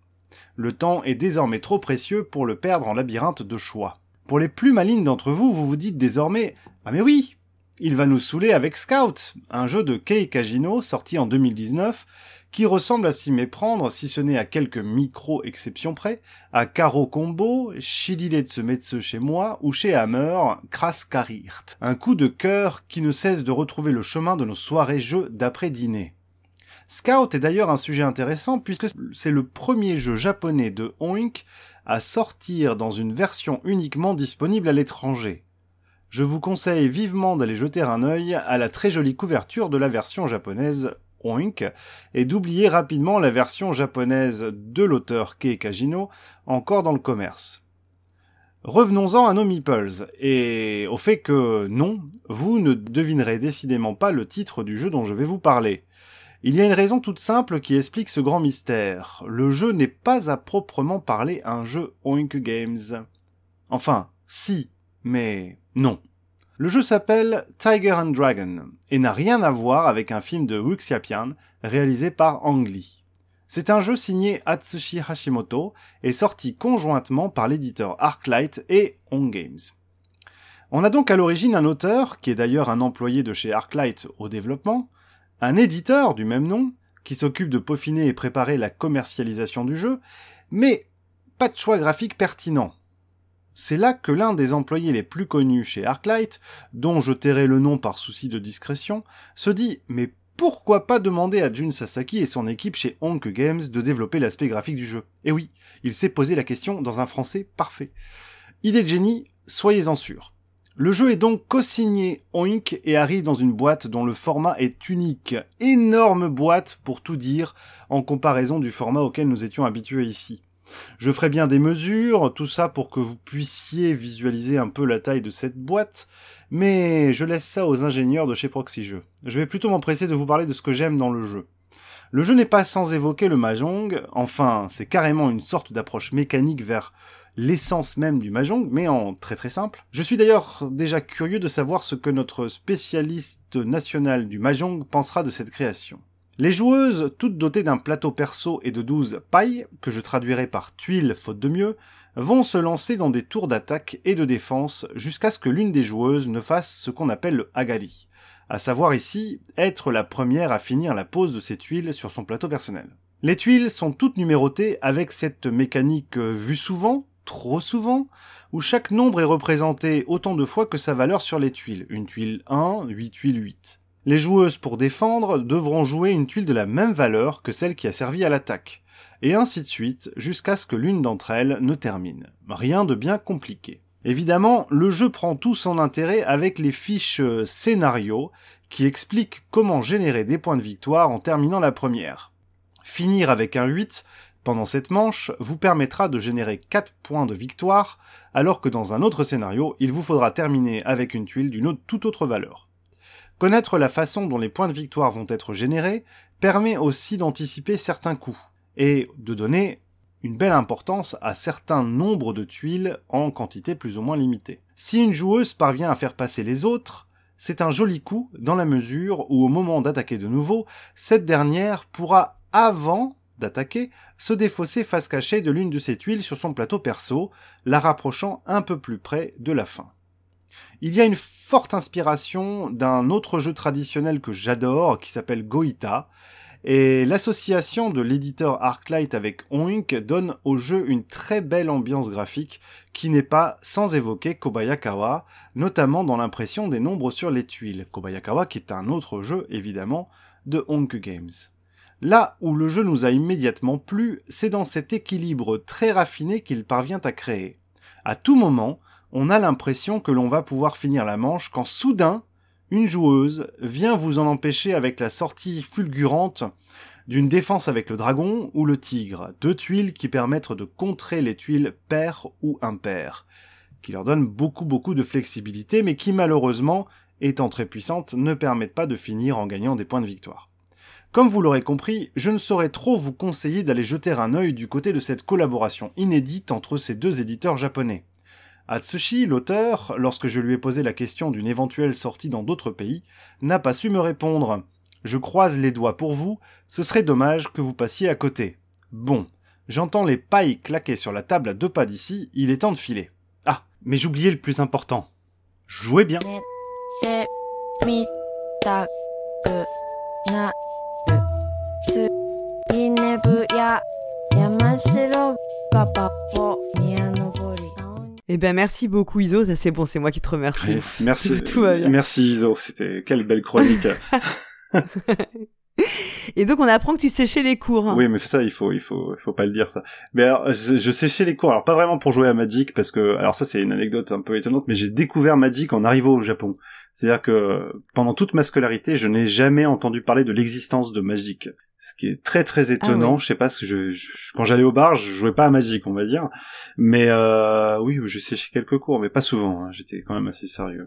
Le temps est désormais trop précieux pour le perdre en labyrinthe de choix. Pour les plus malignes d'entre vous, vous vous dites désormais Ah mais oui Il va nous saouler avec Scout, un jeu de Kei Kajino sorti en 2019, qui ressemble à s'y méprendre, si ce n'est à quelques micro-exceptions près, à Karo Combo, Shidile Tsumetsu chez moi ou chez Hammer, Kras Karirt. Un coup de cœur qui ne cesse de retrouver le chemin de nos soirées jeux d'après-dîner. Scout est d'ailleurs un sujet intéressant puisque c'est le premier jeu japonais de Oink à sortir dans une version uniquement disponible à l'étranger. Je vous conseille vivement d'aller jeter un œil à la très jolie couverture de la version japonaise Oink et d'oublier rapidement la version japonaise de l'auteur Kei Kajino encore dans le commerce. Revenons-en à nos meeples, et au fait que non, vous ne devinerez décidément pas le titre du jeu dont je vais vous parler. Il y a une raison toute simple qui explique ce grand mystère. Le jeu n'est pas à proprement parler un jeu Oink Games. Enfin, si, mais non. Le jeu s'appelle Tiger and Dragon et n'a rien à voir avec un film de Wuxiapian réalisé par Ang Lee. C'est un jeu signé Atsushi Hashimoto et sorti conjointement par l'éditeur Arclight et On Games. On a donc à l'origine un auteur, qui est d'ailleurs un employé de chez Arclight au développement, un éditeur du même nom, qui s'occupe de peaufiner et préparer la commercialisation du jeu, mais pas de choix graphique pertinent. C'est là que l'un des employés les plus connus chez Arclight, dont je tairai le nom par souci de discrétion, se dit mais pourquoi pas demander à Jun Sasaki et son équipe chez Honk Games de développer l'aspect graphique du jeu? Et oui, il s'est posé la question dans un français parfait. Idée de génie, soyez-en sûrs. Le jeu est donc co-signé et arrive dans une boîte dont le format est unique. Énorme boîte pour tout dire en comparaison du format auquel nous étions habitués ici. Je ferai bien des mesures, tout ça pour que vous puissiez visualiser un peu la taille de cette boîte, mais je laisse ça aux ingénieurs de chez Proxy Jeux. Je vais plutôt m'empresser de vous parler de ce que j'aime dans le jeu. Le jeu n'est pas sans évoquer le Mahjong, enfin, c'est carrément une sorte d'approche mécanique vers l'essence même du Mahjong, mais en très très simple. Je suis d'ailleurs déjà curieux de savoir ce que notre spécialiste national du Mahjong pensera de cette création. Les joueuses, toutes dotées d'un plateau perso et de 12 pailles, que je traduirai par tuiles faute de mieux, vont se lancer dans des tours d'attaque et de défense jusqu'à ce que l'une des joueuses ne fasse ce qu'on appelle le Agali, à savoir ici être la première à finir la pose de ses tuiles sur son plateau personnel. Les tuiles sont toutes numérotées avec cette mécanique euh, vue souvent, trop souvent, où chaque nombre est représenté autant de fois que sa valeur sur les tuiles. Une tuile 1, 8 tuiles 8. Les joueuses pour défendre devront jouer une tuile de la même valeur que celle qui a servi à l'attaque, et ainsi de suite jusqu'à ce que l'une d'entre elles ne termine. Rien de bien compliqué. Évidemment, le jeu prend tout son intérêt avec les fiches scénario qui expliquent comment générer des points de victoire en terminant la première. Finir avec un 8 pendant cette manche vous permettra de générer 4 points de victoire, alors que dans un autre scénario, il vous faudra terminer avec une tuile d'une toute autre valeur. Connaître la façon dont les points de victoire vont être générés permet aussi d'anticiper certains coups, et de donner une belle importance à certains nombres de tuiles en quantité plus ou moins limitée. Si une joueuse parvient à faire passer les autres, c'est un joli coup dans la mesure où au moment d'attaquer de nouveau, cette dernière pourra, avant d'attaquer, se défausser face cachée de l'une de ses tuiles sur son plateau perso, la rapprochant un peu plus près de la fin. Il y a une forte inspiration d'un autre jeu traditionnel que j'adore qui s'appelle Goita, et l'association de l'éditeur Arclight avec Oink donne au jeu une très belle ambiance graphique qui n'est pas sans évoquer Kobayakawa, notamment dans l'impression des nombres sur les tuiles. Kobayakawa qui est un autre jeu évidemment de Onk Games. Là où le jeu nous a immédiatement plu, c'est dans cet équilibre très raffiné qu'il parvient à créer. À tout moment, on a l'impression que l'on va pouvoir finir la manche quand soudain, une joueuse vient vous en empêcher avec la sortie fulgurante d'une défense avec le dragon ou le tigre, deux tuiles qui permettent de contrer les tuiles paires ou impaires, qui leur donnent beaucoup beaucoup de flexibilité, mais qui malheureusement, étant très puissantes, ne permettent pas de finir en gagnant des points de victoire. Comme vous l'aurez compris, je ne saurais trop vous conseiller d'aller jeter un œil du côté de cette collaboration inédite entre ces deux éditeurs japonais. Atsushi, l'auteur, lorsque je lui ai posé la question d'une éventuelle sortie dans d'autres pays, n'a pas su me répondre. Je croise les doigts pour vous, ce serait dommage que vous passiez à côté. Bon, j'entends les pailles claquer sur la table à deux pas d'ici, il est temps de filer. Ah, mais j'oubliais le plus important. Jouez bien. Eh ben merci beaucoup Iso, ça c'est bon, c'est moi qui te remercie. Merci, Tout va bien. merci Iso, c'était quelle belle chronique. Et donc on apprend que tu séchais les cours. hein. Oui, mais ça, il faut, il faut, il faut pas le dire ça. Mais alors, je, je séchais les cours. Alors pas vraiment pour jouer à Magic, parce que, alors ça, c'est une anecdote un peu étonnante, mais j'ai découvert Magic en arrivant au Japon. C'est-à-dire que pendant toute ma scolarité, je n'ai jamais entendu parler de l'existence de Magic. Ce qui est très très étonnant. Ah ouais. Je sais pas, parce que je, je- quand j'allais au bar, je jouais pas à Magic, on va dire. Mais euh, oui, j'ai séché quelques cours, mais pas souvent. hein. J'étais quand même assez sérieux.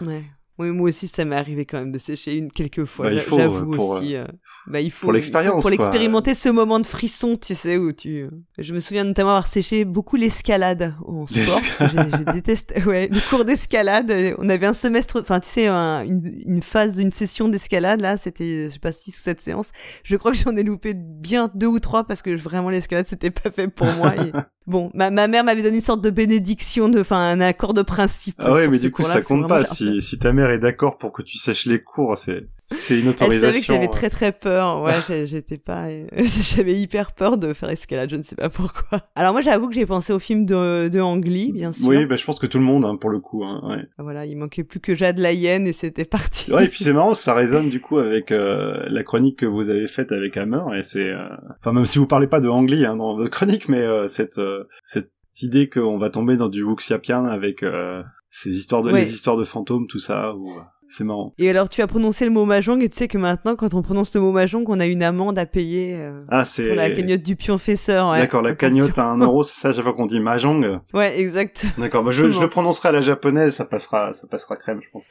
Ouais. Oui, moi aussi, ça m'est arrivé quand même de sécher une quelques fois. Bah, il faut, J'avoue euh, pour, aussi. euh, euh, bah, il faut pour l'expérience, Pour l'expérimenter, ce moment de frisson, tu sais, où tu. Je me souviens notamment avoir séché beaucoup l'escalade en sport. Je, je déteste. Ouais, les cours d'escalade. euh, On avait un semestre, enfin, tu sais, un- une, une phase, une session d'escalade. Là, c'était, je sais pas, six ou sept séances. Je crois que j'en ai loupé bien deux ou trois parce que vraiment l'escalade, c'était pas fait pour moi. et- Bon, ma, ma mère m'avait donné une sorte de bénédiction, de, enfin, un accord de principe. Ah ouais, mais du coup, ça compte pas. Si, si ta mère est d'accord pour que tu sèches les cours, c'est, c'est une Elle savait que autorisation. j'avais euh. très très peur. Ouais, j'étais pas. j'avais hyper peur de faire escalade, je ne sais pas pourquoi. Alors moi, j'avoue que j'ai pensé au film de, de Ang Lee, bien sûr. Oui, bah, je pense que tout le monde, hein, pour le coup. Hein, ouais. Voilà, il manquait plus que Jade la hyène et c'était parti. Ouais, et puis c'est marrant, ça résonne du coup avec euh, la chronique que vous avez faite avec Hammer, et c'est, euh, enfin même si vous parlez pas de Angli hein, dans votre chronique, mais euh, cette cette idée qu'on va tomber dans du Wuxiapian avec euh, ces histoires de Ouais. les histoires de fantômes, tout ça, ou c'est marrant. Et alors, tu as prononcé le mot mahjong et tu sais que maintenant, quand on prononce le mot mahjong, on a une amende à payer euh, Ah, c'est pour la cagnotte du pionfesseur. Ouais. D'accord, la Attention. cagnotte à un euro, c'est ça, à chaque fois qu'on dit mahjong? Ouais, exact. D'accord, bah je, je le prononcerai à la japonaise, ça passera, ça passera crème, je pense.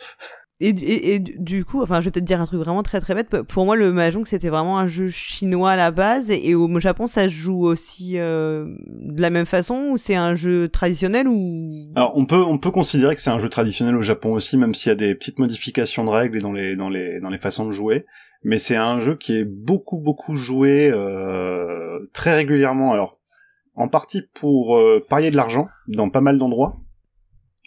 Et, du coup, enfin, je vais peut-être dire un truc vraiment très très bête. Pour moi, le mahjong c'était vraiment un jeu chinois à la base, et, et au Japon, ça se joue aussi euh, de la même façon, ou c'est un jeu traditionnel ou? Alors on peut on peut considérer que c'est un jeu traditionnel au Japon aussi, même s'il y a des petites modifications de règles et dans les dans les dans les façons de jouer. Mais c'est un jeu qui est beaucoup beaucoup joué euh, très régulièrement. Alors en partie pour euh, parier de l'argent dans pas mal d'endroits.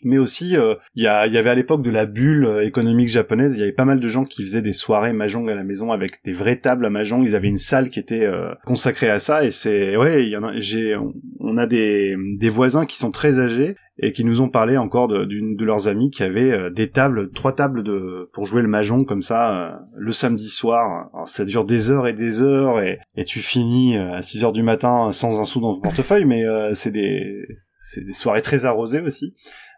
Mais aussi euh, il y, a- il y avait à l'époque de la bulle euh, économique japonaise, il y avait pas mal de gens qui faisaient des soirées mahjong à la maison avec des vraies tables à mahjong. Ils avaient une salle qui était euh, consacrée à ça et c'est ouais, y en a, j'ai, on, a des, des voisins qui sont très âgés et qui nous ont parlé encore d'une de, leurs amis qui avaient euh, des tables, trois tables de pour jouer le mahjong comme ça euh, le samedi soir. Alors, ça dure des heures et des heures et, tu finis euh, à 6 heures du matin sans un sou dans ton portefeuille, mais euh, c'est des c'est des soirées très arrosées aussi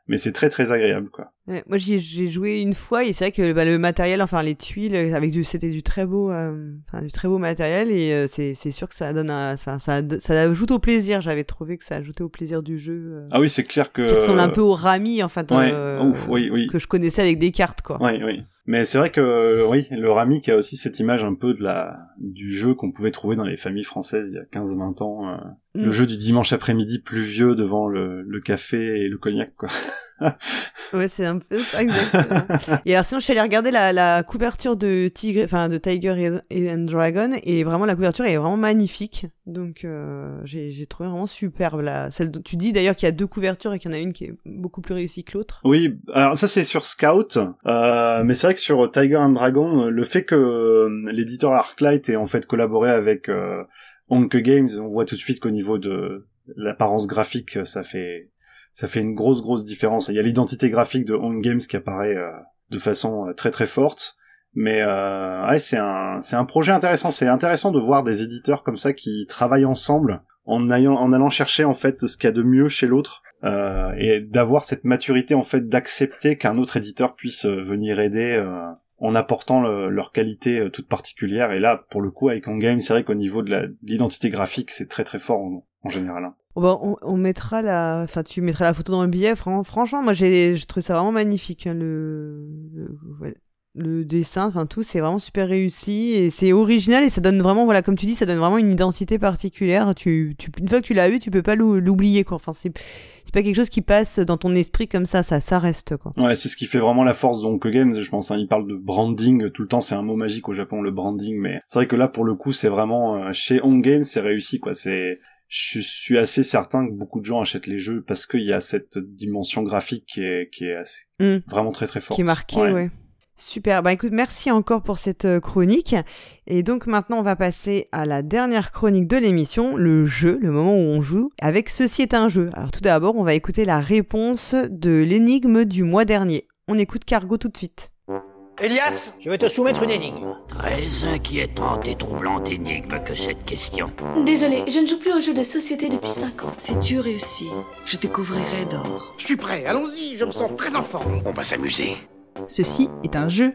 mais c'est très très agréable quoi. Ouais, moi j'y ai- j'ai joué une fois et c'est vrai que bah, le matériel, enfin les tuiles, avec du, c'était du très beau, euh, enfin du très beau matériel et euh, c'est c'est sûr que ça donne, un, enfin ça ça ajoute au plaisir. J'avais trouvé que ça ajoutait au plaisir du jeu. euh, Ah oui, c'est clair que qui ressemble un peu au rami en fait, Ouais, euh, ouf, oui, oui. que je connaissais avec des cartes quoi. Oui, oui. Mais c'est vrai que oui, le Rami qui a aussi cette image un peu de la du jeu qu'on pouvait trouver dans les familles françaises il y a 15-20 ans, euh, Mm. le jeu du dimanche après-midi pluvieux devant le, le café et le cognac quoi. Ouais, c'est un peu ça, exactement. et alors, sinon, je suis allée regarder la, la couverture de Tigre, enfin, de Tiger and- Dragon, et vraiment, la couverture est vraiment magnifique. Donc, euh, j'ai trouvé vraiment superbe, là. Celle dont- tu dis d'ailleurs qu'il y a deux couvertures et qu'il y en a une qui est beaucoup plus réussie que l'autre. Oui, alors ça c'est sur Scout, euh, mais c'est vrai que sur Tiger and Dragon, le fait que euh, l'éditeur Arclight ait en fait collaboré avec euh, Honk Games, on voit tout de suite qu'au niveau de l'apparence graphique, ça fait ça fait une grosse grosse différence. Il y a l'identité graphique de Honk Games qui apparaît euh, de façon euh, très très forte. Mais euh, c'est un projet intéressant. C'est intéressant de voir des éditeurs comme ça qui travaillent ensemble en allant chercher en fait ce qu'il y a de mieux chez l'autre euh, et d'avoir cette maturité en fait d'accepter qu'un autre éditeur puisse venir aider en apportant le- leur qualité euh, toute particulière. Et là, pour le coup, avec On Game, c'est vrai qu'au niveau de l'identité graphique, c'est très très fort en, général. hein. Bon, bah, on, mettra la, enfin, tu mettras la photo dans le billet. Fran- franchement, moi, j'ai trouvé ça vraiment magnifique. hein, le, le, dessin, enfin, tout, c'est vraiment super réussi et c'est original et ça donne vraiment, voilà, comme tu dis, ça donne vraiment une identité particulière. Tu, tu, une fois que tu l'as vu, tu peux pas l'ou- l'oublier, quoi. Enfin, c'est, c'est pas quelque chose qui passe dans ton esprit comme ça, ça, ça reste, quoi. Ouais, c'est ce qui fait vraiment la force d'Onk Games, je pense. Hein. Il parle de branding tout le temps, c'est un mot magique au Japon, le branding. Mais c'est vrai que là, pour le coup, c'est vraiment euh, chez On Games, c'est réussi, quoi. C'est, je suis assez certain que beaucoup de gens achètent les jeux parce qu'il y a cette dimension graphique qui est, qui est assez, Mm. vraiment très très forte. Qui est marqué, ouais. Super. Bah écoute, merci encore pour cette euh, chronique. Et donc maintenant, on va passer à la dernière chronique de l'émission, le jeu, le moment où on joue. Avec Ceci est un jeu. Alors tout d'abord, on va écouter la réponse de l'énigme du mois dernier. On écoute Cargo tout de suite. Elias, je vais te soumettre une énigme. Très inquiétante et troublante énigme que cette question. Désolé, je ne joue plus aux jeux de société depuis 5 ans. Si tu réussis, je te couvrirai d'or. Je suis prêt, allons-y, je me sens très en forme. On va s'amuser. Ceci est un jeu.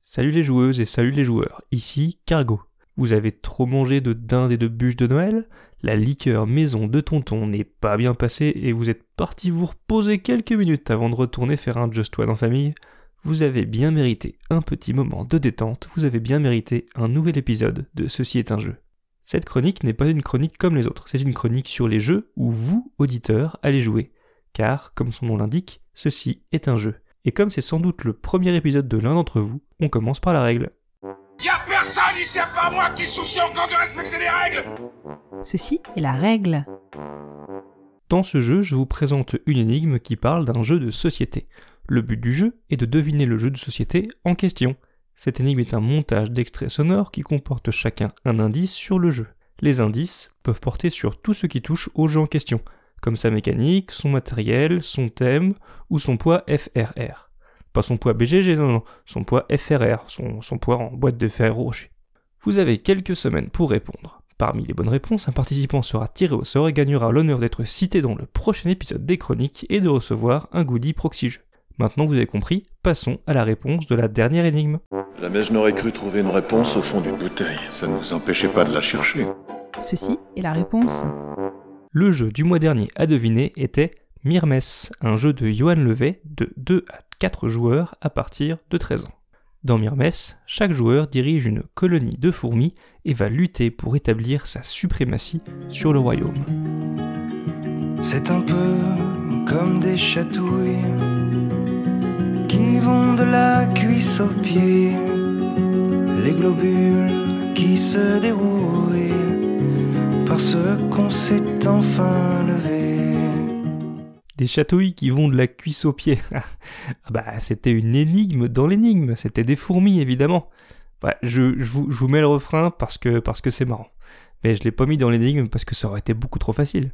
Salut les joueuses et salut les joueurs, ici Cargo. Vous avez trop mangé de dinde et de bûches de Noël? La liqueur maison de tonton n'est pas bien passée et vous êtes parti vous reposer quelques minutes avant de retourner faire un Just One en famille? Vous avez bien mérité un petit moment de détente, vous avez bien mérité un nouvel épisode de Ceci est un jeu. Cette chronique n'est pas une chronique comme les autres, c'est une chronique sur les jeux où vous, auditeurs, allez jouer. Car, comme son nom l'indique, ceci est un jeu. Et comme c'est sans doute le premier épisode de l'un d'entre vous, on commence par la règle. Y'a personne ici à part moi qui soucie encore de respecter les règles Ceci est la règle. Dans ce jeu, je vous présente une énigme qui parle d'un jeu de société. Le but du jeu est de deviner le jeu de société en question. Cette énigme est un montage d'extraits sonores qui comporte chacun un indice sur le jeu. Les indices peuvent porter sur tout ce qui touche au jeu en question, comme sa mécanique, son matériel, son thème ou son poids FRR. Pas son poids BGG, non, non, son poids FRR, son, son poids en boîte de fer rocher. Vous avez quelques semaines pour répondre. Parmi les bonnes réponses, un participant sera tiré au sort et gagnera l'honneur d'être cité dans le prochain épisode des chroniques et de recevoir un goodie proxy jeu. Maintenant vous avez compris, passons à la réponse de la dernière énigme. Jamais je n'aurais cru trouver une réponse au fond d'une bouteille. Ça ne vous empêchait pas de la chercher. Ceci est la réponse. Le jeu du mois dernier à deviner était Myrmes, un jeu de Johan Levet de 2 à 4 joueurs à partir de 13 ans. Dans Myrmes, chaque joueur dirige une colonie de fourmis et va lutter pour établir sa suprématie sur le royaume. C'est un peu comme des chatouilles qui vont de la cuisse aux pieds, les globules qui se dérouillent parce qu'on s'est enfin levé. Des chatouilles qui vont de la cuisse aux pieds. Ah bah, c'était une énigme dans l'énigme. C'était des fourmis, évidemment. Bah, je, je vous, je vous mets le refrain parce que parce que c'est marrant. Mais je l'ai pas mis dans l'énigme parce que ça aurait été beaucoup trop facile.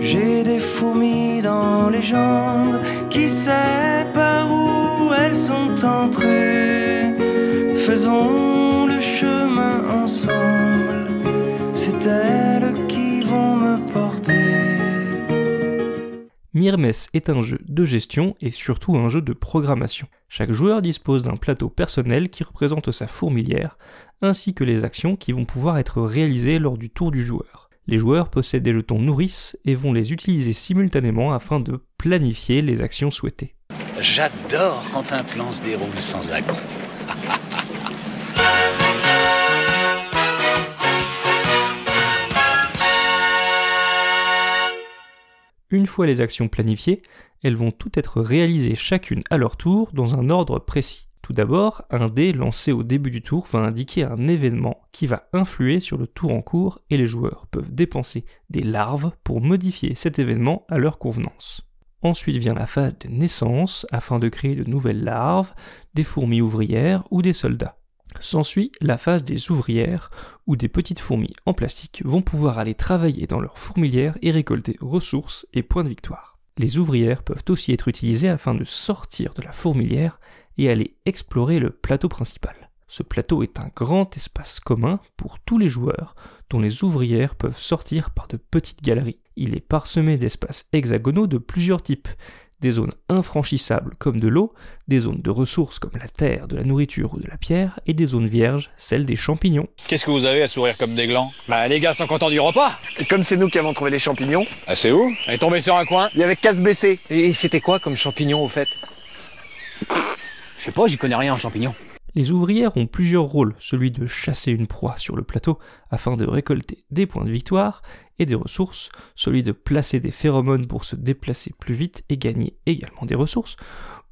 J'ai des fourmis dans les jambes, qui sait par où elles sont entrées. Faisons le chemin ensemble, c'est elles qui vont me porter. Mirmes est un jeu de gestion et surtout un jeu de programmation. Chaque joueur dispose d'un plateau personnel qui représente sa fourmilière, ainsi que les actions qui vont pouvoir être réalisées lors du tour du joueur. Les joueurs possèdent des jetons nourrices et vont les utiliser simultanément afin de planifier les actions souhaitées. J'adore quand un plan se déroule sans accroc. Une fois les actions planifiées, elles vont toutes être réalisées chacune à leur tour dans un ordre précis. Tout d'abord, un dé lancé au début du tour va indiquer un événement qui va influer sur le tour en cours et les joueurs peuvent dépenser des larves pour modifier cet événement à leur convenance. Ensuite vient la phase de naissance afin de créer de nouvelles larves, des fourmis ouvrières ou des soldats. S'ensuit la phase des ouvrières où des petites fourmis en plastique vont pouvoir aller travailler dans leur fourmilière et récolter ressources et points de victoire. Les ouvrières peuvent aussi être utilisées afin de sortir de la fourmilière et aller explorer le plateau principal. Ce plateau est un grand espace commun pour tous les joueurs dont les ouvrières peuvent sortir par de petites galeries. Il est parsemé d'espaces hexagonaux de plusieurs types, des zones infranchissables comme de l'eau, des zones de ressources comme la terre, de la nourriture ou de la pierre, et des zones vierges, celles des champignons. Qu'est-ce que vous avez à sourire comme des glands? Bah les gars sont contents du repas. Et comme c'est nous qui avons trouvé les champignons, Ah c'est où? Elle est tombée sur un coin il y avait qu'à se baisser. Et c'était quoi comme champignon au fait? Je sais pas, j'y connais rien en champignons. Les ouvrières ont plusieurs rôles, celui de chasser une proie sur le plateau afin de récolter des points de victoire et des ressources, celui de placer des phéromones pour se déplacer plus vite et gagner également des ressources,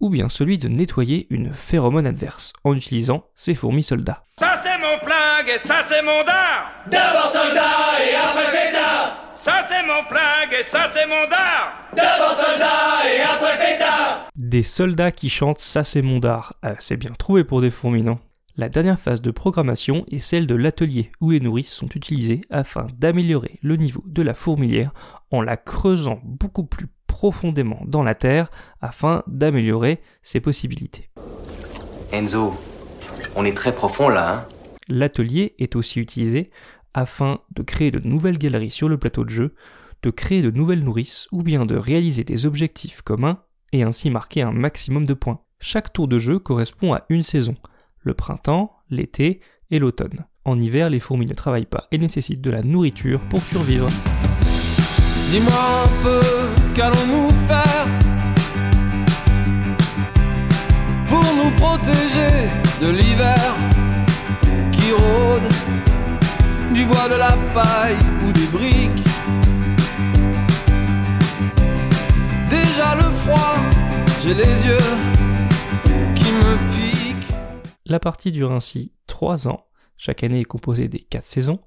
ou bien celui de nettoyer une phéromone adverse en utilisant ses fourmis soldats. Ça c'est mon flingue et ça c'est mon dard. D'abord soldat et après fêtard Ça c'est mon flingue et ça c'est mon dard. D'abord soldat et après fêtard Des soldats qui chantent Ça c'est mon dard. Ah, c'est bien trouvé pour des fourmis, non? La dernière phase de programmation est celle de l'atelier où les nourrices sont utilisées afin d'améliorer le niveau de la fourmilière en la creusant beaucoup plus profondément dans la terre afin d'améliorer ses possibilités. Enzo, on est très profond là, hein? L'atelier est aussi utilisé afin de créer de nouvelles galeries sur le plateau de jeu, de créer de nouvelles nourrices ou bien de réaliser des objectifs communs et ainsi marquer un maximum de points. Chaque tour de jeu correspond à une saison, le printemps, l'été et l'automne. En hiver, les fourmis ne travaillent pas et nécessitent de la nourriture pour survivre. Dis-moi un peu, qu'allons-nous faire pour nous protéger de l'hiver qui rôde, du bois, de la paille ou des briques? Déjà le froid, j'ai les yeux qui me piquent. La partie dure ainsi 3 ans, chaque année est composée des 4 saisons,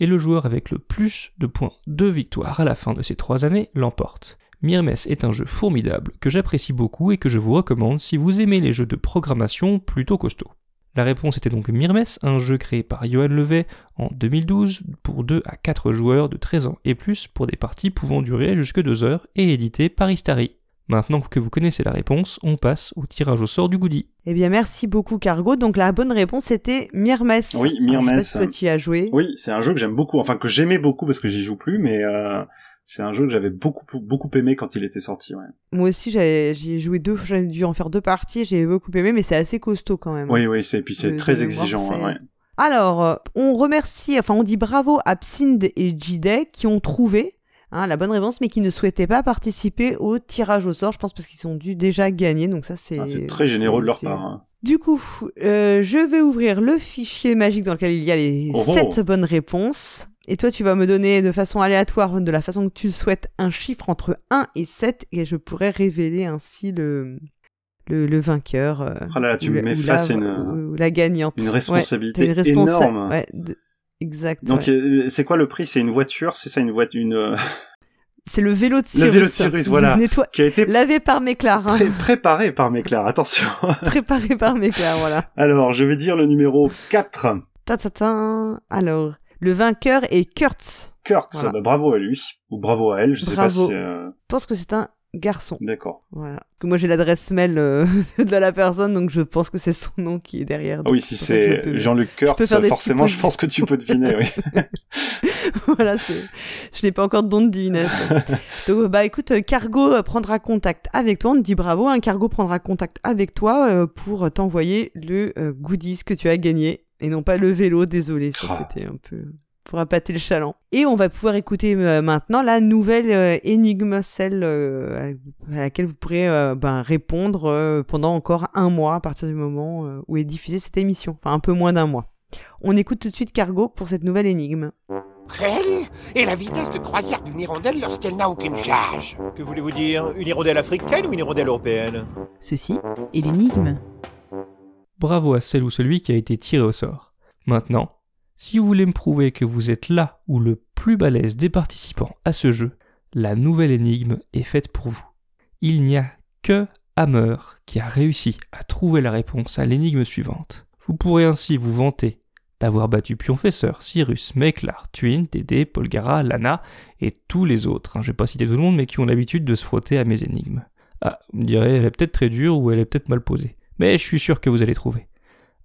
et le joueur avec le plus de points de victoire à la fin de ces 3 années l'emporte. Mirmes est un jeu formidable que j'apprécie beaucoup et que je vous recommande si vous aimez les jeux de programmation plutôt costauds. La réponse était donc Mirmes, un jeu créé par Johan Levet en 2012 pour 2 à 4 joueurs de 13 ans et plus pour des parties pouvant durer jusque 2 heures et édité par Istari. Maintenant que vous connaissez la réponse, on passe au tirage au sort du goodie. Eh bien, merci beaucoup, Cargo. Donc, la bonne réponse était Mirmes. Oui, Mirmes. Alors, je sais pas si toi, tu y as joué. Oui, c'est un jeu que j'aime beaucoup, enfin que j'aimais beaucoup parce que j'y joue plus, mais euh, c'est un jeu que j'avais beaucoup beaucoup aimé quand il était sorti. Ouais. Moi aussi, j'avais- j'y ai joué deux, j'ai dû en faire deux parties, j'ai beaucoup aimé, mais c'est assez costaud quand même. Oui, oui, c'est puis c'est très exigeant. ouais. Alors, euh, on remercie, enfin, on dit bravo à Psind et Jide qui ont trouvé hein, la bonne réponse, mais qui ne souhaitaient pas participer au tirage au sort. Je pense parce qu'ils ont dû déjà gagner, donc ça c'est. Ah, c'est très généreux de leur part. hein. Du coup, euh, je vais ouvrir le fichier magique dans lequel il y a les Oh, oh. 7 bonnes réponses. Et toi, tu vas me donner de façon aléatoire, de la façon que tu souhaites, un chiffre entre 1 et 7, et je pourrais révéler ainsi le, le, le vainqueur. euh, Ah là là, tu me mets face à une- ou la gagnante. une Ouais, responsabilité t'as une responsa- énorme. Ouais, de- Exact. Donc ouais. euh, c'est quoi le prix? C'est une voiture, c'est ça une voiture, une. euh, C'est le vélo de Cyrus. Le vélo de Cyrus, voilà. Nettoie... Qui a été lavé par Méclar. Hein. pré- préparé par Méclar, attention. Préparé par Méclar, voilà. Alors, je vais dire le numéro 4. Ta ta ta. Alors, le vainqueur est Kurtz. Kurtz, Voilà. bah, bravo à lui. Ou bravo à elle, je sais pas Bravo. si... euh, Je pense que c'est un garçon. D'accord. Voilà. Moi j'ai l'adresse mail euh, de la personne, donc je pense que c'est son nom qui est derrière. Ah oui, si je c'est Jean-Luc Kurtz, forcément, je pense que tu peux deviner, oui. voilà, c'est. Je n'ai pas encore de don de divination. Donc, bah écoute, euh, Cargo euh, prendra contact avec toi. On te dit bravo. Un Cargo prendra contact avec toi euh, pour t'envoyer le euh, goodies que tu as gagné et non pas le vélo. Désolé, ça c'était un peu pour appâter le chaland. Et on va pouvoir écouter euh, maintenant la nouvelle euh, énigme, celle euh, à laquelle vous pourrez euh, ben, répondre euh, pendant encore un mois à partir du moment euh, où est diffusée cette émission. Enfin, un peu moins d'un mois. On écoute tout de suite Cargo pour cette nouvelle énigme. Quelle est la vitesse de croisière d'une hirondelle lorsqu'elle n'a aucune charge Que voulez-vous dire? Une hirondelle africaine ou une hirondelle européenne? Ceci est l'énigme. Bravo à celle ou celui qui a été tiré au sort. Maintenant, si vous voulez me prouver que vous êtes là ou le plus balèze des participants à ce jeu, la nouvelle énigme est faite pour vous. Il n'y a que Hammer qui a réussi à trouver la réponse à l'énigme suivante. Vous pourrez ainsi vous vanter d'avoir battu Pionfesseur, Cyrus, Meklar, Twin, Dédé, Polgara, Lana et tous les autres. hein. Je vais pas citer tout le monde, mais qui ont l'habitude de se frotter à mes énigmes. Ah, vous me direz, elle est peut-être très dure ou elle est peut-être mal posée. Mais je suis sûr que vous allez trouver.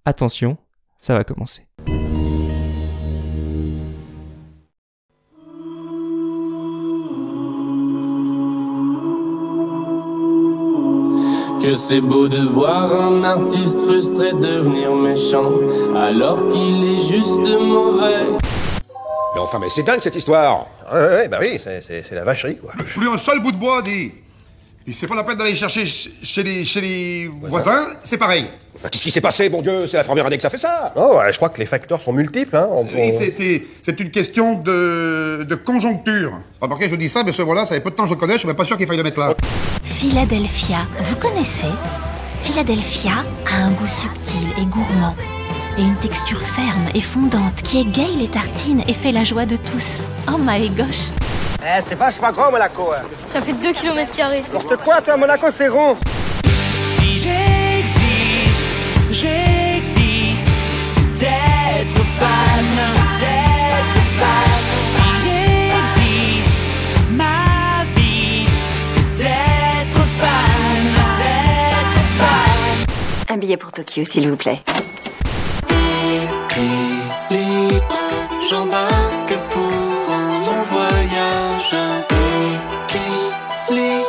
Attention, ça va commencer. Que c'est beau de voir un artiste frustré devenir méchant alors qu'il est juste mauvais. Mais enfin, mais c'est dingue cette histoire Ouais, ouais, ouais, bah oui, c'est- c'est c'est la vacherie, quoi. Plus un seul bout de bois, dit. C'est pas la peine d'aller chercher ch- chez les, chez les voisins, c'est pareil. Enfin, qu'est-ce qui s'est passé, bon Dieu? C'est la première année que ça fait ça Oh, ouais, je crois que les facteurs sont multiples, hein. On- Oui, on- c'est- c'est c'est une question de, de conjoncture. Remarquez, je dis ça, mais ce voilà, ça fait peu de temps que je le connais, je suis même pas sûr qu'il faille le mettre là. Philadelphia, vous connaissez? Philadelphia a un goût subtil et gourmand, et une texture ferme et fondante qui égaye les tartines et fait la joie de tous. Oh my gosh Eh, c'est vachement grand, Monaco. hein. Ça fait 2 km carrés. N'importe quoi, toi, Monaco, c'est rond. Si j'existe, j'existe, c'est d'être fan, d'être fan. Si j'existe, ma vie, c'est d'être fan, d'être fan. Un billet pour Tokyo, s'il vous plaît. J'embarque pour un long voyage. Équilibre,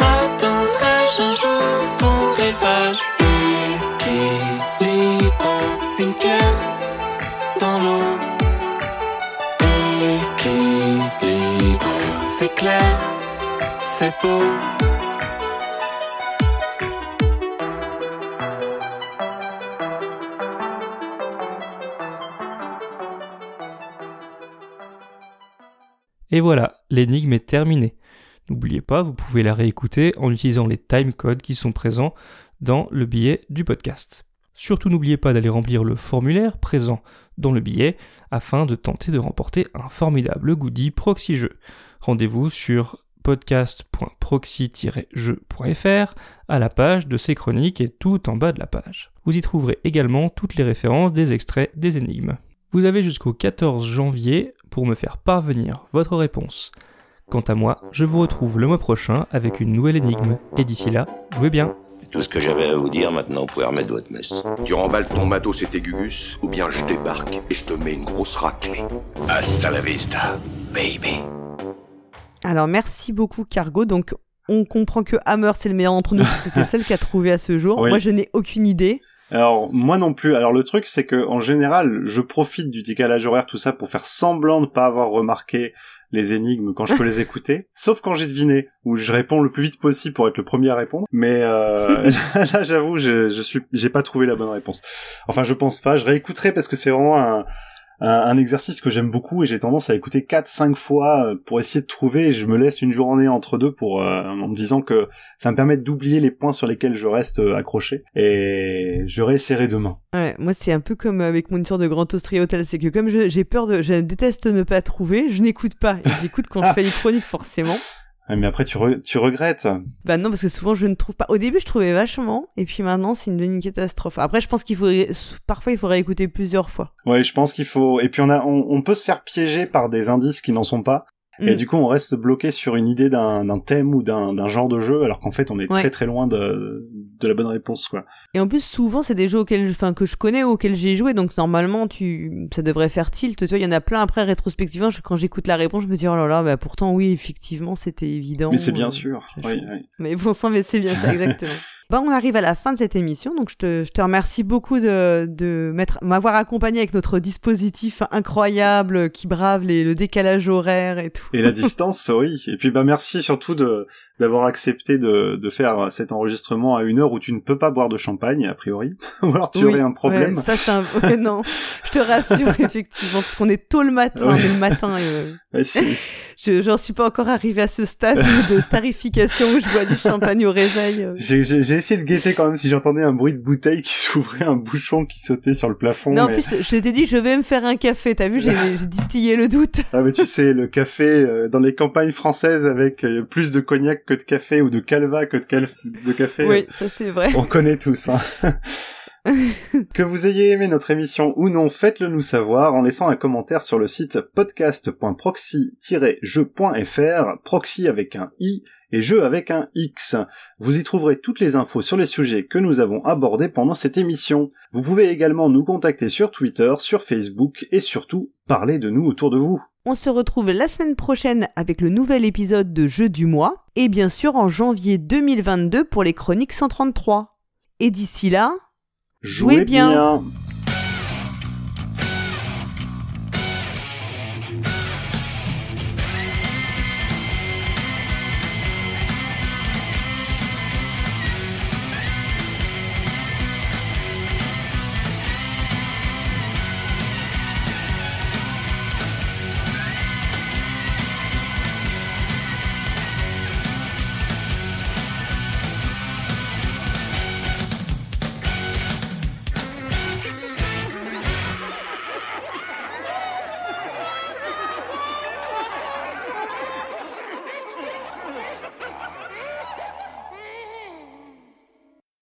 atteindrai-je un jour ton rivage? Équilibre, une pierre dans l'eau. Équilibre, c'est clair, c'est beau. Et voilà, l'énigme est terminée. N'oubliez pas, vous pouvez la réécouter en utilisant les timecodes qui sont présents dans le billet du podcast. Surtout n'oubliez pas d'aller remplir le formulaire présent dans le billet afin de tenter de remporter un formidable goodie proxy jeu. Rendez-vous sur podcast.proxy-jeu.fr à la page de ces chroniques et tout en bas de la page. Vous y trouverez également toutes les références des extraits des énigmes. Vous avez jusqu'au 14 janvier pour me faire parvenir votre réponse. Quant à moi, je vous retrouve le mois prochain avec une nouvelle énigme. Et d'ici là, jouez bien. C'est tout ce que j'avais à vous dire, maintenant vous pouvez remettre votre messe. Tu remballes ton matos et tes gugus, ou bien je débarque et je te mets une grosse raclée. Hasta la vista, baby. Alors merci beaucoup Cargo. Donc on comprend que Hammer c'est le meilleur d'entre nous parce que c'est celle qui a trouvé à ce jour. Oui. Moi je n'ai aucune idée. Alors moi non plus. Alors le truc c'est que en général, je profite du décalage horaire tout ça pour faire semblant de pas avoir remarqué les énigmes quand je peux les écouter, sauf quand j'ai deviné où je réponds le plus vite possible pour être le premier à répondre. Mais euh, là j'avoue, je, je suis j'ai pas trouvé la bonne réponse. Enfin, je pense pas, je réécouterai parce que c'est vraiment un un, un exercice que j'aime beaucoup et j'ai tendance à écouter 4-5 fois euh, pour essayer de trouver et je me laisse une journée entre deux pour euh, en me disant que ça me permet d'oublier les points sur lesquels je reste euh, accroché et je réessayerai demain. Ouais, moi c'est un peu comme avec mon histoire de Grand Austria Hotel, c'est que comme j'ai peur de, je déteste ne pas trouver, je n'écoute pas. Et j'écoute quand je fais les chroniques forcément. Ouais, mais après tu, re- tu regrettes. Bah non, parce que souvent je ne trouve pas. Au début je trouvais vachement, et puis maintenant c'est une, une catastrophe. Après je pense qu'il faudrait, parfois il faudrait écouter plusieurs fois. Ouais, je pense qu'il faut. Et puis on a, on, on peut se faire piéger par des indices qui n'en sont pas. Et Mm. du coup, on reste bloqué sur une idée d'un thème ou d'un genre de jeu, alors qu'en fait, on est Ouais. très très loin de, de la bonne réponse, quoi. Et en plus, souvent, c'est des jeux auxquels, enfin, que je connais, auxquels j'ai joué, donc normalement, tu, ça devrait faire tilt. Tu vois, il y en a plein après, rétrospectivement, je- quand j'écoute la réponse, je me dis, oh là là, bah pourtant, oui, effectivement, c'était évident. Mais c'est bien Euh, sûr. Oui, oui. Mais bon sang, mais c'est bien ça, exactement. Bon, on arrive à la fin de cette émission, donc je te, je te remercie beaucoup de, de m'avoir accompagné avec notre dispositif incroyable qui brave les, le décalage horaire et tout. Et la distance, oui. Et puis bah merci surtout de d'avoir accepté de, de faire cet enregistrement à une heure où tu ne peux pas boire de champagne a priori, ou alors tu Oui, aurais un problème. ouais, ça, c'est un... ouais, non, je te rassure, effectivement, parce qu'on est tôt le matin, Ouais. le matin. euh, je, j'en suis pas encore arrivé à ce stade de starification où je bois du champagne au réveil. euh. J'ai j'ai- essayé de guetter quand même si j'entendais un bruit de bouteille qui s'ouvrait, un bouchon qui sautait sur le plafond. Non, en mais- plus, je t'ai dit, je vais me faire un café. T'as vu, j'ai, j'ai distillé le doute. Ah mais tu sais, le café euh, dans les campagnes françaises avec euh, plus de cognac que de café ou de calva que de, cal- de café. Oui, ça c'est vrai. On connaît tous. Hein. que vous ayez aimé notre émission ou non, faites-le nous savoir en laissant un commentaire sur le site podcast.proxy-jeu.fr, proxy avec un i et jeu avec un x. Vous y trouverez toutes les infos sur les sujets que nous avons abordés pendant cette émission. Vous pouvez également nous contacter sur Twitter, sur Facebook et surtout parler de nous autour de vous. On se retrouve la semaine prochaine avec le nouvel épisode de Jeu du mois et bien sûr en janvier 2022 pour les chroniques 133. Et d'ici là, jouez, bien. bien.